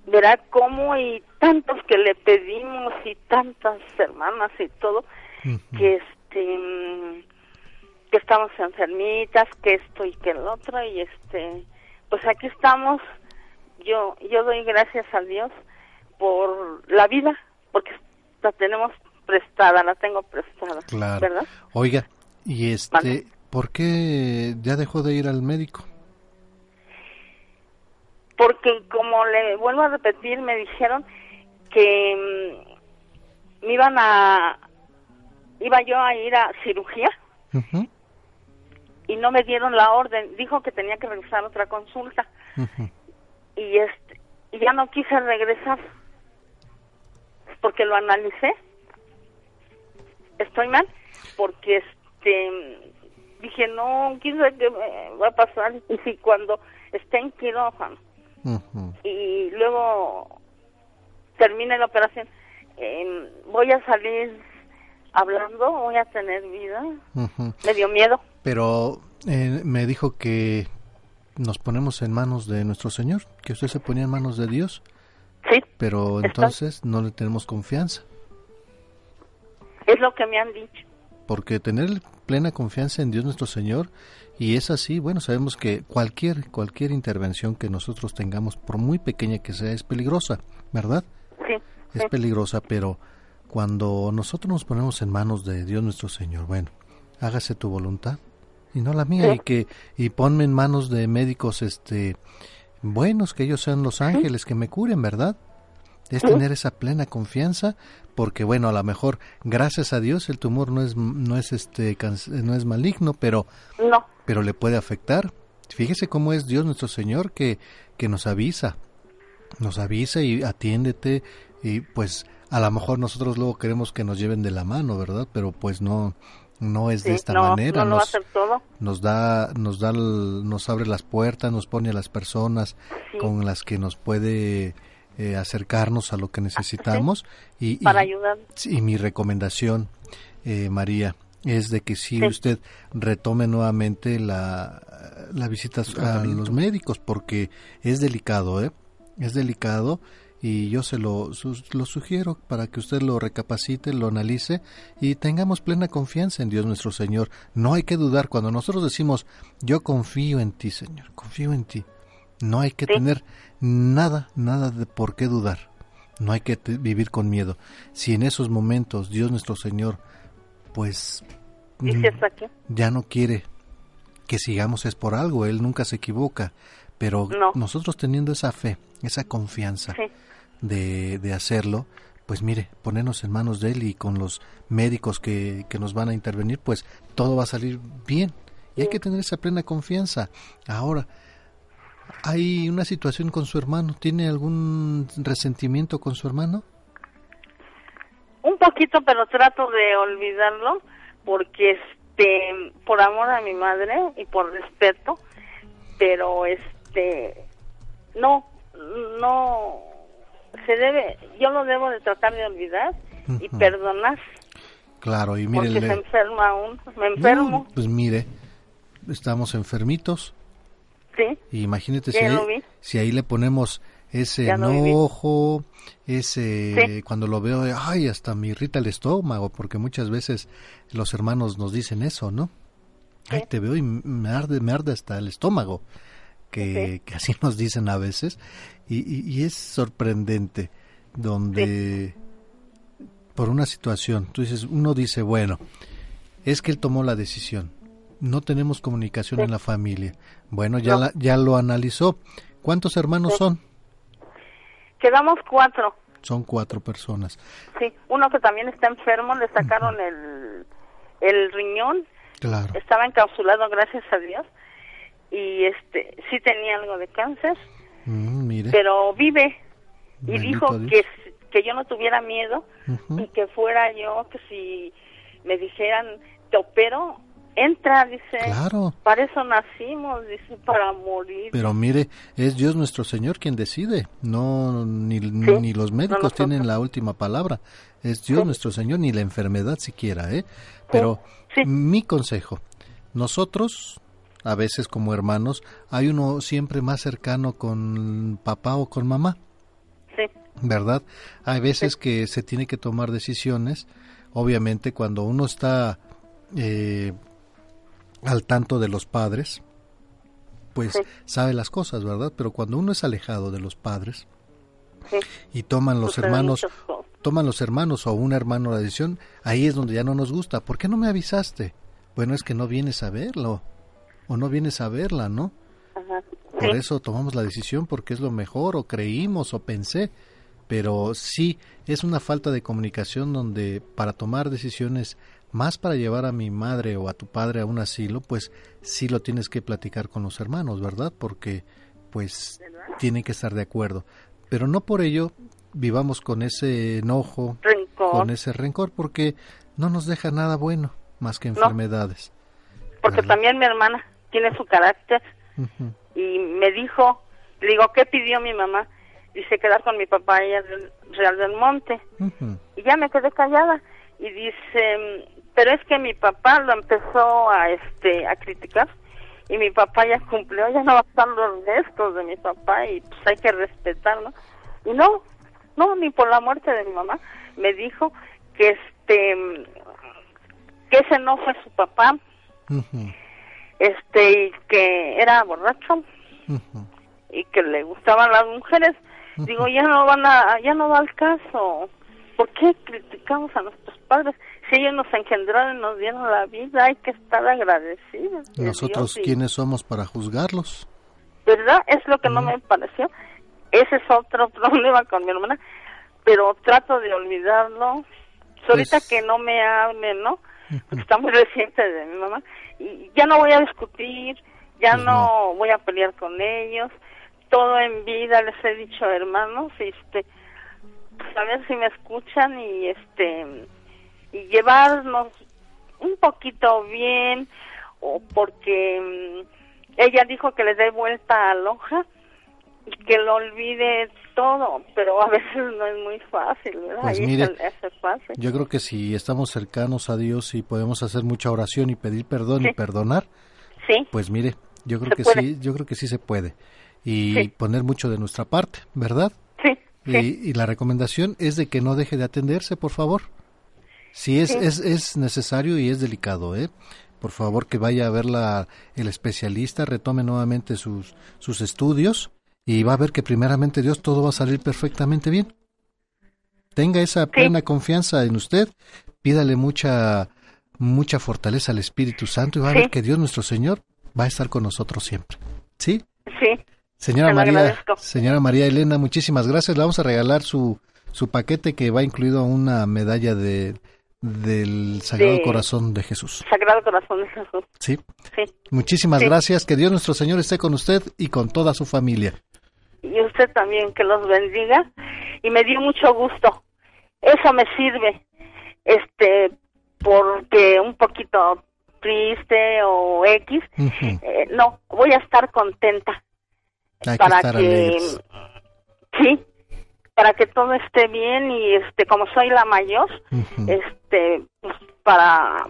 verá cómo y tantos que le pedimos y tantas hermanas y todo, que este mm, que estamos enfermitas, que esto y que el otro y este pues aquí estamos. Yo yo doy gracias a Dios por la vida, porque la tenemos prestada, la tengo prestada, Claro. ¿verdad? Oiga, y este, ¿por qué ya dejó de ir al médico? porque como le vuelvo a repetir, me dijeron que mm, me iban a, iba yo a ir a cirugía y no me dieron la orden, dijo que tenía que regresar a otra consulta y este, y ya no quise regresar porque lo analicé, estoy mal, porque este, dije no, quién sabe qué me va a pasar y si cuando esté en quirófano y luego termine la operación, eh, voy a salir hablando, voy a tener vida. Ujú. Me dio miedo. Pero eh, me dijo que nos ponemos en manos de nuestro Señor, que usted se ponía en manos de Dios. Sí. Pero entonces no le tenemos confianza, Es lo que me han dicho. porque tener plena confianza en Dios nuestro Señor y es así, bueno, sabemos que cualquier cualquier intervención que nosotros tengamos, por muy pequeña que sea, es peligrosa, ¿verdad? Sí. es peligrosa, pero cuando nosotros nos ponemos en manos de Dios nuestro Señor, bueno, hágase tu voluntad y no la mía Sí. y que y ponme en manos de médicos este buenos, que ellos sean los ángeles que me curen, ¿verdad? Es tener esa plena confianza porque bueno, a lo mejor gracias a Dios el tumor no es no es este no es maligno, pero No. pero le puede afectar. Fíjese cómo es Dios nuestro Señor que, que nos avisa, nos avisa y atiéndete y pues a lo mejor nosotros luego queremos que nos lleven de la mano, ¿verdad? Pero pues no no es de esta no, manera. no nos, nos da nos da nos abre las puertas, nos pone a las personas Sí. con las que nos puede eh, acercarnos a lo que necesitamos y, y- Para ayudar. y mi recomendación eh, María es de que si Sí. usted retome nuevamente la, la visita a los médicos porque es delicado, ¿eh? Es delicado y yo se lo, su- lo sugiero para que usted lo recapacite, lo analice y tengamos plena confianza en Dios nuestro Señor. No hay que dudar cuando nosotros decimos yo confío en ti, Señor, confío en ti. No hay que tener nada, nada de por qué dudar. No hay que vivir con miedo. Si en esos momentos Dios nuestro Señor, pues ¿Y si mm, ya no quiere que sigamos es por algo, Él nunca se equivoca, pero No. nosotros teniendo esa fe, esa confianza Sí. de, de hacerlo, pues mire, ponernos en manos de Él y con los médicos que, que nos van a intervenir, pues todo va a salir bien. Y hay que tener esa plena confianza. Ahora, hay una situación con su hermano, ¿tiene algún resentimiento con su hermano? Un poquito, pero trato de olvidarlo porque este por amor a mi madre y por respeto, pero este no no se debe, yo lo debo de tratar de olvidar y perdonar Claro, y mire, porque se enferma aún, me enfermo, No, pues mire, estamos enfermitos. Sí, Y imagínate si ahí, si le ponemos ese Ya enojo, ese Sí. cuando lo veo, ay, hasta me irrita el estómago, porque muchas veces los hermanos nos dicen eso, ¿no? Ay, te veo y me arde, me arde hasta el estómago, que, que así nos dicen a veces, y, y- y es sorprendente, donde por una situación, tú dices, uno dice, bueno, es que él tomó la decisión, no tenemos comunicación en la familia, bueno, ya, No. la- ya lo analizó, ¿cuántos hermanos Sí. son? quedamos cuatro, Son cuatro personas, sí, uno que también está enfermo, le sacaron el el riñón. Claro. estaba encapsulado gracias a Dios. Y este sí tenía algo de cáncer Mm, mire, pero vive. Y Bendito dijo que que yo no tuviera miedo y que fuera yo que si me dijeran te opero entra, dice. Claro. Para eso nacimos, dice, para morir. Pero mire, es Dios nuestro Señor quien decide, no ni, ni los médicos tienen la última palabra. Es Dios nuestro Señor, ni la enfermedad siquiera, ¿eh? Pero mi consejo, nosotros a veces como hermanos, hay uno siempre más cercano con papá o con mamá. Sí. ¿Verdad? Hay veces que se tiene que tomar decisiones, obviamente cuando uno está eh, al tanto de los padres, pues sabe las cosas, ¿verdad? Pero cuando uno es alejado de los padres y toman los hermanos, toman los hermanos o un hermano la decisión, ahí es donde ya no nos gusta. ¿Por qué no me avisaste? Bueno, es que no vienes a verlo o no vienes a verla, ¿no? Por eso tomamos la decisión porque es lo mejor o creímos o pensé, pero sí es una falta de comunicación donde para tomar decisiones más para llevar a mi madre o a tu padre a un asilo, pues sí lo tienes que platicar con los hermanos, ¿verdad? Porque pues tienen que estar de acuerdo. Pero no por ello vivamos con ese enojo, con ese rencor, porque no nos deja nada bueno más que enfermedades. Porque también mi hermana tiene su carácter y me dijo, le digo, ¿qué pidió mi mamá? Dice quedar con mi papá ella del Real del Monte. Y ya me quedé callada y dice, pero es que mi papá lo empezó a este a criticar y mi papá ya cumplió, ya no va a estar los restos de mi papá y pues hay que respetarlo. Y no, no, ni por la muerte de mi mamá, me dijo que este que ese no fue su papá, este y que era borracho y que le gustaban las mujeres. Digo, ya no van a, ya no va al caso. ¿Por qué criticamos a nuestros padres? Si ellos nos engendraron y nos dieron la vida, hay que estar agradecidos. ¿Nosotros quiénes somos para juzgarlos? ¿Verdad? Es lo que no me pareció. Ese es otro problema con mi hermana, pero trato de olvidarlo. Ahorita que no me hable, ¿no? Porque está muy reciente de mi mamá. Y ya no voy a discutir, ya no, voy a pelear con ellos. Todo en vida les he dicho, hermanos, este, pues a ver si me escuchan y este y llevarnos un poquito bien o porque mm, ella dijo que le dé vuelta a Loja y que lo olvide todo, pero a veces no es muy fácil, ¿verdad? Pues mire, es fácil. Yo creo que si estamos cercanos a Dios y podemos hacer mucha oración y pedir perdón y perdonar, Sí. pues mire, yo creo Se que puede. sí, yo creo que sí se puede. Y Sí. poner mucho de nuestra parte, ¿verdad? Sí. Y, y la recomendación es de que no deje de atenderse, por favor. Si es, Sí. es, es necesario y es delicado, ¿eh? Por favor que vaya a ver la, el especialista, retome nuevamente sus, sus estudios y va a ver que primeramente Dios todo va a salir perfectamente bien. Tenga esa plena confianza en usted, pídale mucha, mucha fortaleza al Espíritu Santo y va a Sí. ver que Dios nuestro Señor va a estar con nosotros siempre. ¿Sí? Sí. Señora María, agradezco. señora María Elena, muchísimas gracias. Le vamos a regalar su, su paquete que va incluido una medalla de, del Sagrado De- Corazón de Jesús. Sagrado Corazón de Jesús. Sí. Sí. Muchísimas Sí. gracias. Que Dios nuestro Señor esté con usted y con toda su familia. y usted también que los bendiga y me dio mucho gusto eso me sirve este porque un poquito triste o x eh, no voy a estar contenta Hay que para estar que sí para que todo esté bien y este como soy la mayor este pues, para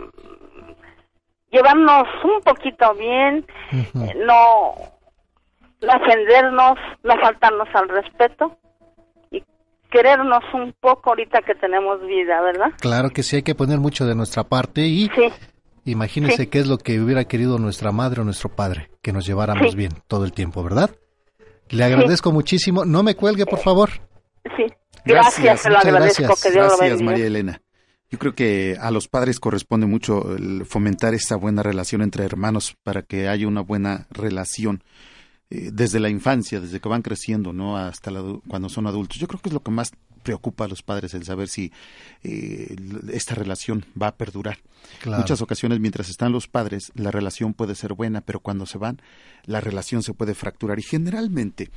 llevarnos un poquito bien eh, no no ofendernos, no faltarnos al respeto y querernos un poco ahorita que tenemos vida, ¿verdad? Claro que sí, hay que poner mucho de nuestra parte y Sí. qué es lo que hubiera querido nuestra madre o nuestro padre, que nos lleváramos Sí. bien todo el tiempo, ¿verdad? Le agradezco muchísimo. No me cuelgue, por favor. Sí. Gracias, se lo muchas agradezco, gracias. que Dios lo Gracias, bendiga. María Elena. Yo creo que a los padres corresponde mucho el fomentar esa buena relación entre hermanos para que haya una buena relación eh, desde la infancia, desde que van creciendo, ¿no? Hasta la cuando son adultos. Yo creo que es lo que más preocupa a los padres el saber si eh, esta relación va a perdurar. Claro. Muchas ocasiones mientras están los padres la relación puede ser buena, pero cuando se van la relación se puede fracturar y generalmente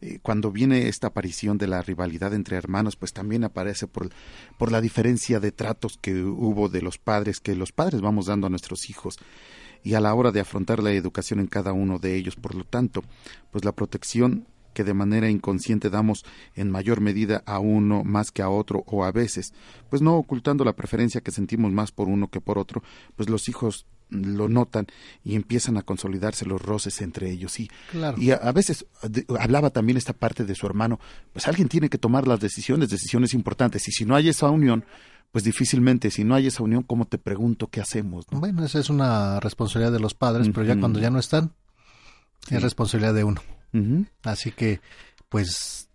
eh, cuando viene esta aparición de la rivalidad entre hermanos, pues también aparece por, por la diferencia de tratos que hubo de los padres, que los padres vamos dando a nuestros hijos y a la hora de afrontar la educación en cada uno de ellos. Por lo tanto, pues la protección que de manera inconsciente damos en mayor medida a uno más que a otro o a veces, pues no ocultando la preferencia que sentimos más por uno que por otro, pues los hijos lo notan y empiezan a consolidarse los roces entre ellos y, Claro. y a, a veces de- hablaba también esta parte de su hermano pues alguien tiene que tomar las decisiones decisiones importantes y si no hay esa unión pues difícilmente si no hay esa unión cómo te pregunto qué hacemos ¿no? Bueno, esa es una responsabilidad de los padres, pero ya cuando ya no están, Sí. es responsabilidad de uno. Así que, pues,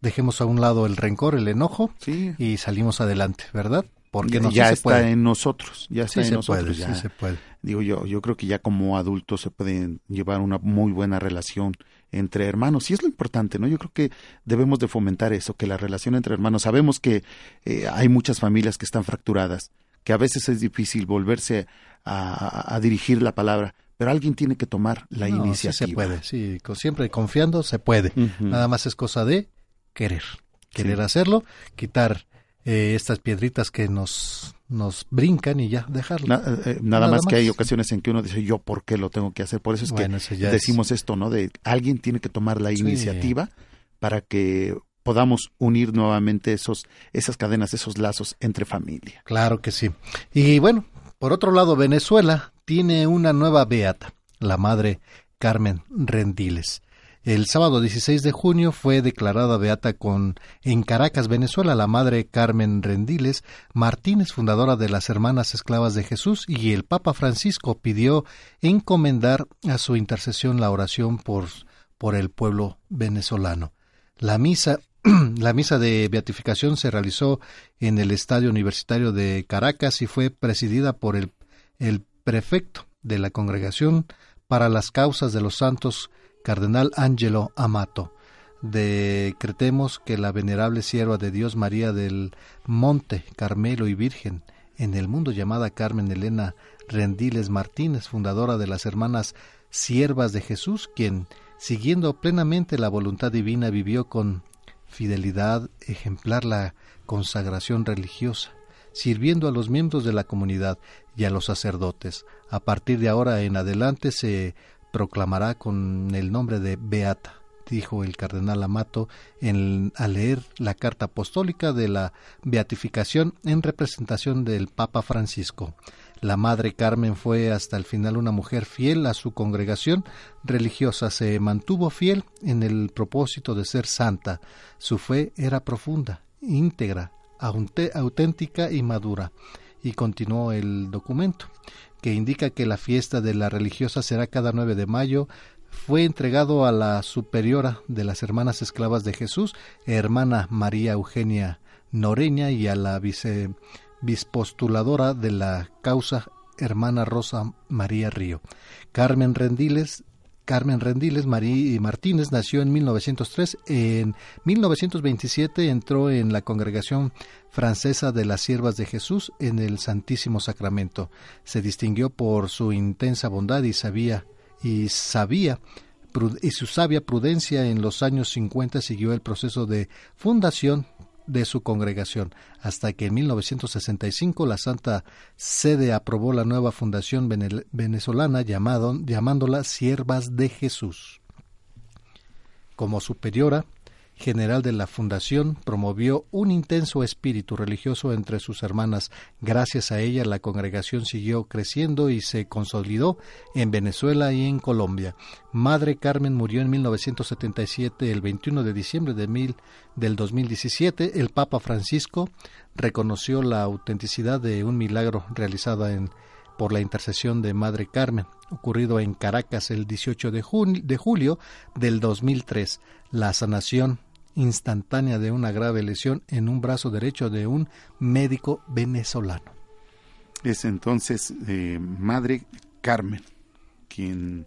dejemos a un lado el rencor, el enojo y salimos adelante, ¿verdad? Porque ya, sí se está puede. en nosotros, ya está Sí en se nosotros. puede, ya. sí se puede. Digo yo, yo creo que ya como adultos se pueden llevar una muy buena relación entre hermanos y es lo importante, ¿no? Yo creo que debemos de fomentar eso, que la relación entre hermanos. Sabemos que eh, hay muchas familias que están fracturadas, que a veces es difícil volverse a, a- a dirigir la palabra, pero alguien tiene que tomar la No, sí iniciativa. se puede, sí, siempre confiando se puede. Nada más es cosa de querer, querer hacerlo, quitar eh, estas piedritas que nos nos brincan y ya dejarlo. Na- eh, nada, más, que hay ocasiones en que uno dice yo por qué lo tengo que hacer. Por eso es Bueno, que eso ya es- decimos esto, ¿no? De alguien tiene que tomar la Sí. iniciativa para que podamos unir nuevamente esos esas cadenas, esos lazos entre familia. Claro que sí. Y bueno, por otro lado, Venezuela tiene una nueva beata, la madre Carmen Rendiles. El sábado 16 de junio fue declarada beata con en Caracas, Venezuela, la madre Carmen Rendiles Martínez, fundadora de las Hermanas Esclavas de Jesús, y el Papa Francisco pidió encomendar a su intercesión la oración por, por el pueblo venezolano. La misa, la misa de beatificación se realizó en el Estadio Universitario de Caracas y fue presidida por el, el prefecto de la Congregación para las Causas de los Santos, Cardenal Angelo Amato. Decretemos que la venerable sierva de Dios María del Monte Carmelo y Virgen en el mundo llamada Carmen Elena Rendiles Martínez, fundadora de las Hermanas Siervas de Jesús, quien, siguiendo plenamente la voluntad divina, vivió con fidelidad ejemplar la consagración religiosa, sirviendo a los miembros de la comunidad y a los sacerdotes. A partir de ahora en adelante se proclamará con el nombre de Beata, dijo el cardenal Amato en, al leer la carta apostólica de la beatificación en representación del Papa Francisco. La Madre Carmen fue hasta el final una mujer fiel a su congregación religiosa, se mantuvo fiel en el propósito de ser santa. Su fe era profunda, íntegra, auténtica y madura. Y continuó el documento, que indica que la fiesta de la religiosa será cada 9 de mayo. Fue entregado a la superiora de las Hermanas Esclavas de Jesús, hermana María Eugenia Noreña, y a la vice de la causa hermana Rosa María Río. Carmen Rendiles Carmen Rendiles Marí Martínez nació en 1903. En 1927 entró en la congregación francesa de las Siervas de Jesús en el Santísimo Sacramento. Se distinguió por su intensa bondad y sabía y sabía y su sabia prudencia en los años 50 siguió el proceso de fundación de su congregación, hasta que en 1965 la Santa Sede aprobó la nueva fundación venezolana llamándola Siervas de Jesús. Como superiora general de la fundación, promovió un intenso espíritu religioso entre sus hermanas. Gracias a ella, la congregación siguió creciendo y se consolidó en Venezuela y en Colombia. Madre Carmen murió en 1977, el 21 de diciembre de mil, del 2017. El Papa Francisco reconoció la autenticidad de un milagro realizado en por la intercesión de Madre Carmen, ocurrido en Caracas el 18 de, jun- de julio del 2003, la sanación instantánea de una grave lesión en un brazo derecho de un médico venezolano. Es entonces eh, Madre Carmen, quien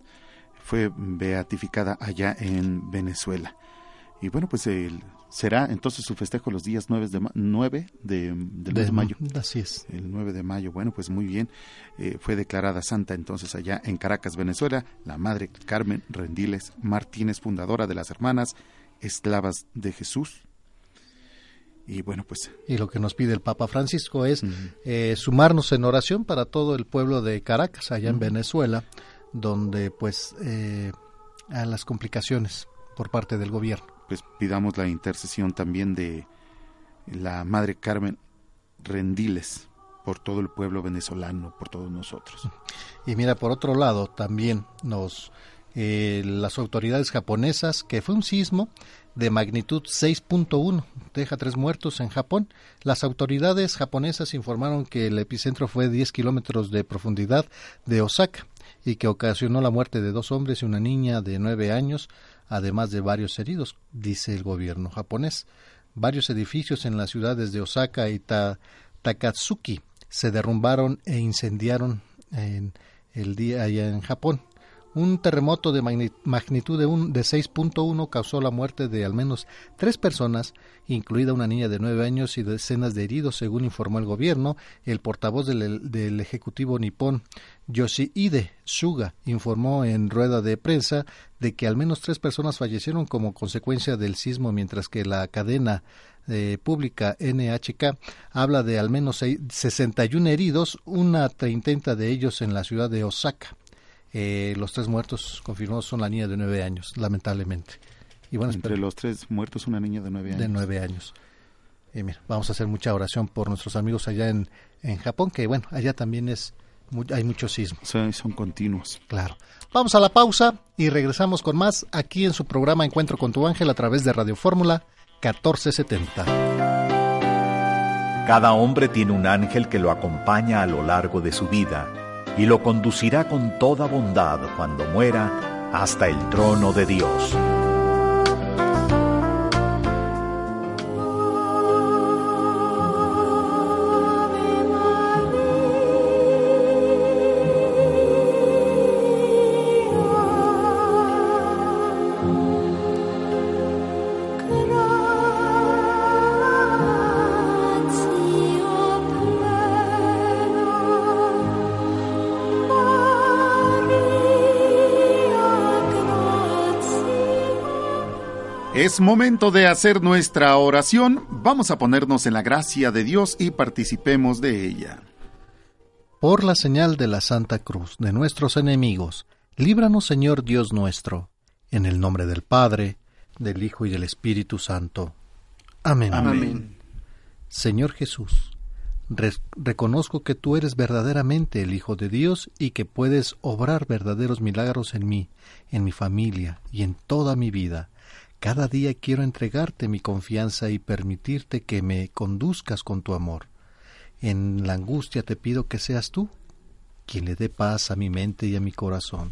fue beatificada allá en Venezuela. Y bueno, pues el, será entonces su festejo los días 9 de, 9 de, del mes de mayo. Así es. El 9 de mayo. Bueno, pues muy bien. Eh, fue declarada santa entonces allá en Caracas, Venezuela, la madre Carmen Rendiles Martínez, fundadora de las hermanas esclavas de Jesús. Y bueno, pues. Y lo que nos pide el Papa Francisco es eh, sumarnos en oración para todo el pueblo de Caracas, allá en Venezuela, donde pues eh, a las complicaciones por parte del gobierno. Pues pidamos la intercesión también de la Madre Carmen Rendiles por todo el pueblo venezolano, por todos nosotros. Y mira, por otro lado, también nos eh, las autoridades japonesas que fue un sismo de magnitud 6.1, deja tres muertos en Japón. Las autoridades japonesas informaron que el epicentro fue 10 kilómetros de profundidad de Osaka y que ocasionó la muerte de dos hombres y una niña de nueve años, además de varios heridos, dice el gobierno japonés. Varios edificios en las ciudades de Osaka y Takatsuki se derrumbaron e incendiaron en el día allá en Japón. Un terremoto de magnitud de, de 6.1 causó la muerte de al menos tres personas, incluida una niña de nueve años y decenas de heridos, según informó el gobierno. El portavoz del, Ejecutivo nipón, Yoshihide Suga, informó en rueda de prensa de que al menos tres personas fallecieron como consecuencia del sismo, mientras que la cadena eh, pública NHK habla de al menos 61 heridos, una treintena de ellos en la ciudad de Osaka. Eh, los tres muertos confirmados son la niña de nueve años, lamentablemente. Y bueno, Entre los tres muertos, una niña de nueve años. De nueve años. Y mira, vamos a hacer mucha oración por nuestros amigos allá en, en Japón, que bueno, allá también es hay muchos sismos. Sí, son continuos. Claro. Vamos a la pausa y regresamos con más aquí en su programa Encuentro con tu ángel a través de Radio Fórmula 1470. Cada hombre tiene un ángel que lo acompaña a lo largo de su vida y lo conducirá con toda bondad cuando muera hasta el trono de Dios. Es momento de hacer nuestra oración. Vamos a ponernos en la gracia de Dios y participemos de ella. Por la señal de la Santa Cruz de nuestros enemigos, líbranos Señor Dios nuestro, en el nombre del Padre, del Hijo y del Espíritu Santo. Amén. Amén. Señor Jesús, reconozco que tú eres verdaderamente el Hijo de Dios y que puedes obrar verdaderos milagros en mí, en mi familia y en toda mi vida. Cada día quiero entregarte mi confianza y permitirte que me conduzcas con tu amor. En la angustia te pido que seas tú quien le dé paz a mi mente y a mi corazón.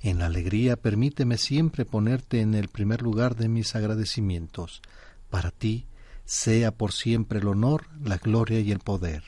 En la alegría permíteme siempre ponerte en el primer lugar de mis agradecimientos. Para ti sea por siempre el honor, la gloria y el poder.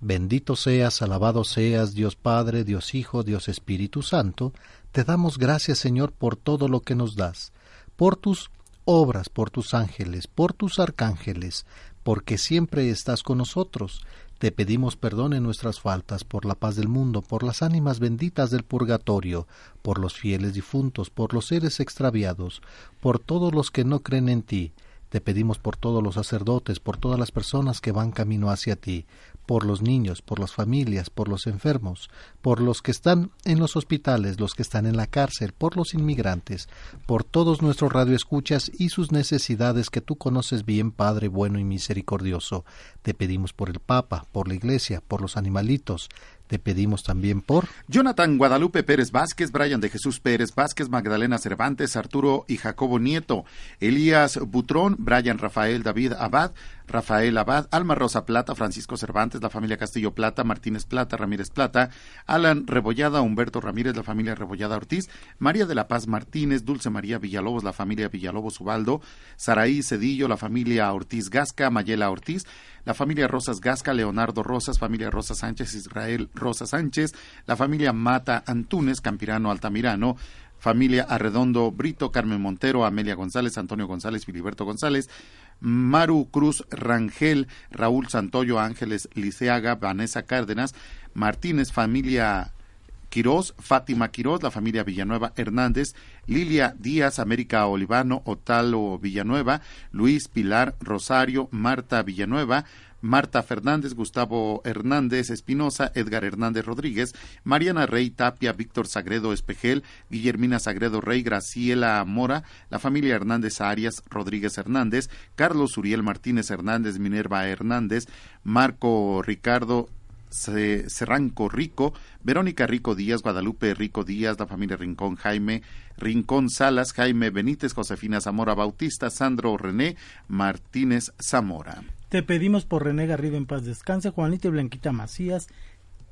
Bendito seas, alabado seas, Dios Padre, Dios Hijo, Dios Espíritu Santo, te damos gracias, Señor, por todo lo que nos das por tus obras, por tus ángeles, por tus arcángeles, porque siempre estás con nosotros. Te pedimos perdón en nuestras faltas, por la paz del mundo, por las ánimas benditas del purgatorio, por los fieles difuntos, por los seres extraviados, por todos los que no creen en ti. Te pedimos por todos los sacerdotes, por todas las personas que van camino hacia ti, por los niños, por las familias, por los enfermos, por los que están en los hospitales, los que están en la cárcel, por los inmigrantes, por todos nuestros radioescuchas y sus necesidades que tú conoces bien, Padre bueno y misericordioso. Te pedimos por el Papa, por la Iglesia, por los animalitos, te pedimos también por Jonathan Guadalupe Pérez Vázquez, Brian de Jesús Pérez Vázquez, Magdalena Cervantes, Arturo y Jacobo Nieto, Elías Butrón, Brian Rafael David Abad, Rafael Abad, Alma Rosa Plata, Francisco Cervantes, la familia Castillo Plata, Martínez Plata, Ramírez Plata, Alan Rebollada, Humberto Ramírez, la familia Rebollada Ortiz, María de la Paz Martínez, Dulce María Villalobos, la familia Villalobos Ubaldo, Saraí Cedillo, la familia Ortiz Gasca, Mayela Ortiz, la familia Rosas Gasca, Leonardo Rosas, familia Rosa Sánchez, Israel Rosa Sánchez, la familia Mata Antunes, Campirano Altamirano, familia Arredondo Brito, Carmen Montero, Amelia González, Antonio González, Filiberto González, Maru Cruz Rangel, Raúl Santoyo, Ángeles Liceaga, Vanessa Cárdenas, Martínez, familia Quirós, Fátima Quirós, la familia Villanueva Hernández, Lilia Díaz, América Olivano, Otalo Villanueva, Luis Pilar Rosario, Marta Villanueva, Marta Fernández, Gustavo Hernández Espinosa, Edgar Hernández Rodríguez, Mariana Rey Tapia, Víctor Sagredo Espejel, Guillermina Sagredo Rey, Graciela Mora, la familia Hernández Arias Rodríguez Hernández, Carlos Uriel Martínez Hernández, Minerva Hernández, Marco Ricardo Serranco Rico, Verónica Rico Díaz, Guadalupe Rico Díaz, la familia Rincón Jaime, Rincón Salas, Jaime Benítez, Josefina Zamora Bautista, Sandro René Martínez Zamora. Te pedimos por René Garrido en paz descanse, Juanita y Blanquita Macías,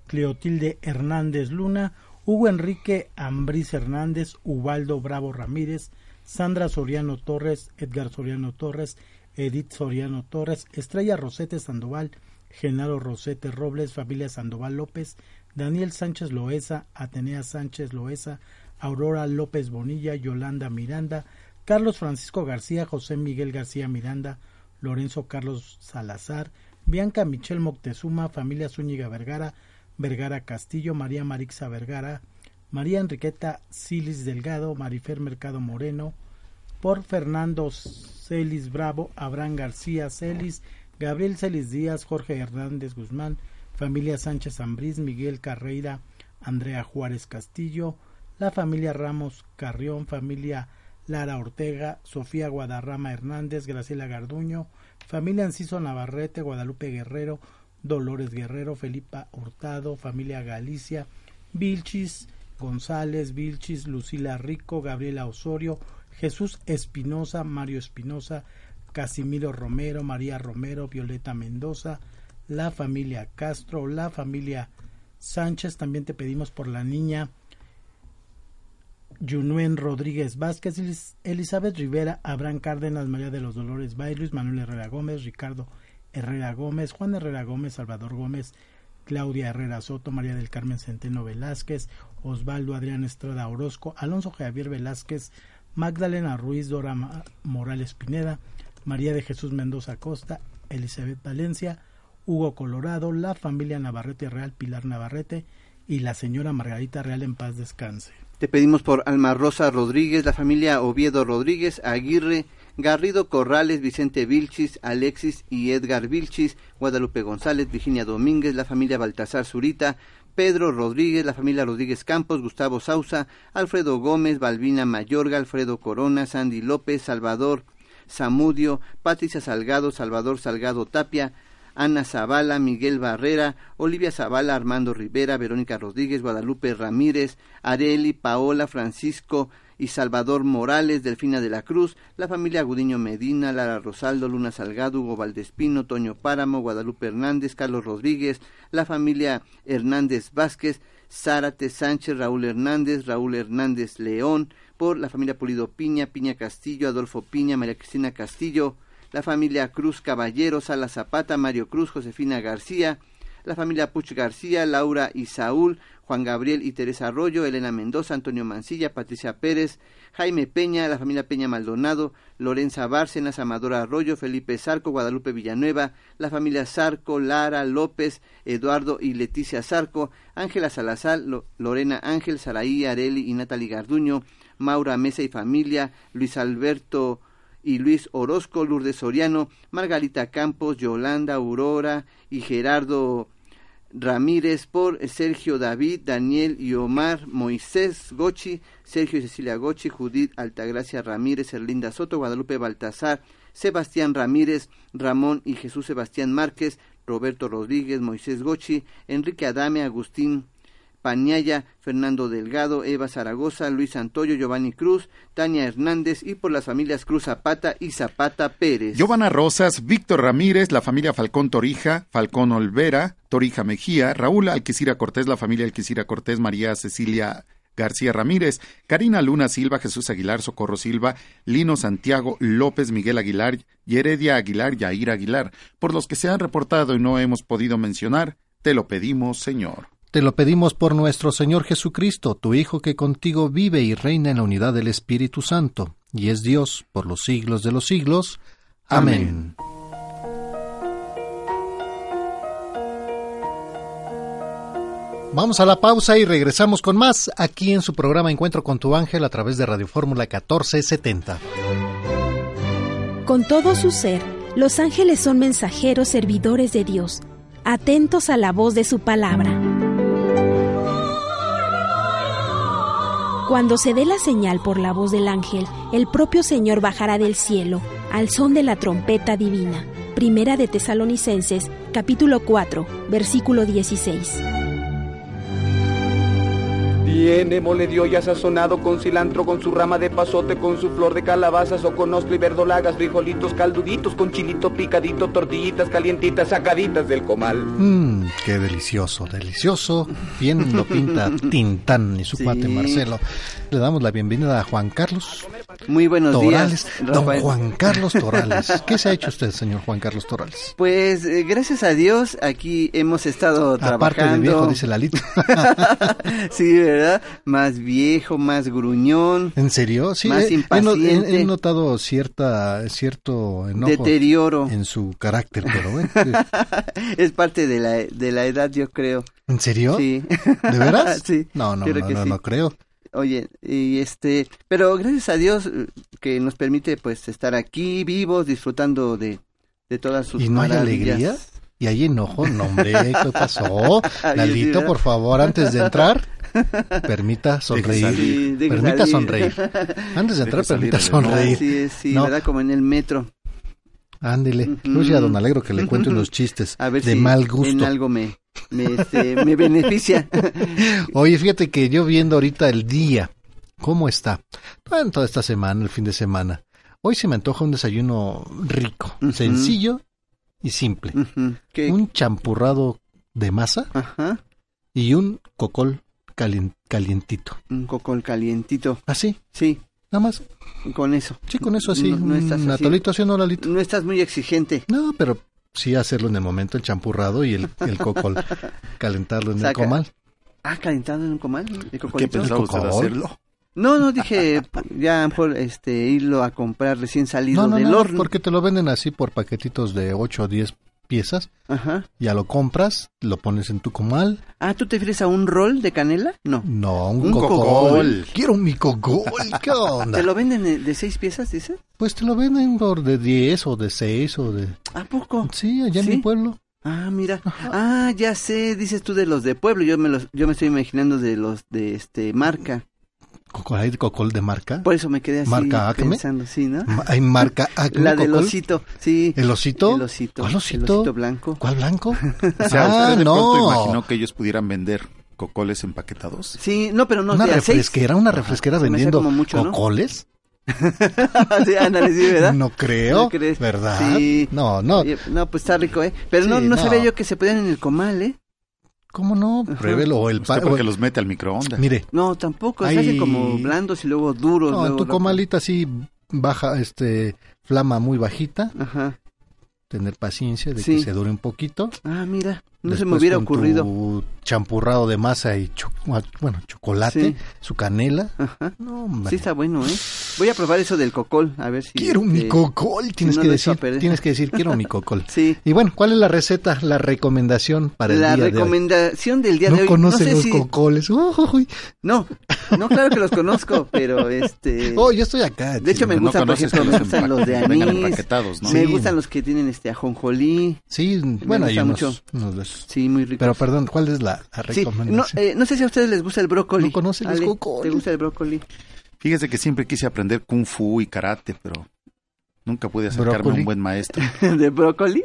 Cleotilde Hernández Luna, Hugo Enrique Ambrís Hernández, Ubaldo Bravo Ramírez, Sandra Soriano Torres, Edgar Soriano Torres, Edith Soriano Torres, Estrella Rosete Sandoval, Genaro Rosete Robles, familia Sandoval López, Daniel Sánchez Loesa, Atenea Sánchez Loesa, Aurora López Bonilla, Yolanda Miranda, Carlos Francisco García, José Miguel García Miranda, Lorenzo Carlos Salazar, Bianca Michel Moctezuma, familia Zúñiga Vergara, Vergara Castillo, María Marixa Vergara, María Enriqueta Silis Delgado, Marifer Mercado Moreno, por Fernando Celis Bravo, Abraham García Celis, Gabriel Celis Díaz, Jorge Hernández Guzmán, familia Sánchez Ambrís, Miguel Carreira, Andrea Juárez Castillo, la familia Ramos Carrión, familia Lara Ortega, Sofía Guadarrama Hernández, Graciela Garduño, familia Enciso Navarrete, Guadalupe Guerrero, Dolores Guerrero, Felipa Hurtado, familia Galicia, Vilchis, González, Vilchis, Lucila Rico, Gabriela Osorio, Jesús Espinosa, Mario Espinosa, Casimiro Romero, María Romero, Violeta Mendoza, la familia Castro, la familia Sánchez, también te pedimos por la niña Junuen Rodríguez Vázquez, Elizabeth Rivera, Abraham Cárdenas, María de los Dolores Bailus, Manuel Herrera Gómez, Ricardo Herrera Gómez, Juan Herrera Gómez, Salvador Gómez, Claudia Herrera Soto, María del Carmen Centeno Velázquez, Osvaldo Adrián Estrada Orozco, Alonso Javier Velázquez, Magdalena Ruiz, Dora Morales Pineda, María de Jesús Mendoza Costa, Elizabeth Valencia, Hugo Colorado, la familia Navarrete Real Pilar Navarrete y la señora Margarita Real en paz descanse. Te pedimos por Alma Rosa Rodríguez, la familia Oviedo Rodríguez, Aguirre, Garrido Corrales, Vicente Vilchis, Alexis y Edgar Vilchis, Guadalupe González, Virginia Domínguez, la familia Baltasar Zurita, Pedro Rodríguez, la familia Rodríguez Campos, Gustavo Sausa, Alfredo Gómez, Balbina Mayorga, Alfredo Corona, Sandy López, Salvador Zamudio, Patricia Salgado, Salvador Salgado Tapia, Ana Zavala, Miguel Barrera, Olivia Zavala, Armando Rivera, Verónica Rodríguez, Guadalupe Ramírez, Areli, Paola, Francisco y Salvador Morales, Delfina de la Cruz, la familia Gudiño Medina, Lara Rosaldo, Luna Salgado, Hugo Valdespino, Toño Páramo, Guadalupe Hernández, Carlos Rodríguez, la familia Hernández Vázquez, Zárate Sánchez, Raúl Hernández, Raúl Hernández León, por la familia Pulido Piña, Piña Castillo, Adolfo Piña, María Cristina Castillo, la familia Cruz Caballero, Sala Zapata, Mario Cruz, Josefina García, la familia Puch García, Laura y Saúl, Juan Gabriel y Teresa Arroyo, Elena Mendoza, Antonio Mancilla, Patricia Pérez, Jaime Peña, la familia Peña Maldonado, Lorenza Bárcenas, Amadora Arroyo, Felipe Zarco, Guadalupe Villanueva, la familia Zarco, Lara López, Eduardo y Leticia Zarco, Ángela Salazar, Lorena Ángel, Saraí Areli y Natalie Garduño, Maura Mesa y familia, Luis Alberto y Luis Orozco, Lourdes Soriano, Margarita Campos, Yolanda Aurora y Gerardo Ramírez por Sergio David, Daniel y Omar, Moisés Gochi, Sergio y Cecilia Gochi, Judith Altagracia Ramírez, Erlinda Soto, Guadalupe Baltasar, Sebastián Ramírez, Ramón y Jesús Sebastián Márquez, Roberto Rodríguez, Moisés Gochi, Enrique Adame, Agustín Pañaya, Fernando Delgado, Eva Zaragoza, Luis Antoyo, Giovanni Cruz, Tania Hernández y por las familias Cruz Zapata y Zapata Pérez. Giovanna Rosas, Víctor Ramírez, la familia Falcón Torija, Falcón Olvera, Torija Mejía, Raúl Alquicira Cortés, la familia Alquicira Cortés, María Cecilia García Ramírez, Karina Luna Silva, Jesús Aguilar, Socorro Silva, Lino Santiago, López Miguel Aguilar y Heredia Aguilar, Yair Aguilar, por los que se han reportado y no hemos podido mencionar, te lo pedimos, Señor. Te lo pedimos por nuestro Señor Jesucristo, tu Hijo que contigo vive y reina en la unidad del Espíritu Santo, y es Dios por los siglos de los siglos. Amén. Vamos a la pausa y regresamos con más aquí en su programa Encuentro con tu ángel a través de Radio Fórmula 1470. Con todo su ser, los ángeles son mensajeros servidores de Dios, atentos a la voz de su palabra. Cuando se dé la señal por la voz del ángel, el propio Señor bajará del cielo, al son de la trompeta divina. Primera de Tesalonicenses, capítulo 4, versículo 16. Viene mole de olla sazonado con cilantro, con su rama de pasote, con su flor de calabazas o con ostro y verdolagas, frijolitos calduditos, con chilito picadito, tortillitas calientitas sacaditas del comal. Mmm, qué delicioso, delicioso. Bien lo pinta Tintán y su Sí. cuate Marcelo. Le damos la bienvenida a Juan Carlos. Muy buenos Torales. días, Don. Juan Carlos Torales. ¿Qué se ha hecho usted, señor Juan Carlos Torales? Pues eh, gracias a Dios aquí hemos estado Aparte de trabajando. viejo, dice Lalito. sí, ¿verdad? Más viejo, más gruñón. ¿En serio? Sí, Más no- impaciente. he- he notado cierta, cierto enojo Deterioro. en su carácter, pero bueno. es parte de la, de la edad, yo creo. ¿En serio? Sí. ¿De veras? sí. No, no, creo no, que no, sí. no creo. Oye, y este, pero gracias a Dios eh, que nos permite pues estar aquí vivos, disfrutando de, de todas sus ¿Y no hay alegría? ¿Y hay enojo? No, hombre, ¿qué pasó? Lalito, por favor, antes de entrar, permita sonreír. Sí, permita salir. sonreír. Antes de entrar, Deje permita salir. sonreír. Así es, sí, No, ¿verdad? Como en el metro. Ándele. Ujú. Lucy a don Alegro que le cuente unos chistes A ver de si mal gusto. en algo me, me, este, me beneficia. Oye, fíjate que yo viendo ahorita el día, ¿cómo está? En toda esta semana, el fin de semana. Hoy se me antoja un desayuno rico, sencillo y simple. Un champurrado de masa Ajá. y un cocol calien- calientito. Un cocol calientito. ¿Así? Sí. Nada más. Con eso. Sí, con eso así. No, no estás un atolito así, un Lalito. No estás muy exigente. No, pero sí hacerlo en el momento, el champurrado y el, el cocol, calentarlo en el Saca- comal. Ah, calentado en un comal. ¿El ¿Qué pensaba usted hacerlo? No, no, dije ya por este irlo a comprar recién salido No, no, del no, horno. porque te lo venden así por paquetitos de 8 o 10 piezas. Ajá. Ya lo compras, lo pones en tu comal. Ah, ¿tú te refieres a un rol de canela? No. No, un, Un cocol. cocol. Quiero mi cocol. ¿Qué onda? ¿Te lo venden de seis piezas, dices? Pues te lo venden por de 10 o de 6 o de... ¿A poco? Sí, allá en mi pueblo. Ah, mira. Ah, ya sé, dices tú de los de pueblo. Yo me los, yo me estoy imaginando de los de este marca. ¿Hay cocol de marca? Por eso me quedé así ¿Marca Acme? pensando, sí, ¿no? Ma- ¿Hay marca Acme La del cocol? osito, sí. ¿El osito? El osito. ¿Cuál El osito? osito blanco. ¿Cuál blanco? O sea, ah, ¿usted de no. pronto imaginó que ellos pudieran vender cocoles empaquetados? Sí, no, pero no una de a seis. refresquera, una refresquera vendiendo mucho, ¿no? cocoles. sí, ándale, sí, ¿verdad? No creo, ¿No crees? ¿verdad? Sí. No, no. No, pues está rico, ¿eh? Pero no, no, no. sabía yo que se podían en el comal, ¿eh? ¿Cómo no? Pruébelo. O el Usted pa- porque o- los mete al microondas. Mire, No, tampoco. Se hacen como blandos y luego duros. no, en luego tu comalita así baja, este, flama muy bajita. Ajá. Tener paciencia de Sí. que se dure un poquito. Ah, mira. No se me Después hubiera con ocurrido. Tu champurrado de masa y cho- bueno, chocolate, Sí. su canela. Ajá. No, hombre. Sí está bueno, ¿eh? Voy a probar eso del cocol, a ver si... Quiero mi cocol, tienes no que decir, tienes que decir quiero mi cocol. Sí. Y bueno, ¿cuál es la receta, la recomendación para el La día de hoy? recomendación del día no de hoy... conoce no sé los si... cocoles. Uy. No, no, claro que los conozco, pero este... Oh, yo estoy acá. De hecho, me no gustan, por ejemplo, me los gustan empa- los de anís. Me gustan los que tienen este ajonjolí. Sí, bueno, hay gusta unos, mucho. unos esos. Sí, muy rico. Pero perdón, ¿cuál es la, la Sí, no, recomendación? eh, no sé si a ustedes les gusta el brócoli. No conocen los Ale, cocoles. ¿Te gusta el brócoli? Fíjese que siempre quise aprender kung fu y karate, pero nunca pude acercarme a Brócoli. un buen maestro. ¿De brócoli?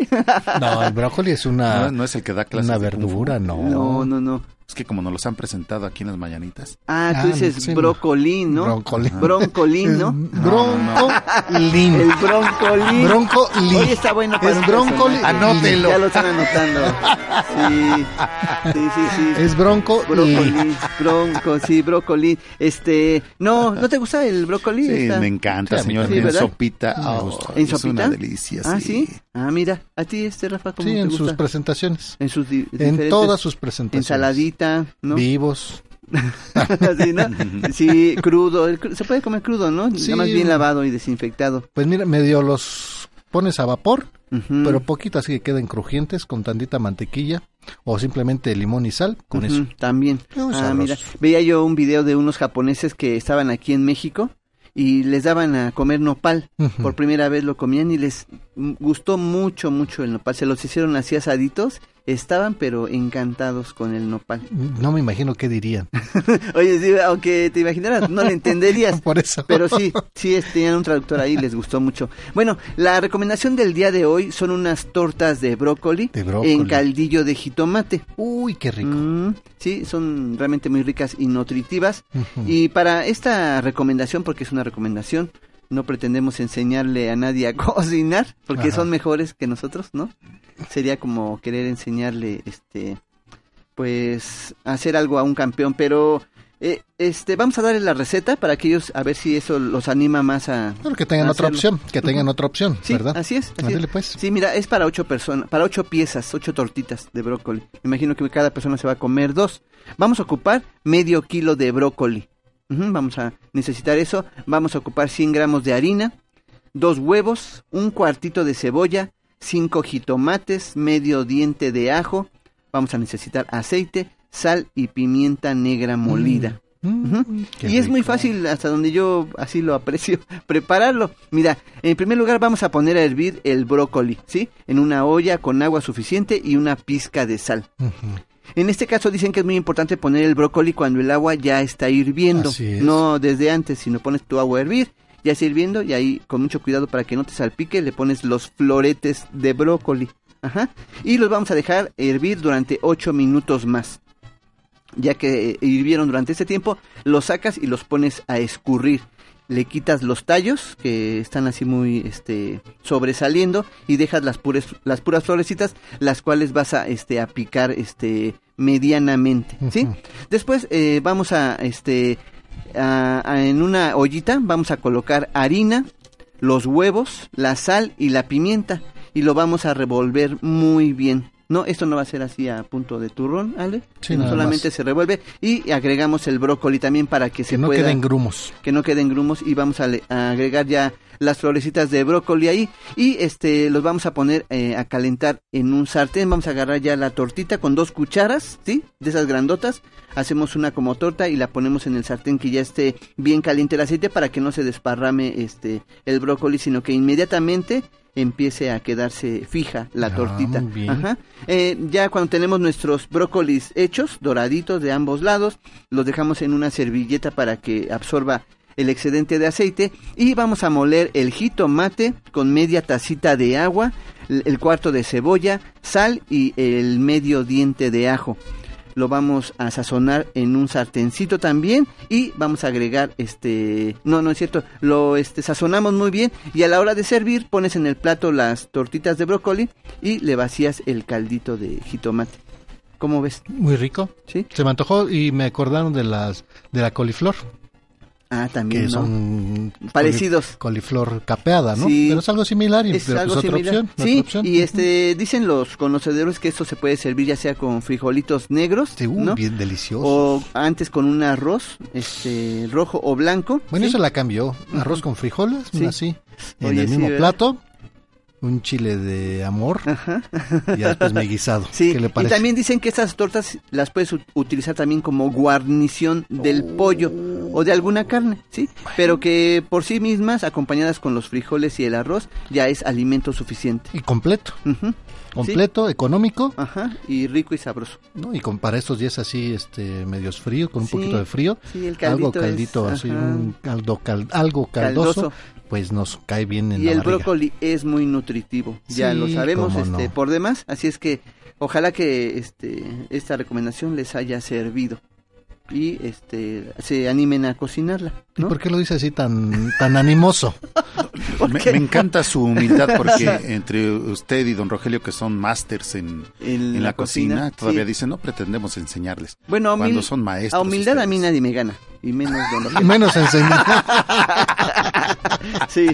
No, el brócoli es una, No, no es el que da clases una de kung fu. verdura, no. No, no, no. Es que como nos los han presentado aquí en las mañanitas. Ah, tú Ah, dices sí, no. brócolín, ¿no? Brócoli. Broncolín, ¿no? Broncolín. El broncolín. Broncolín. Oye, está bueno para Es personaje. Anótelo. Ya lo están anotando. Sí, sí, sí, sí. Es bronco Brócoli, bronco, sí, brócoli. Este, no, ¿no te gusta el brócoli? Sí, Está- me encanta, Sí, señor. en ¿verdad? sopita. Me oh, gusta. ¿En es una delicia, Ah, sí. Sí. Ah, mira, a ti este Rafa cómo Sí, te en gusta? sus presentaciones. En sus di- En todas sus presentaciones. Ensaladita, ¿no? Vivos. Así, ¿no? Sí, crudo, se puede comer crudo, ¿no? Sí. Nada más bien lavado y desinfectado. Pues mira, medio los pones a vapor, pero poquito así que queden crujientes con tantita mantequilla o simplemente limón y sal con Ujú, eso. También. Ah, mira, veía yo un video de unos japoneses que estaban aquí en México y les daban a comer nopal. Por primera vez lo comían y les gustó mucho, mucho el nopal. Se los hicieron así asaditos. Estaban pero encantados con el nopal. No me imagino qué dirían. Oye, sí, aunque te imaginaras, no le entenderías. Por eso. Pero sí, sí, tenían un traductor ahí, les gustó mucho. Bueno, la recomendación del día de hoy son unas tortas de brócoli, brócoli. en caldillo de jitomate. Uy, qué rico. Mm, sí, son realmente muy ricas y nutritivas. Y para esta recomendación, porque es una recomendación, no pretendemos enseñarle a nadie a cocinar, porque Ajá. son mejores que nosotros, ¿no? Sería como querer enseñarle, este, pues, hacer algo a un campeón, pero... eh, este, vamos a darle la receta para que ellos, a ver si eso los anima más a... Bueno, que tengan otra hacerlo. opción, que tengan otra opción, Sí, ¿verdad? así es. así es. pues. Sí, mira, es para ocho personas, para ocho piezas, ocho tortitas de brócoli. Imagino que cada persona se va a comer dos. Vamos a ocupar medio kilo de brócoli. Vamos a necesitar eso. Vamos a ocupar 100 gramos de harina, dos huevos, un cuartito de cebolla, cinco jitomates, medio diente de ajo. Vamos a necesitar aceite, sal y pimienta negra molida. Ujú. qué Y es muy fácil, hasta donde yo así lo aprecio, prepararlo. Mira, en primer lugar vamos a poner a hervir el brócoli, ¿sí? En una olla con agua suficiente y una pizca de sal. En este caso dicen que es muy importante poner el brócoli cuando el agua ya está hirviendo, es. no desde antes, sino pones tu agua a hervir, ya está hirviendo y ahí con mucho cuidado para que no te salpique le pones los floretes de brócoli. Ajá. Y los vamos a dejar hervir durante 8 minutos más. Ya que eh, hirvieron durante este tiempo, los sacas y los pones a escurrir. Le quitas los tallos que están así muy este sobresaliendo y dejas las puras las puras florecitas las cuales vas a este a picar este medianamente, ¿sí? Después eh, vamos a este a- a- en una ollita vamos a colocar harina, los huevos, la sal y la pimienta y lo vamos a revolver muy bien. No, esto no va a ser así a punto de turrón, Ale. Sí, nada solamente más. se revuelve y agregamos el brócoli también para que, se Que no pueda queden grumos. que no queden grumos y vamos a, le- a agregar ya las florecitas de brócoli ahí y este los vamos a poner eh, a calentar en un sartén vamos a agarrar ya la tortita con dos cucharas sí de esas grandotas hacemos una como torta y la ponemos en el sartén que ya esté bien caliente el aceite para que no se desparrame este el brócoli sino que inmediatamente empiece a quedarse fija la Ah, tortita muy bien. Ajá. Eh, ya cuando tenemos nuestros brócolis hechos, doraditos de ambos lados, los dejamos en una servilleta para que absorba el excedente de aceite y vamos a moler el jitomate con media tacita de agua, el cuarto de cebolla, sal y el medio diente de ajo. Lo vamos a sazonar en un sartencito también y vamos a agregar este, no, no es cierto, lo este sazonamos muy bien y a la hora de servir pones en el plato las tortitas de brócoli y le vacías el caldito de jitomate. ¿Cómo ves? Muy rico. Sí. Se me antojó y me acordaron de las de la coliflor. Ah, también, que ¿no? son Parecidos. coli- coliflor capeada, ¿no? Sí. Pero es algo similar y Es pero, algo pues, otra similar. opción, Sí, otra opción. y este dicen los conocedores que esto se puede servir ya sea con frijolitos negros, uh, ¿no? bien delicioso. O antes con un arroz, este rojo o blanco. Bueno, ¿sí? eso la cambió. Arroz con frijoles, Sí. así. En Oye, el sí, mismo plato. Un chile de amor. Y después me guisado. Sí, ¿Qué le y parece? también dicen que estas tortas las puedes utilizar también como guarnición del pollo o de alguna carne, ¿sí? Pero que por sí mismas, acompañadas con los frijoles y el arroz, ya es alimento suficiente. Y completo. Completo, económico. Ajá, y rico y sabroso. ¿no? Y con, para estos días así, este, medios fríos, con un Sí, poquito de frío. sí, el algo caldito es- caldito, así, un caldo, cal- algo caldoso, Caldoso. Pues nos cae bien en Y la el barriga. brócoli es muy nutritivo, ya lo sabemos este, no. por demás, así es que ojalá que este esta recomendación les haya servido y este se animen a cocinarla. ¿Y por qué lo dice así tan, tan animoso? Me, me encanta su humildad porque entre usted y don Rogelio, que son másters en, En en la la, cocina, cocina, todavía sí. dicen, no pretendemos enseñarles. Bueno, cuando son maestros. A humildad a mí nadie me gana, y menos don Y menos enseñar. Sí.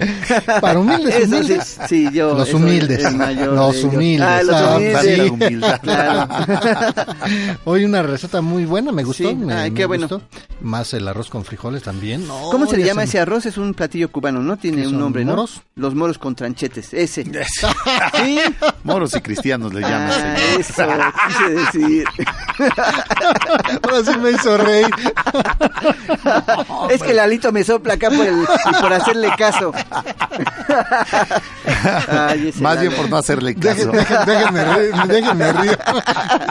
Para humildes, Eso sí, humildes. sí, yo. Los humildes. mayor Los humildes. Ah, los Ah, humildes. sí. humildad. Claro. Hoy una receta muy buena, me gustó. Sí, me, ay, me qué bueno. gustó. Más el arroz con frijoles también. No, ¿Cómo se le llama ese arroz? Es un platillo cubano, ¿no? Tiene ¿Qué un nombre, ¿no? moros? Los moros con tranchetes, ese. Sí. Moros y cristianos le llaman. Ah, señor. eso, quise decir. Ahora sí me hizo reír. es que Lalito me sopla acá por, el, y por hacerle caso. Ay, Más bien por no hacerle caso. déjenme, reír- déjenme río.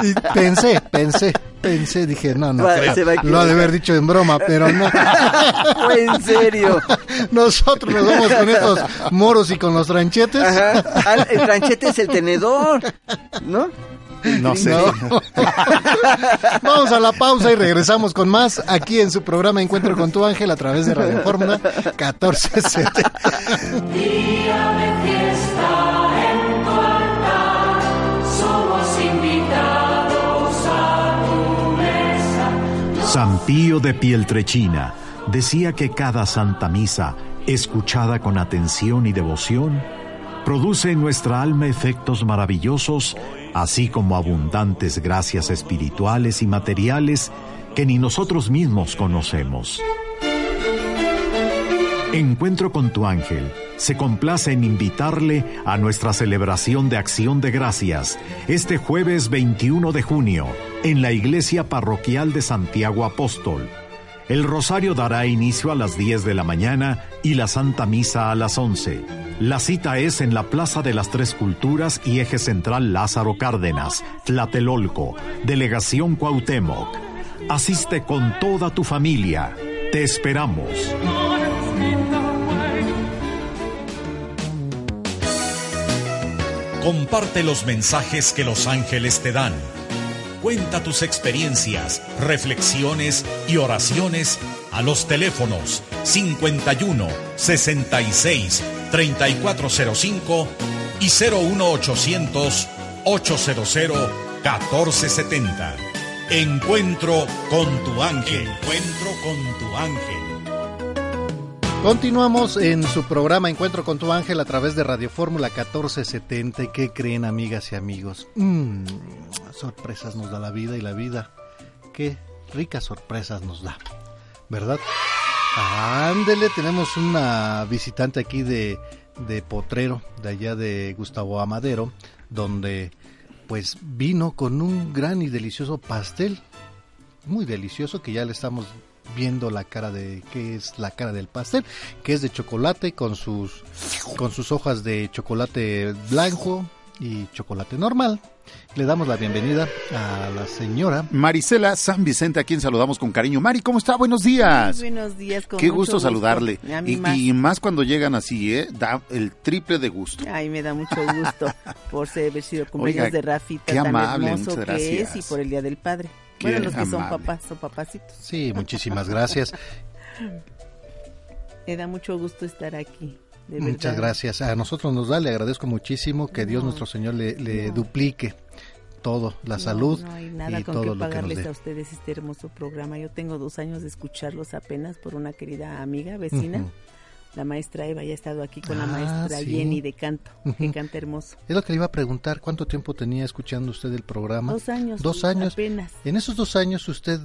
Y pensé, pensé, pensé, dije, no, no Va- creo. se va a Lo ha de haber dicho en broma, pero no. Fue en serio. Nosotros nos vamos con estos moros y con los tranchetes. Ajá. El tranchete es el tenedor, ¿no? No sé. No. Vamos a la pausa y regresamos con más aquí en su programa Encuentro con tu ángel a través de Radio Fórmula 1470. Día de fiesta en tu altar, somos invitados a tu mesa. San Pío de Pieltrechina decía que cada Santa Misa, escuchada con atención y devoción, produce en nuestra alma efectos maravillosos, así como abundantes gracias espirituales y materiales que ni nosotros mismos conocemos. Encuentro con tu ángel se complace en invitarle a nuestra celebración de acción de gracias este jueves 21 de junio en la iglesia parroquial de Santiago Apóstol. El rosario dará inicio a las 10 de la mañana y la Santa Misa a las 11. La cita es en la Plaza de las Tres Culturas y Eje Central Lázaro Cárdenas, Tlatelolco, Delegación Cuauhtémoc. Asiste con toda tu familia. Te esperamos. Comparte los mensajes que los ángeles te dan. Cuenta tus experiencias, reflexiones y oraciones a los teléfonos 51 66 3405 y 01800 800 1470. Encuentro con tu ángel. Encuentro con tu ángel. Continuamos en su programa Encuentro con tu ángel a través de Radio Fórmula 1470. ¿Y ¿Qué creen, amigas y amigos? Mm, sorpresas nos da la vida y la vida. Qué ricas sorpresas nos da, ¿verdad? Ándele, tenemos una visitante aquí de, de Potrero, de allá de Gustavo Amadero, donde pues vino con un gran y delicioso pastel, muy delicioso, que ya le estamos viendo la cara de qué es la cara del pastel, que es de chocolate con sus con sus hojas de chocolate blanco y chocolate normal. Le damos la bienvenida a la señora Marisela San Vicente, a quien saludamos con cariño. Mari, ¿cómo está? Buenos días. Buenos días, con Qué mucho gusto saludarle. Y, más. y más cuando llegan así, ¿eh? Da el triple de gusto. Ay, me da mucho gusto por ser- haber sido cumpleaños Oiga, de Rafita qué tan amable, hermoso muchas que es y gracias. por el Día del Padre. Bueno, los que son papás, son papacitos. Sí, muchísimas gracias. Me da mucho gusto estar aquí. de Muchas gracias. A nosotros nos da, le agradezco muchísimo que Dios nuestro Señor le, le duplique todo, la No, salud No hay nada y con todo que pagarles a ustedes este hermoso programa. Yo tengo dos años de escucharlos apenas por una querida amiga, vecina. La maestra Eva ya ha estado aquí con la Ah, maestra sí. Jenny de canto, que canta hermoso. Es lo que le iba a preguntar, ¿cuánto tiempo tenía escuchando usted el programa? Dos años. Dos años. Apenas. En esos dos años, ¿usted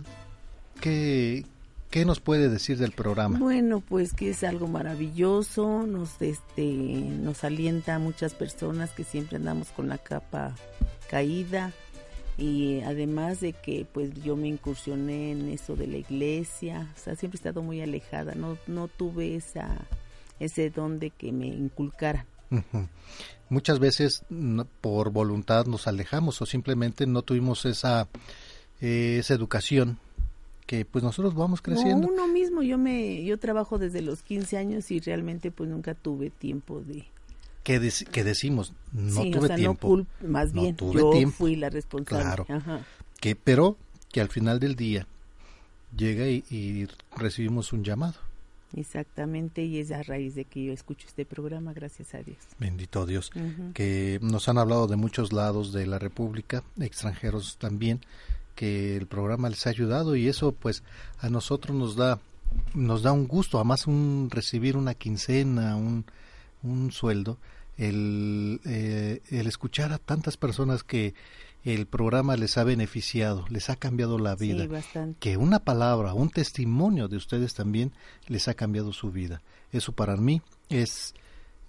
qué, qué nos puede decir del programa? Bueno, pues que es algo maravilloso, nos este nos alienta a muchas personas que siempre andamos con la capa caída y además de que pues yo me incursioné en eso de la iglesia, o sea, siempre he estado muy alejada, no no tuve esa ese don de que me inculcaran. Ujú. Muchas veces por voluntad nos alejamos o simplemente no tuvimos esa, eh, esa educación que pues nosotros vamos creciendo. No, uno mismo, yo me yo trabajo desde los 15 años y realmente pues nunca tuve tiempo de que, dec- que decimos, no Sí, o tuve sea, no tiempo. más No bien, tuve yo tiempo. fui la responsable. Claro. Ajá. Que, pero que al final del día llega y, y recibimos un llamado. Exactamente, y es a raíz de que yo escucho este programa, gracias a Dios. Bendito Dios. Que nos han hablado de muchos lados de la República, extranjeros también, que el programa les ha ayudado y eso pues a nosotros nos da nos da un gusto, además un recibir una quincena, un, un sueldo, el, eh, el escuchar a tantas personas que el programa les ha beneficiado, les ha cambiado la vida, que una palabra, un testimonio de ustedes también les ha cambiado su vida. Eso para mí es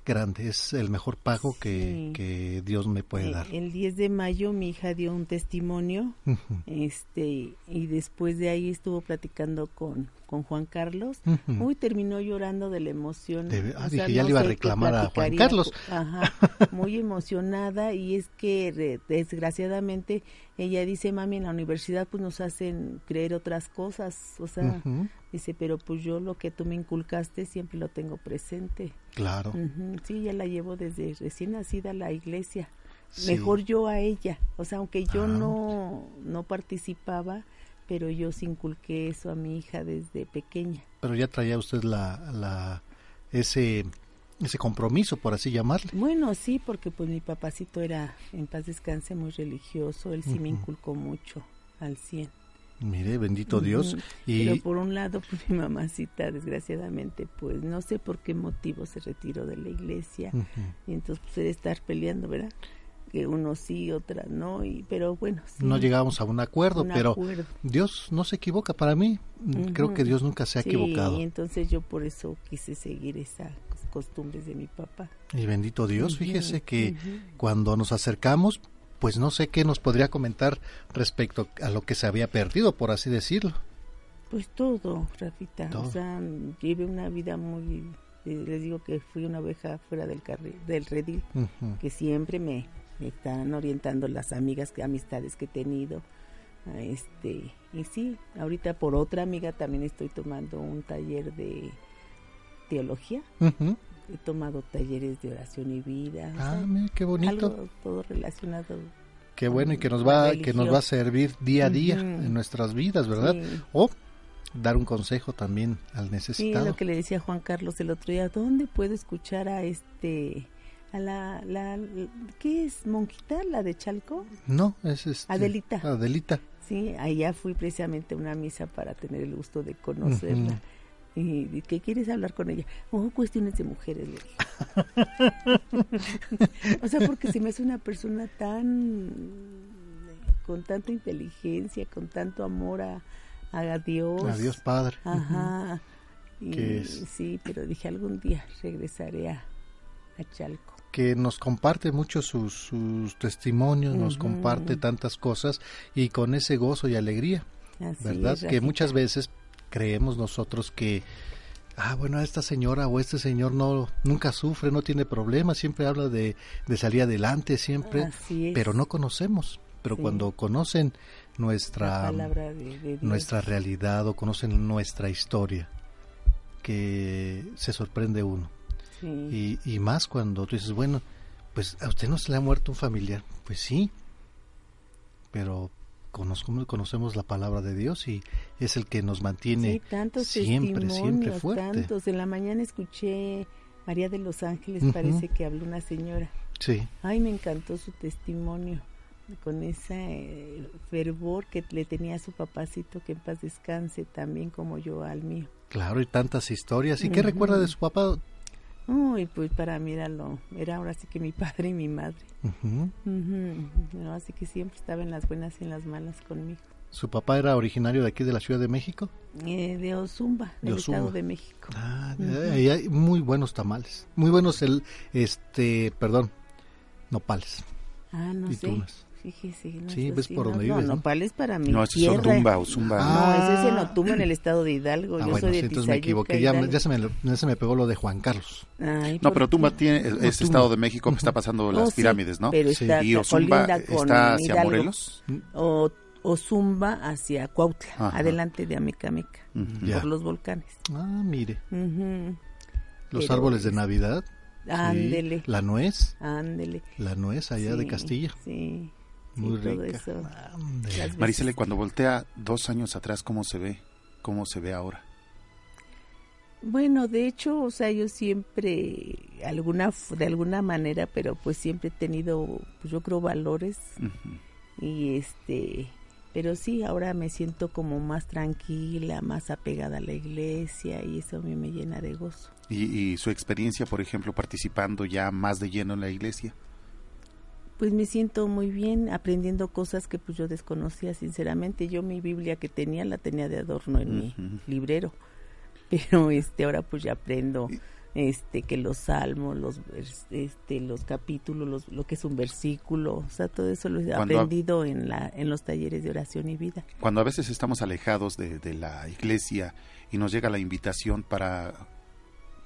grande, es el mejor pago que, Sí. que Dios me puede Eh, dar. El 10 de mayo mi hija dio un testimonio, este, y después de ahí estuvo platicando con, con Juan Carlos. Ujú. Uy, terminó llorando de la emoción. De- ah, O sea, dije, ya no le iba a reclamar a Juan Carlos. Ajá, muy emocionada y es que re- desgraciadamente ella dice, mami, en la universidad pues nos hacen creer otras cosas, o sea, dice, pero pues yo lo que tú me inculcaste siempre lo tengo presente. Claro. Sí, ya la llevo desde recién nacida a la iglesia. Sí. Mejor yo a ella. O sea, aunque yo Ah. no, no participaba, pero yo sí inculqué eso a mi hija desde pequeña. Pero ya traía usted la, la, ese, ese compromiso, por así llamarle. Bueno, sí, porque pues mi papacito era, en paz descanse, muy religioso. Él sí me inculcó mucho, al 100. Mire, bendito Dios. Y Pero por un lado, pues mi mamacita, desgraciadamente, pues no sé por qué motivo se retiró de la iglesia. Y entonces, pues era estar peleando, ¿verdad? Que uno sí, otra no. Y, pero bueno, sí. no llegamos a un acuerdo, Un pero acuerdo. Dios no se equivoca para mí. mm, Creo Ujú. que Dios nunca se ha Sí, equivocado. Y entonces yo por eso quise seguir esas costumbres de mi papá. Y bendito Dios, Ujú, fíjese que ujú. cuando nos acercamos, pues no sé qué nos podría comentar respecto a lo que se había perdido, por así decirlo. Pues todo, Rafita. Todo. O sea, llevé una vida muy... eh, les digo que fui una oveja fuera del, carril, del redil, Ujú. que siempre me, me están orientando las amigas, que amistades que he tenido. a Este, y sí, ahorita por otra amiga también estoy tomando un taller de teología. He tomado talleres de oración y vida. Ah, mira, qué bonito. Algo todo relacionado. Qué bueno y que nos va que nos va a servir día a día en nuestras vidas, ¿verdad? Sí. O dar un consejo también al Sí, necesitado. lo que le decía Juan Carlos el otro día, ¿dónde puedo escuchar a este, a la, la, ¿qué es? ¿Monquita? ¿La de Chalco? No, es este, Adelita. Adelita. Sí, allá fui precisamente a una misa para tener el gusto de conocerla. Y ¿qué quieres hablar con ella? Oh, cuestiones de mujeres, le dije. o sea, porque se me hace una persona tan con tanta inteligencia, con tanto amor a, a Dios. A Dios Padre. Ajá. Y, es- Sí, pero dije algún día regresaré a, a Chalco. Que nos comparte mucho sus, sus testimonios, nos comparte tantas cosas y con ese gozo y alegría, Así ¿verdad? es, que muchas veces creemos nosotros que ah bueno esta señora o este señor no nunca sufre, no tiene problemas, siempre habla de, de salir adelante siempre, pero no conocemos. Pero Sí. cuando conocen nuestra de- de nuestra realidad o conocen nuestra historia, que se sorprende uno. Sí. Y, y más cuando tú dices, bueno, pues a usted no se le ha muerto un familiar. Pues sí, pero conozco- conocemos la palabra de Dios y es el que nos mantiene Sí, tantos siempre, siempre fuerte. tantos. En la mañana escuché María de los Ángeles, parece que habló una señora. Sí, Ay, me encantó su testimonio, con ese eh, fervor que le tenía a su papacito, que en paz descanse, también como yo al mío. claro, y tantas historias. ¿Y qué Ujú. recuerda de su papá? Uy, pues para mí era, lo, era ahora sí que mi padre y mi madre. Ujú. Ujú. No, así que siempre estaba en las buenas y en las malas conmigo. ¿Su papá era originario de aquí de la Ciudad de México? Eh, de Ozumba, del De. Estado de México. Ah, ahí hay muy buenos tamales. Muy buenos el, este, perdón, nopales. Ah, no y sé. tunas. Fíjese. No Sí, ves sí, por no, donde no, vives, ¿no? Nopales para mi No, ese es tierra. Ozumba, Ozumba. No, ese es en Ah. Otumba, en el estado de Hidalgo. Ah, Yo bueno, soy de sí, entonces me equivoqué. Ya, ya, se me, ya se me pegó lo de Juan Carlos. Ay, No, ¿por pero Tumba qué? tiene, es Tumba. Estado de México que está pasando Oh, las sí, pirámides, ¿no? pero está- y con está hacia Hidalgo. Morelos. O, Ozumba hacia Cuautla, Ajá. adelante de Amecameca, Ujú. Ya. por los volcanes. Ah, mire. Ujú. Los Pero árboles de es- Navidad. sí, Ándele. La nuez. Ándele. La nuez allá de Sí, Castilla. Sí. Muy todo rica. eso. Marisela, cuando voltea dos años atrás, ¿cómo se ve? ¿Cómo se ve ahora? Bueno, de hecho, o sea, yo siempre, alguna, de alguna manera, pero pues siempre he tenido, pues yo creo, valores y este, Pero sí, ahora me siento como más tranquila, más apegada a la iglesia y eso a mí me llena de gozo. ¿Y, y su experiencia, por ejemplo, participando ya más de lleno en la iglesia? Pues me siento muy bien aprendiendo cosas que pues yo desconocía sinceramente. Yo mi Biblia que tenía la tenía de adorno en mi librero. Pero este ahora pues ya aprendo este que los salmos, los este los capítulos, los- lo que es un versículo, o sea, todo eso lo he Cuando aprendido en la en los talleres de oración y vida. Cuando a veces estamos alejados de, de la iglesia y nos llega la invitación para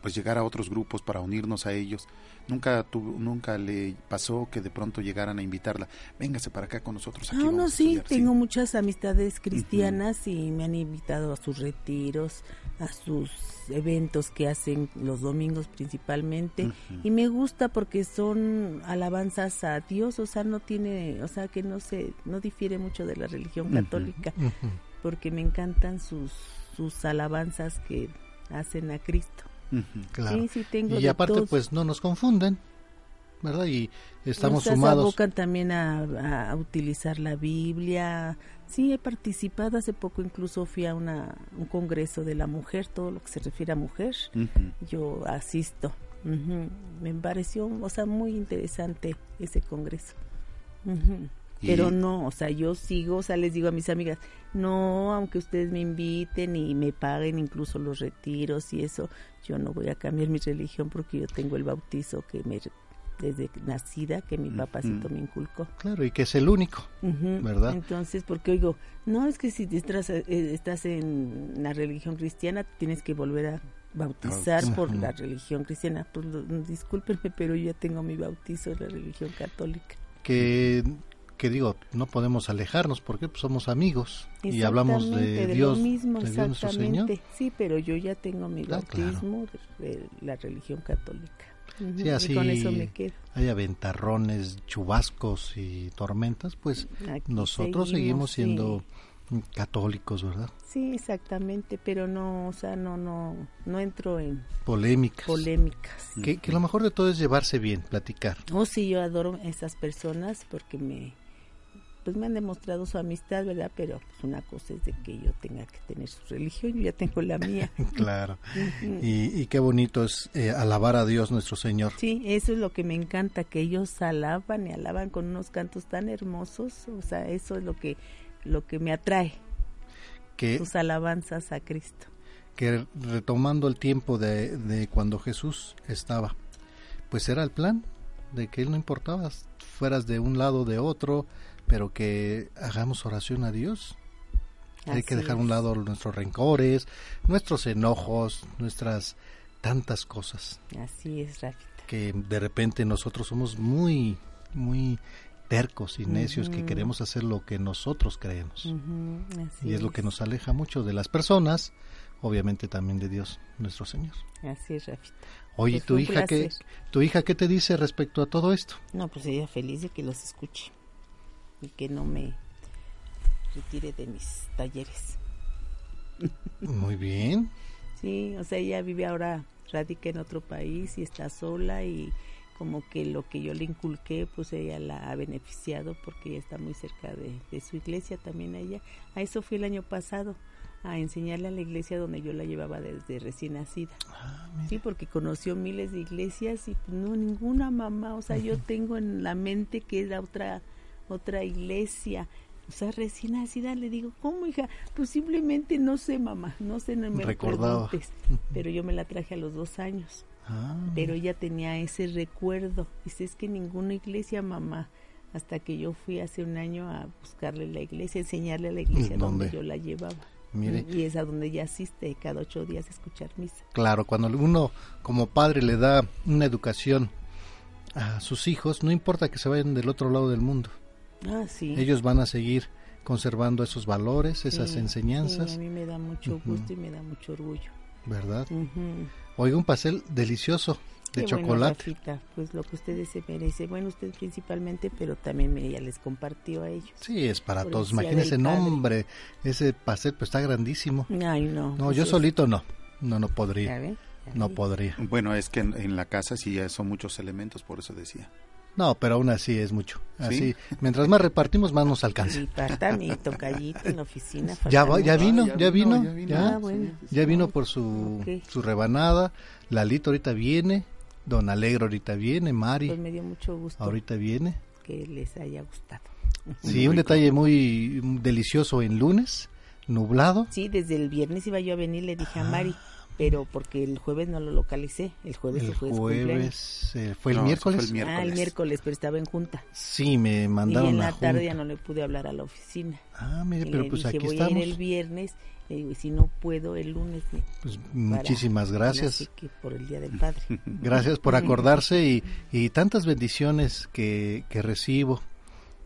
pues llegar a otros grupos, para unirnos a ellos, nunca tuvo, nunca le pasó que de pronto llegaran a invitarla, véngase para acá con nosotros. Aquí no, a sí, estudiar". tengo muchas amistades cristianas y me han invitado a sus retiros, a sus eventos que hacen los domingos principalmente y me gusta porque son alabanzas a Dios, o sea, no tiene, o sea, que no se no difiere mucho de la religión católica, porque me encantan sus sus alabanzas que hacen a Cristo. Claro. Sí, sí, tengo y aparte, pues no nos confunden, ¿verdad? Y estamos se sumados. abocan también a, a utilizar la Biblia. Sí, he participado hace poco, incluso fui a una, un congreso de la mujer, todo lo que se refiere a mujer. Yo asisto. Me pareció, o sea, muy interesante ese congreso. Pero no, o sea, yo sigo, o sea, les digo a mis amigas, no, aunque ustedes me inviten y me paguen incluso los retiros y eso, yo no voy a cambiar mi religión porque yo tengo el bautizo que me desde nacida que mi papacito me inculcó. Claro, y que es el único. ¿verdad? Entonces, porque oigo, no es que si estás, eh, estás en la religión cristiana tienes que volver a bautizar por la religión cristiana. Pues discúlpenme, pero yo ya tengo mi bautizo en la religión católica. que, que digo, no podemos alejarnos porque pues, somos amigos y hablamos de lo Dios, mismo, de Dios nuestro Señor. Sí, pero yo ya tengo mi Ah, claro. bautismo de, de la religión católica. Sí, así y con eso me quedo. haya ventarrones, chubascos y tormentas, pues Aquí nosotros seguimos, seguimos siendo católicos, ¿verdad? Sí, exactamente, pero no, o sea, no, no, no entro en Polémicas. polémicas. Que, que lo mejor de todo es llevarse bien, platicar. Oh, sí, yo adoro esas personas porque me, pues me han demostrado su amistad, ¿verdad? Pero pues una cosa es de que yo tenga que tener su religión, yo ya tengo la mía. Claro. Y, y qué bonito es eh, alabar a Dios nuestro Señor. Sí, eso es lo que me encanta, que ellos alaban y alaban con unos cantos tan hermosos, o sea, eso es lo que, lo que me atrae, Que, sus alabanzas a Cristo. que retomando el tiempo de, de cuando Jesús estaba, pues era el plan de que Él no importaba, fueras de un lado o de otro, pero que hagamos oración a Dios. Hay que dejar a un lado nuestros rencores, nuestros enojos, nuestras tantas cosas Así es, Rafita. que de repente nosotros somos muy, muy tercos y necios que queremos hacer lo que nosotros creemos. Así Y es lo que nos aleja mucho de las personas, obviamente también de Dios, nuestro Señor. Así es, Rafita. Oye, Pues tu hija qué, tu hija qué te dice respecto a todo esto? No, pues ella feliz de que los escuche y que no me retire de mis talleres. Muy bien. Sí, o sea, ella vive ahora, radica en otro país y está sola y como que lo que yo le inculqué, pues ella la ha beneficiado porque ella está muy cerca de, de su iglesia también a ella. A eso fui el año pasado, a enseñarle a la iglesia donde yo la llevaba desde recién nacida. sí, porque conoció miles de iglesias y no ninguna mamá, o sea, yo tengo en la mente que es la otra otra iglesia. O sea, recién nacida le digo, ¿cómo hija? Pues simplemente no sé, mamá, no sé, no me Recordaba. preguntes. Pero yo me la traje a los dos años. Ah, Pero ella tenía ese recuerdo. Dice, es que ninguna iglesia, mamá. Hasta que yo fui hace un año a buscarle la iglesia, enseñarle a la iglesia ¿Dónde? donde yo la llevaba. Mire. Y es a donde ella asiste cada ocho días a escuchar misa. Claro, cuando uno como padre le da una educación a sus hijos, no importa que se vayan del otro lado del mundo. Ah, sí. Ellos van a seguir conservando esos valores, esas Sí, enseñanzas, sí, a mí me da mucho gusto y me da mucho orgullo. ¿verdad? Ujú. Oiga, un pastel delicioso de Qué bueno, chocolate. Rafita, pues lo que ustedes se merecen. Bueno, usted principalmente, pero también ella les compartió a ellos. Sí, es para Por todos. Padre. nombre, ese pastel pues está grandísimo. Ay, no. No, pues yo es- solito no. No, no podría. Ya ve, ya No podría. Bueno, es que en, en la casa sí ya son muchos elementos, por eso decía. No, pero aún así es mucho. Así, mientras más repartimos, más nos alcanza. Y falta mi tocallito en la oficina. Ya, va- vino, Ah, ya vino, ya ya, Ah, bueno. ya vino por su, Ok. su rebanada. Lalito ahorita viene, Don Alegro ahorita viene, Mari Pues me dio mucho gusto ahorita viene. que les haya gustado. Sí, un detalle muy delicioso en lunes, nublado. Sí, desde el viernes iba yo a venir, le dije a Mari, pero porque el jueves no lo localicé. El jueves El se fue jueves, eh, ¿fue el No, miércoles? fue el miércoles. Ah, el miércoles, pero estaba en junta. Sí, me y mandaron en a la junta. tarde ya no le pude hablar a la oficina. Ah, mire, Y pero le pues dije, aquí voy estamos. a ir el viernes, le digo, y si no puedo el lunes. me- Pues, para- muchísimas gracias. así que por el Día del Padre. Gracias por acordarse y, y tantas bendiciones que, que recibo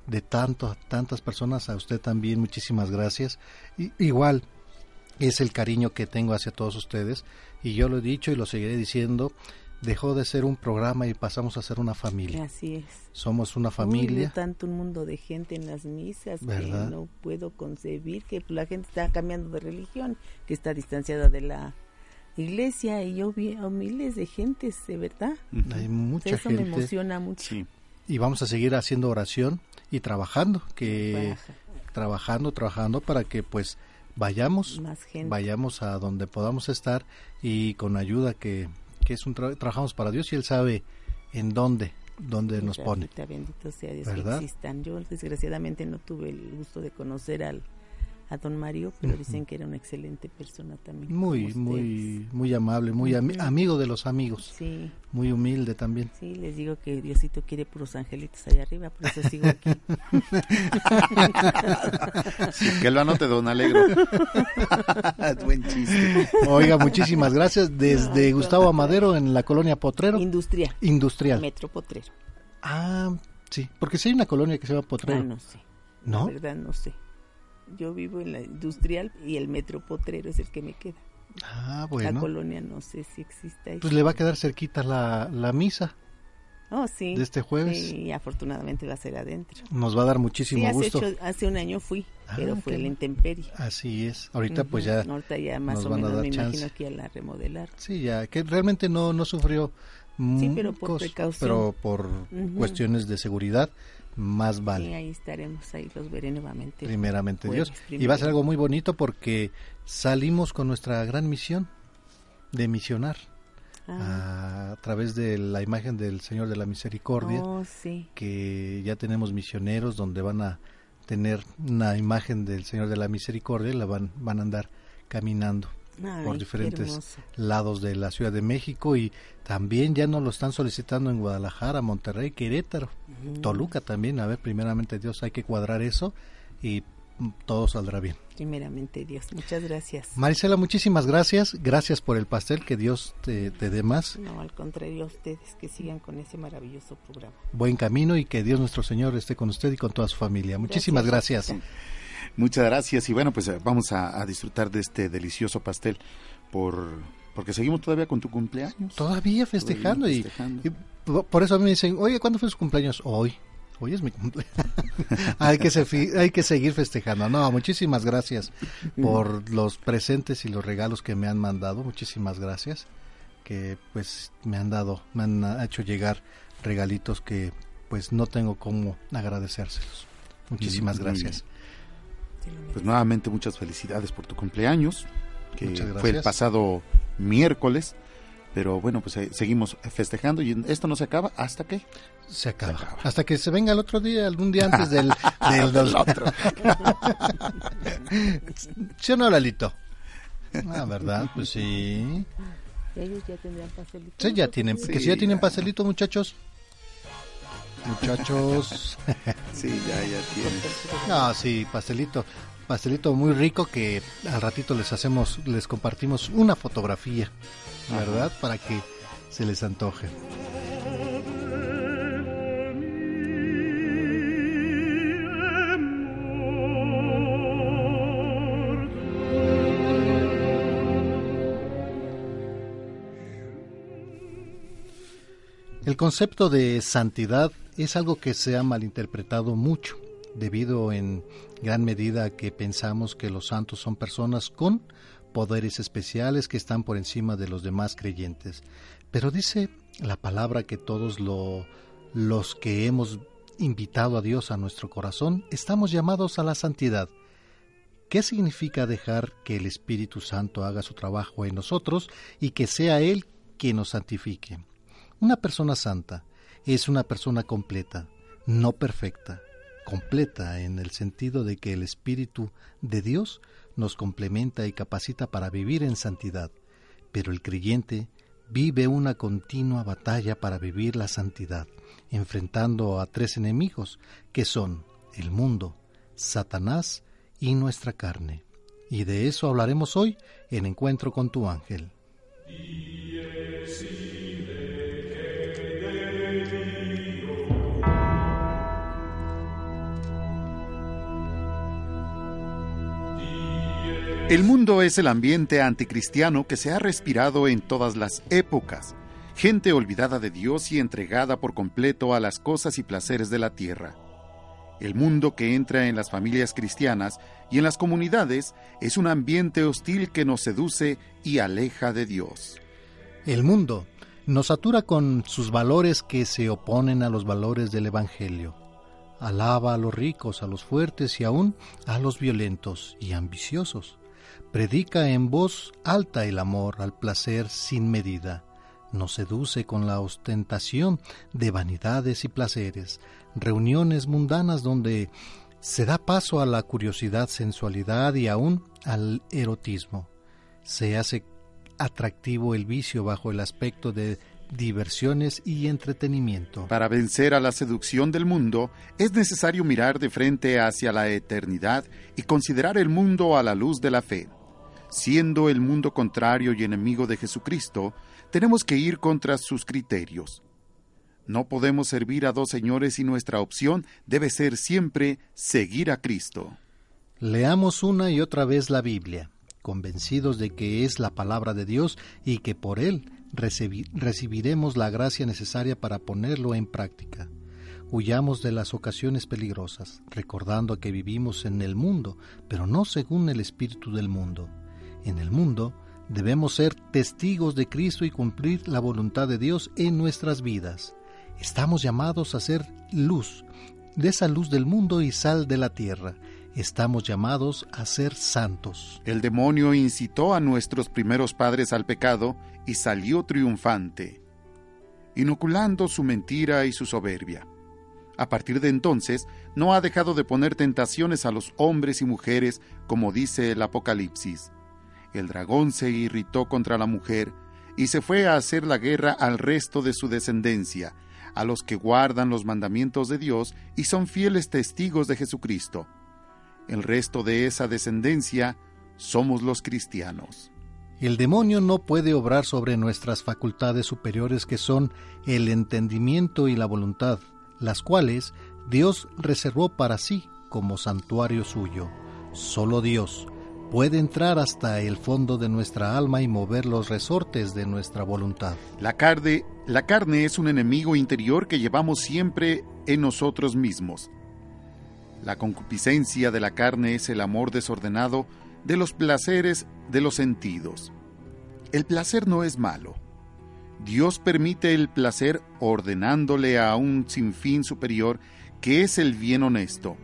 de tanto, tantas personas. A usted también, muchísimas gracias. Y, igual es el cariño que tengo hacia todos ustedes. Y yo lo he dicho y lo seguiré diciendo. Dejó de ser un programa y pasamos a ser una familia. Así es. Somos una Uy, familia. veo tanto un mundo de gente en las misas ¿Verdad? que no puedo concebir que la gente está cambiando de religión, que está distanciada de la iglesia y yo vi a miles de gentes, de verdad. Hay mucha Eso gente. me emociona mucho. Y vamos a seguir haciendo oración y trabajando, que trabajando, trabajando para que pues vayamos, Más gente. vayamos a donde podamos estar y con ayuda que, que es un tra- trabajamos para Dios y él sabe en dónde, dónde nos pone. Bendito sea Dios ¿Verdad? que existan. Yo desgraciadamente no tuve el gusto de conocer al a don Mario, pero dicen que era una excelente persona también. Muy, muy, muy amable, muy amigo de los amigos. Sí. Muy humilde también. Sí, les digo que Diosito quiere puros angelitos allá arriba, por eso sigo aquí. Sí, que lo anote, don Alegro. Buen chiste. Oiga, muchísimas gracias. Desde No, Gustavo no, Amadero en la colonia Potrero. Industrial. Industrial. Metro Potrero. Ah, sí, porque sí hay una colonia que se llama Potrero. Ah, no sé. ¿No? La verdad no sé. Yo vivo en la industrial y el metro Potrero es el que me queda. Ah, La bueno. colonia no sé si existe ahí. Pues le va a quedar cerquita la, la misa. Oh, sí. de este jueves. Sí, afortunadamente va a ser adentro. Nos va a dar muchísimo Sí, hace, gusto. ocho- hace un año fui, Ah, pero qué fue la bueno. intemperie. Así es. Ahorita pues Ujú. ya Ahorita ya más nos o van a menos dar me chance. imagino que ya la remodelar. Sí, ya que realmente no no sufrió Sí, pero por precaución. pero por Ujú. cuestiones de seguridad más vale. ahí estaremos, ahí los veré nuevamente. primeramente Jueves, Dios. Y va a ser algo muy bonito porque salimos con nuestra gran misión de misionar Ah. a, través de la imagen del Señor de la Misericordia, Oh, sí. que ya tenemos misioneros donde van a tener una imagen del Señor de la Misericordia y la van, van a andar caminando Ay, por diferentes lados de la Ciudad de México y también ya nos lo están solicitando en Guadalajara, Monterrey, Querétaro. Toluca también. A ver, primeramente Dios, hay que cuadrar eso y mm, todo saldrá bien. Primeramente Dios. Muchas gracias. Marisela, muchísimas gracias. Gracias por el pastel. Que Dios te, te dé más. No, al contrario, a ustedes que sigan con ese maravilloso programa. Buen camino y que Dios nuestro Señor esté con usted y con toda su familia. Muchísimas gracias. Muchas gracias y bueno, pues eh, vamos a, a disfrutar de este delicioso pastel por porque seguimos todavía con tu cumpleaños. Todavía festejando, Todavía y- festejando. Y, por- por eso a mí me dicen, oye, ¿cuándo fue su cumpleaños? Hoy. Hoy es mi cumpleaños. hay, que se hay que seguir festejando. No, muchísimas gracias por los presentes y los regalos que me han mandado. Muchísimas gracias. Que pues me han dado, me han hecho llegar regalitos que pues no tengo cómo agradecérselos. Muchísimas gracias. Pues nuevamente muchas felicidades por tu cumpleaños, que fue el pasado miércoles. Pero bueno, pues eh, seguimos festejando y esto no se acaba hasta que se acaba. Hasta que se venga el otro día, algún día antes del, del, Del otro. ¿Sí o no, Lalito? Ah, ¿verdad? Pues sí. Ellos ya tendrán pastelito. Sí, ya tienen, que si ya tienen pastelito, muchachos. Muchachos. Sí, ya, ya tienen. No, sí, pastelito. Pastelito muy rico que al ratito les hacemos, les compartimos una fotografía, ¿verdad? Para que se les antoje. El concepto de santidad es algo que se ha malinterpretado mucho, debido en gran medida a que pensamos que los santos son personas con poderes especiales que están por encima de los demás creyentes. Pero dice la palabra que todos lo los que hemos invitado a Dios a nuestro corazón, estamos llamados a la santidad. ¿Qué significa dejar que el Espíritu Santo haga su trabajo en nosotros y que sea Él quien nos santifique? Una persona santa es una persona completa, no perfecta, completa en el sentido de que el Espíritu de Dios nos complementa y capacita para vivir en santidad, pero el creyente vive una continua batalla para vivir la santidad, enfrentando a tres enemigos, que son el mundo, Satanás y nuestra carne. Y de eso hablaremos hoy en Encuentro con tu ángel. El mundo es el ambiente anticristiano que se ha respirado en todas las épocas, gente olvidada de Dios y entregada por completo a las cosas y placeres de la tierra. El mundo que entra en las familias cristianas y en las comunidades es un ambiente hostil que nos seduce y aleja de Dios. El mundo nos satura con sus valores que se oponen a los valores del Evangelio. Alaba a los ricos, a los fuertes y aún a los violentos y ambiciosos predica en voz alta el amor al placer sin medida, nos seduce con la ostentación de vanidades y placeres, reuniones mundanas donde se da paso a la curiosidad, sensualidad y aún al erotismo. Se hace atractivo el vicio bajo el aspecto de diversiones y entretenimiento. Para vencer a la seducción del mundo, es necesario mirar de frente hacia la eternidad y considerar el mundo a la luz de la fe. Siendo el mundo contrario y enemigo de Jesucristo, tenemos que ir contra sus criterios. No podemos servir a dos señores y nuestra opción debe ser siempre seguir a Cristo. Leamos una y otra vez la Biblia, convencidos de que es la palabra de Dios y que por él recibiremos la gracia necesaria para ponerlo en práctica. Huyamos de las ocasiones peligrosas, recordando que vivimos en el mundo, pero no según el espíritu del mundo en el mundo, debemos ser testigos de Cristo y cumplir la voluntad de Dios en nuestras vidas. Estamos llamados a ser luz, de esa luz del mundo y sal de la tierra. Estamos llamados a ser santos. El demonio incitó a nuestros primeros padres al pecado y salió triunfante, inoculando su mentira y su soberbia. A partir de entonces, no ha dejado de poner tentaciones a los hombres y mujeres, como dice el Apocalipsis el dragón se irritó contra la mujer y se fue a hacer la guerra al resto de su descendencia, a los que guardan los mandamientos de Dios y son fieles testigos de Jesucristo. El resto de esa descendencia somos los cristianos. El demonio no puede obrar sobre nuestras facultades superiores que son el entendimiento y la voluntad, las cuales Dios reservó para sí como santuario suyo. Solo Dios, puede entrar hasta el fondo de nuestra alma y mover los resortes de nuestra voluntad. La carne, la carne es un enemigo interior que llevamos siempre en nosotros mismos. La concupiscencia de la carne es el amor desordenado de los placeres de los sentidos. El placer no es malo. Dios permite el placer ordenándole a un sinfín superior que es el bien honesto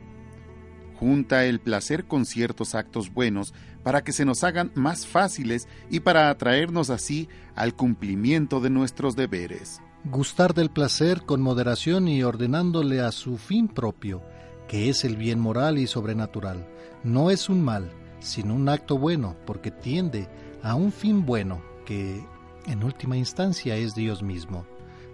junta el placer con ciertos actos buenos para que se nos hagan más fáciles y para atraernos así al cumplimiento de nuestros deberes. Gustar del placer con moderación y ordenándole a su fin propio, que es el bien moral y sobrenatural, no es un mal, sino un acto bueno, porque tiende a un fin bueno, que en última instancia es Dios mismo.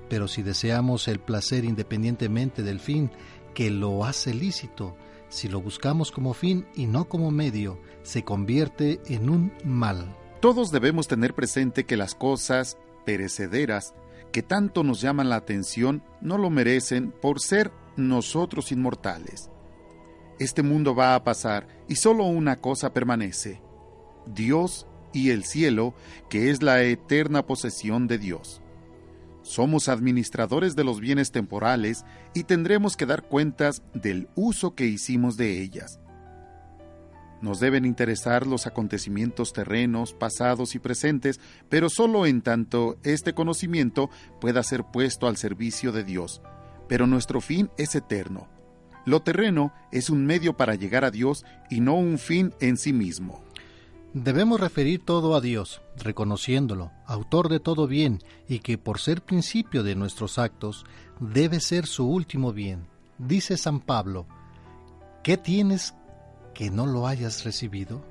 Pero si deseamos el placer independientemente del fin que lo hace lícito, si lo buscamos como fin y no como medio, se convierte en un mal. Todos debemos tener presente que las cosas perecederas que tanto nos llaman la atención no lo merecen por ser nosotros inmortales. Este mundo va a pasar y solo una cosa permanece, Dios y el cielo, que es la eterna posesión de Dios. Somos administradores de los bienes temporales y tendremos que dar cuentas del uso que hicimos de ellas. Nos deben interesar los acontecimientos terrenos, pasados y presentes, pero solo en tanto este conocimiento pueda ser puesto al servicio de Dios, pero nuestro fin es eterno. Lo terreno es un medio para llegar a Dios y no un fin en sí mismo. Debemos referir todo a Dios, reconociéndolo, autor de todo bien, y que por ser principio de nuestros actos, debe ser su último bien. Dice San Pablo, ¿qué tienes que no lo hayas recibido?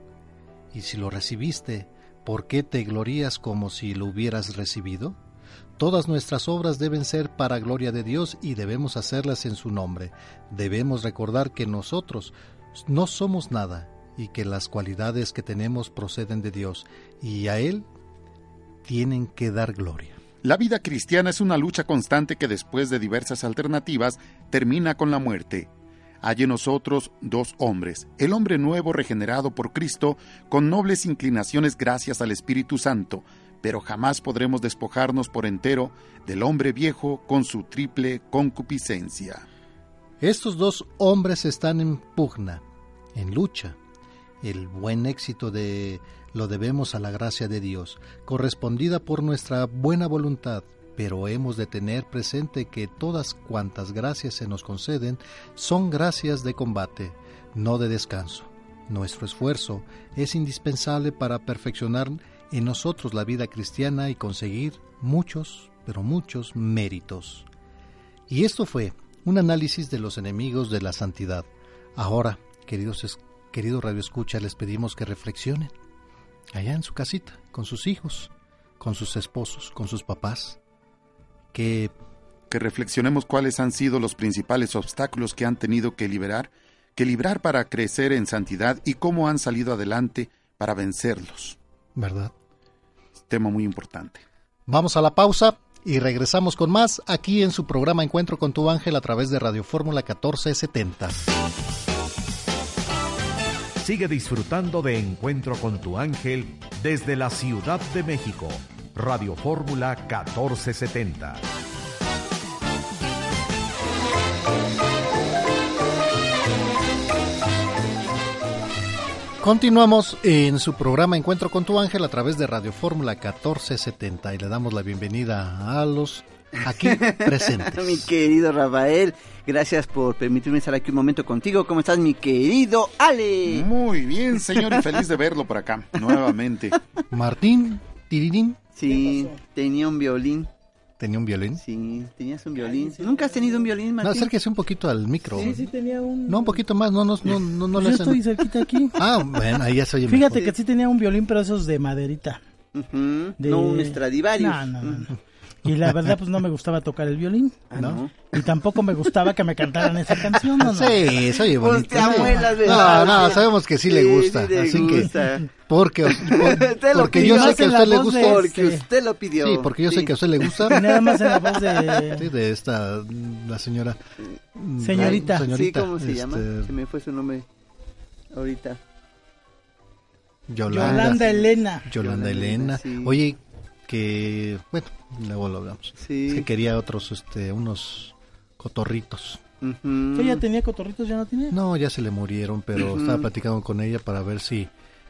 Y si lo recibiste, ¿por qué te glorías como si lo hubieras recibido? Todas nuestras obras deben ser para gloria de Dios y debemos hacerlas en su nombre. Debemos recordar que nosotros no somos nada y que las cualidades que tenemos proceden de Dios y a Él tienen que dar gloria. La vida cristiana es una lucha constante que después de diversas alternativas termina con la muerte. Hay en nosotros dos hombres, el hombre nuevo regenerado por Cristo, con nobles inclinaciones gracias al Espíritu Santo, pero jamás podremos despojarnos por entero del hombre viejo con su triple concupiscencia. Estos dos hombres están en pugna, en lucha. El buen éxito de lo debemos a la gracia de Dios, correspondida por nuestra buena voluntad, pero hemos de tener presente que todas cuantas gracias se nos conceden son gracias de combate, no de descanso. Nuestro esfuerzo es indispensable para perfeccionar en nosotros la vida cristiana y conseguir muchos, pero muchos méritos. Y esto fue un análisis de los enemigos de la santidad. Ahora, queridos querido Radio Escucha, les pedimos que reflexionen allá en su casita, con sus hijos, con sus esposos, con sus papás, que... Que reflexionemos cuáles han sido los principales obstáculos que han tenido que liberar, que librar para crecer en santidad y cómo han salido adelante para vencerlos. ¿Verdad? Tema muy importante. Vamos a la pausa y regresamos con más aquí en su programa Encuentro con tu ángel a través de Radio Fórmula 1470. Sigue disfrutando de Encuentro con tu ángel desde la Ciudad de México. Radio Fórmula 1470. Continuamos en su programa Encuentro con tu ángel a través de Radio Fórmula 1470 y le damos la bienvenida a los aquí presentes. mi querido Rafael, gracias por permitirme estar aquí un momento contigo. ¿Cómo estás, mi querido Ale? Muy bien, señor, y feliz de verlo por acá, nuevamente. Martín, Tirirín. Sí, tenía un violín. ¿Tenía un violín? Sí, tenías un violín. ¿Nunca has tenido un violín, Martín? No, acérquese un poquito al micro. Sí, sí tenía un... No, un poquito más, no, no, no, no, no Yo estoy cerquita aquí. Ah, bueno, ahí ya se oye Fíjate mejor. que sí tenía un violín, pero esos de maderita. De- No un Stradivarius. No, no, no. Y la verdad, pues no me gustaba tocar el violín, Ah, ¿no? ¿no? Y tampoco me gustaba que me cantaran esa canción, ¿no? no. Sí, se oye bonito. Pues no, no, sabemos que sí, le Sí, gusta. sí le así gusta. que, porque, por- porque pidió. yo sé que a usted le gusta. de- Porque Sí. usted lo pidió. Sí, porque yo sé Sí. que a usted le gusta. Y nada más en la voz de... Sí, de esta, la señora. Señorita. Sí, señorita, ¿cómo se llama? este, Se me fue su nombre ahorita. Yolanda. Yolanda Elena. Yolanda Yolanda Elena. Elena, sí. Oye, que, bueno, luego lo hablamos. Sí. Es que quería otros, este, unos cotorritos. Ujú. ¿Ella tenía cotorritos? ¿Ya no tiene? No, ya se le murieron, pero estaba platicando con ella para ver si,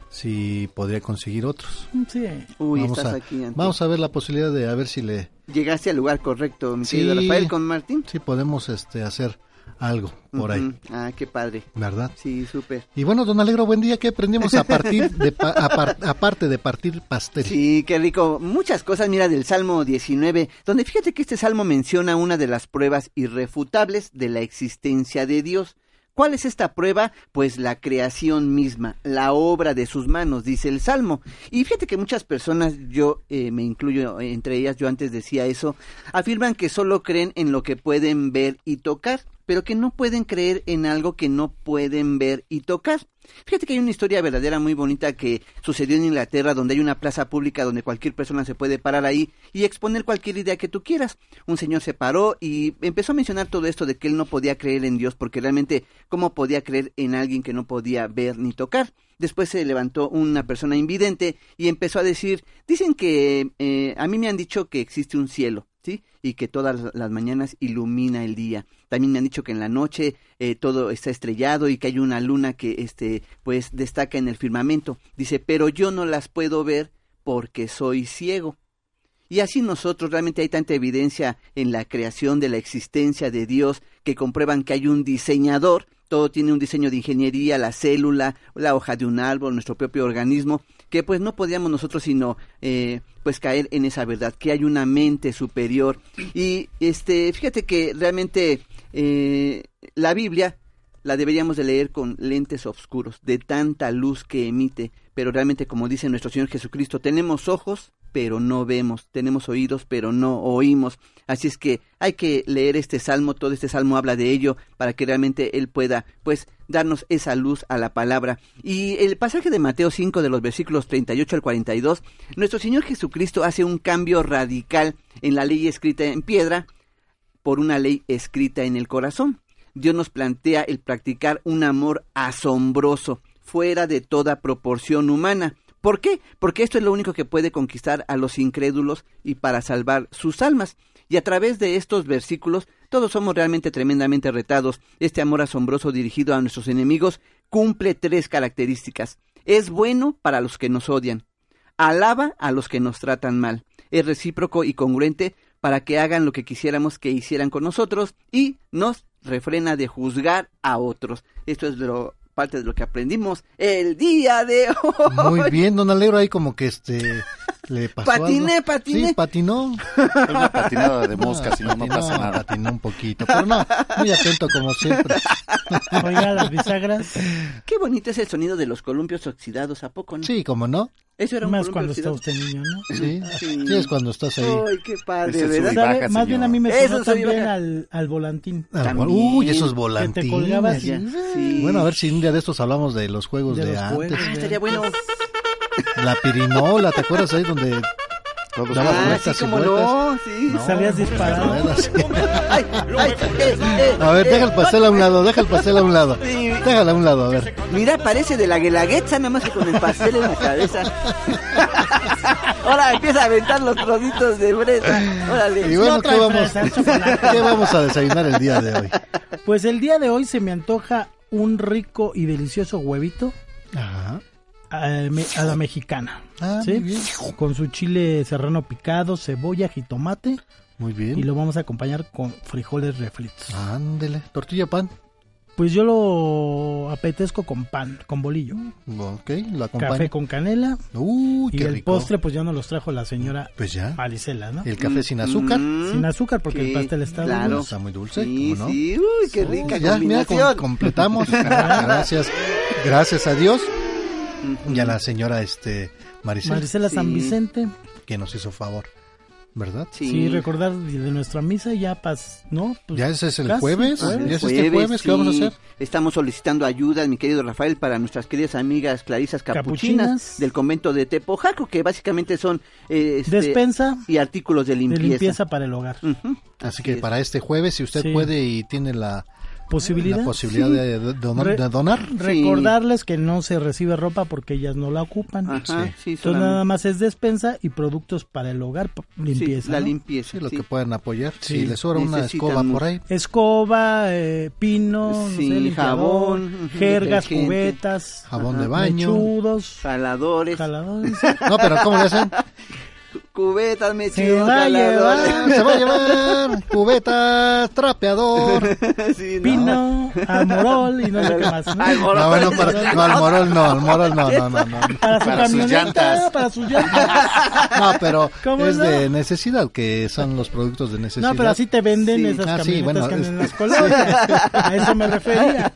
si podría conseguir otros. Sí. Uy, vamos, estás a, aquí. Vamos a ver la posibilidad de a ver si le, Llegaste al lugar correcto, mi Sí. querido Rafael, con Martín. si podemos, este, hacer algo por ahí. Ah, qué padre. ¿verdad? Sí, súper. Y bueno, don Alegro, buen día. ¿Qué aprendimos a partir de, pa- a par- aparte de partir pastel? Sí, qué rico. Muchas cosas, mira, del Salmo 19, donde fíjate que este salmo menciona una de las pruebas irrefutables de la existencia de Dios. ¿Cuál es esta prueba? Pues la creación misma, la obra de sus manos, dice el Salmo. Y fíjate que muchas personas, yo eh, me incluyo entre ellas, yo antes decía eso, afirman que solo creen en lo que pueden ver y tocar, pero que no pueden creer en algo que no pueden ver y tocar. Fíjate que hay una historia verdadera muy bonita que sucedió en Inglaterra, donde hay una plaza pública donde cualquier persona se puede parar ahí y exponer cualquier idea que tú quieras. Un señor se paró y empezó a mencionar todo esto de que él no podía creer en Dios, porque realmente, ¿cómo podía creer en alguien que no podía ver ni tocar? Después se levantó una persona invidente y empezó a decir, dicen que eh, a mí me han dicho que existe un cielo, ¿sí? Y que todas las mañanas ilumina el día. También me han dicho que en la noche eh, todo está estrellado y que hay una luna que, este, pues, destaca en el firmamento. Dice, pero yo no las puedo ver porque soy ciego. Y así nosotros realmente hay tanta evidencia en la creación de la existencia de Dios que comprueban que hay un diseñador, todo tiene un diseño de ingeniería, la célula, la hoja de un árbol, nuestro propio organismo, que pues no podríamos nosotros sino eh, pues caer en esa verdad, que hay una mente superior. Y este, fíjate que realmente eh, la Biblia la deberíamos de leer con lentes oscuros, de tanta luz que emite, pero realmente como dice nuestro Señor Jesucristo, tenemos ojos, pero no vemos, tenemos oídos, pero no oímos. Así es que hay que leer este salmo, todo este salmo habla de ello, para que realmente Él pueda, pues, darnos esa luz a la palabra. Y el pasaje de Mateo 5, de los versículos 38 al 42, nuestro Señor Jesucristo hace un cambio radical en la ley escrita en piedra por una ley escrita en el corazón. Dios nos plantea el practicar un amor asombroso, fuera de toda proporción humana. ¿Por qué? Porque esto es lo único que puede conquistar a los incrédulos y para salvar sus almas. Y a través de estos versículos, todos somos realmente tremendamente retados. Este amor asombroso dirigido a nuestros enemigos cumple tres características. Es bueno para los que nos odian. Alaba a los que nos tratan mal. Es recíproco y congruente para que hagan lo que quisiéramos que hicieran con nosotros y nos refrena de juzgar a otros. Esto es lo, parte de lo que aprendimos el día de hoy. Muy bien, don Alegro, ahí como que este le pasó Patiné, algo. patiné. Sí, patinó. Una patinada de mosca, si no, no Patinó, pasa nada. Patinó un poquito, pero no, muy atento como siempre. Oiga, las bisagras. Qué bonito es el sonido de los columpios oxidados, ¿a poco no? Sí, como no. Eso era un Más columpio cuando está usted niño, ¿no? Sí, Sí. sí es cuando estás ahí. Ay, qué padre, ¿verdad? un Más bien a mí me sonó también al, al volantín. También. Uy, esos Que volantines. te colgabas y... Ya, sí. Bueno, a ver si un día de estos hablamos de los juegos De de, los antes. juegos, Ah, estaría bueno. La pirinola, ¿te acuerdas ahí donde Todos Ah, sí, vueltas y cómo vueltas? no, sí. No, Salías disparado. ruedas. Ay, ay, eh, eh, A ver, eh, deja el pastel a un lado, deja el pastel a un lado. Sí. Déjala a un lado, a ver. Mira, parece de la guelaguetza, nada más que con el pastel en la cabeza. Ahora empieza a aventar los trocitos de fresa. Órale. Y bueno, No ¿qué trae vamos, fresa, es chocolate. ¿qué vamos a desayunar el día de hoy? Pues el día de hoy se me antoja un rico y delicioso huevito Ajá. a, a la mexicana. Ah, ¿sí? muy bien. Con su chile serrano picado, cebolla, jitomate Muy y bien. lo vamos a acompañar con frijoles refritos. Ándele. Tortilla pan. Pues yo lo apetezco con pan, con bolillo. Ok, lo acompaña. Café con canela. Uy, y qué el rico. postre pues ya nos los trajo la señora Pues ya. Marisela, ¿no? El café sin azúcar. Mm, Sin azúcar porque el pastel está claro. dulce. Está muy dulce, Sí, ¿cómo no? sí, uy, qué rica ya, mira, com- completamos. gracias. Gracias a Dios y a la señora este Maricela, Marisela San Sí. Vicente. que nos hizo favor. ¿Verdad? Sí. recordar de nuestra misa ya pas, ¿no? Pues Ya ese es el casi, jueves, jueves. ya es este jueves, ¿qué vamos a sí. hacer? Estamos solicitando ayuda, mi querido Rafael, para nuestras queridas amigas clarisas capuchinas, Capuchinas. del convento de Tepojaco, que básicamente son eh, este, Despensa y artículos de de limpieza. para el hogar. Así que para este jueves, si usted Sí. puede y tiene la ¿Posibilidad? la posibilidad Sí. de, de donar, Re- de donar, Recordarles que no se recibe ropa porque ellas no la ocupan. Ajá, sí, Entonces nada más es despensa y productos para el hogar, limpieza. la ¿no? limpieza. sí, lo sí. que puedan apoyar. Sí. Si le sobra una escoba por ahí, Escoba, eh, pino, no sé, jabón, jergas, cubetas, jabón Ajá. de baño. mechudos, Jaladores, jaladores. No, pero ¿cómo le hacen? cubetas, Se mechudos, va a llevar. Se va a llevar cubetas, trapeador. Sí, ¿no? Pino, almorol y no sé qué más. ¿no? Almorol. No, bueno, para, no, al morol no, al morol no, no, no, no. Para su Para sus llantas. para sus llantas. No, pero ¿Cómo es no? de necesidad, que son los productos de necesidad. No, pero así te venden Sí. esas Ah, sí, bueno, que andan es- en las colonias. A eso me refería.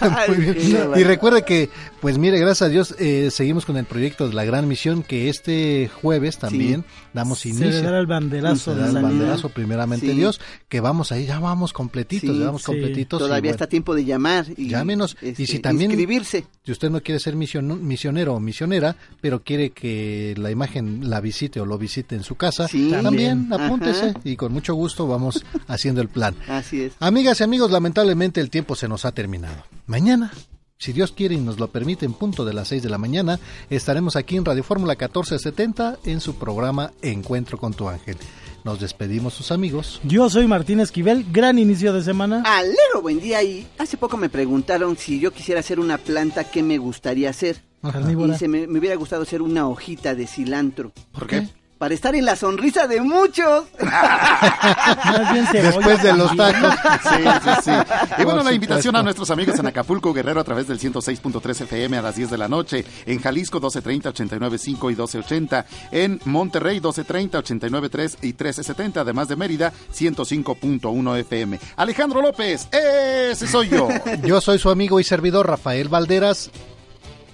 Ay, Muy bien. Y recuerde que, pues mire, gracias a Dios, eh, seguimos con el proyecto de la gran misión que este jueves también damos Se inicio. le dará el banderazo Se de da el banderazo primeramente Sí. Dios, que vamos ahí, ya vamos completitos, Sí, ya vamos sí. completitos. Todavía bueno, está tiempo de llamar y Llámenos. este, y si también, inscribirse. si usted no quiere ser mision- misionero o misionera, pero quiere que la imagen la visite o lo visite en su casa, Sí. también Ajá. apúntese y con mucho gusto vamos haciendo el plan. Así es. Amigas y amigos, lamentablemente el tiempo se nos ha terminado. Mañana, si Dios quiere y nos lo permite, en punto de las 6 de la mañana, estaremos aquí en Radio Fórmula 1470 en su programa Encuentro con tu ángel. Nos despedimos sus amigos. Yo soy Martín Esquivel, gran inicio de semana. Alegro, buen día. Y hace poco me preguntaron si yo quisiera hacer una planta, ¿qué me gustaría hacer? Y se me, me hubiera gustado hacer una hojita de cilantro. ¿Por qué? Para estar en la sonrisa de muchos. Después de los tacos. Sí, sí, sí. Y bueno, la invitación a nuestros amigos en Acapulco, Guerrero, a través del 106.3 FM a las 10 de la noche. En Jalisco, 12.30, 89.5 y 12.80. En Monterrey, 12.30, 89.3 y 13.70. Además de Mérida, 105.1 FM. Alejandro López, ese soy yo. Yo soy su amigo y servidor Rafael Valderas.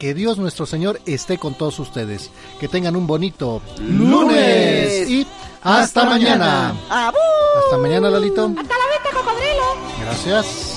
Que Dios nuestro Señor esté con todos ustedes. Que tengan un bonito lunes. Y hasta mañana. Hasta mañana, Lalito. ¡Hasta la vista, cocodrilo! Gracias.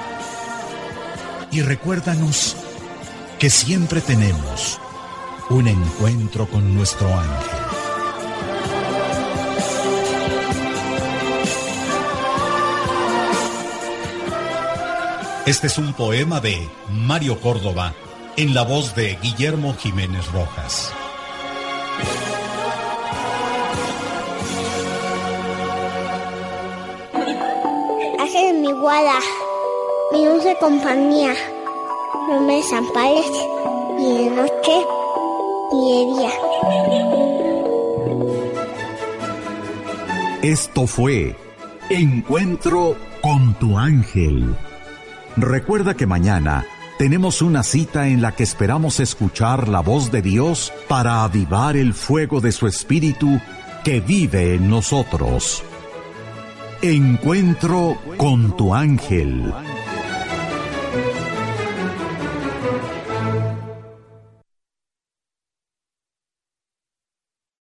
y recuérdanos que siempre tenemos un encuentro con nuestro ángel. Este es un poema de Mario Córdoba en la voz de Guillermo Jiménez Rojas. Hace mi guada, mi dulce compañía. No me desampares ni de noche ni de día. Esto fue Encuentro con tu ángel. Recuerda que mañana tenemos una cita en la que esperamos escuchar la voz de Dios para avivar el fuego de su espíritu que vive en nosotros. Encuentro con tu ángel.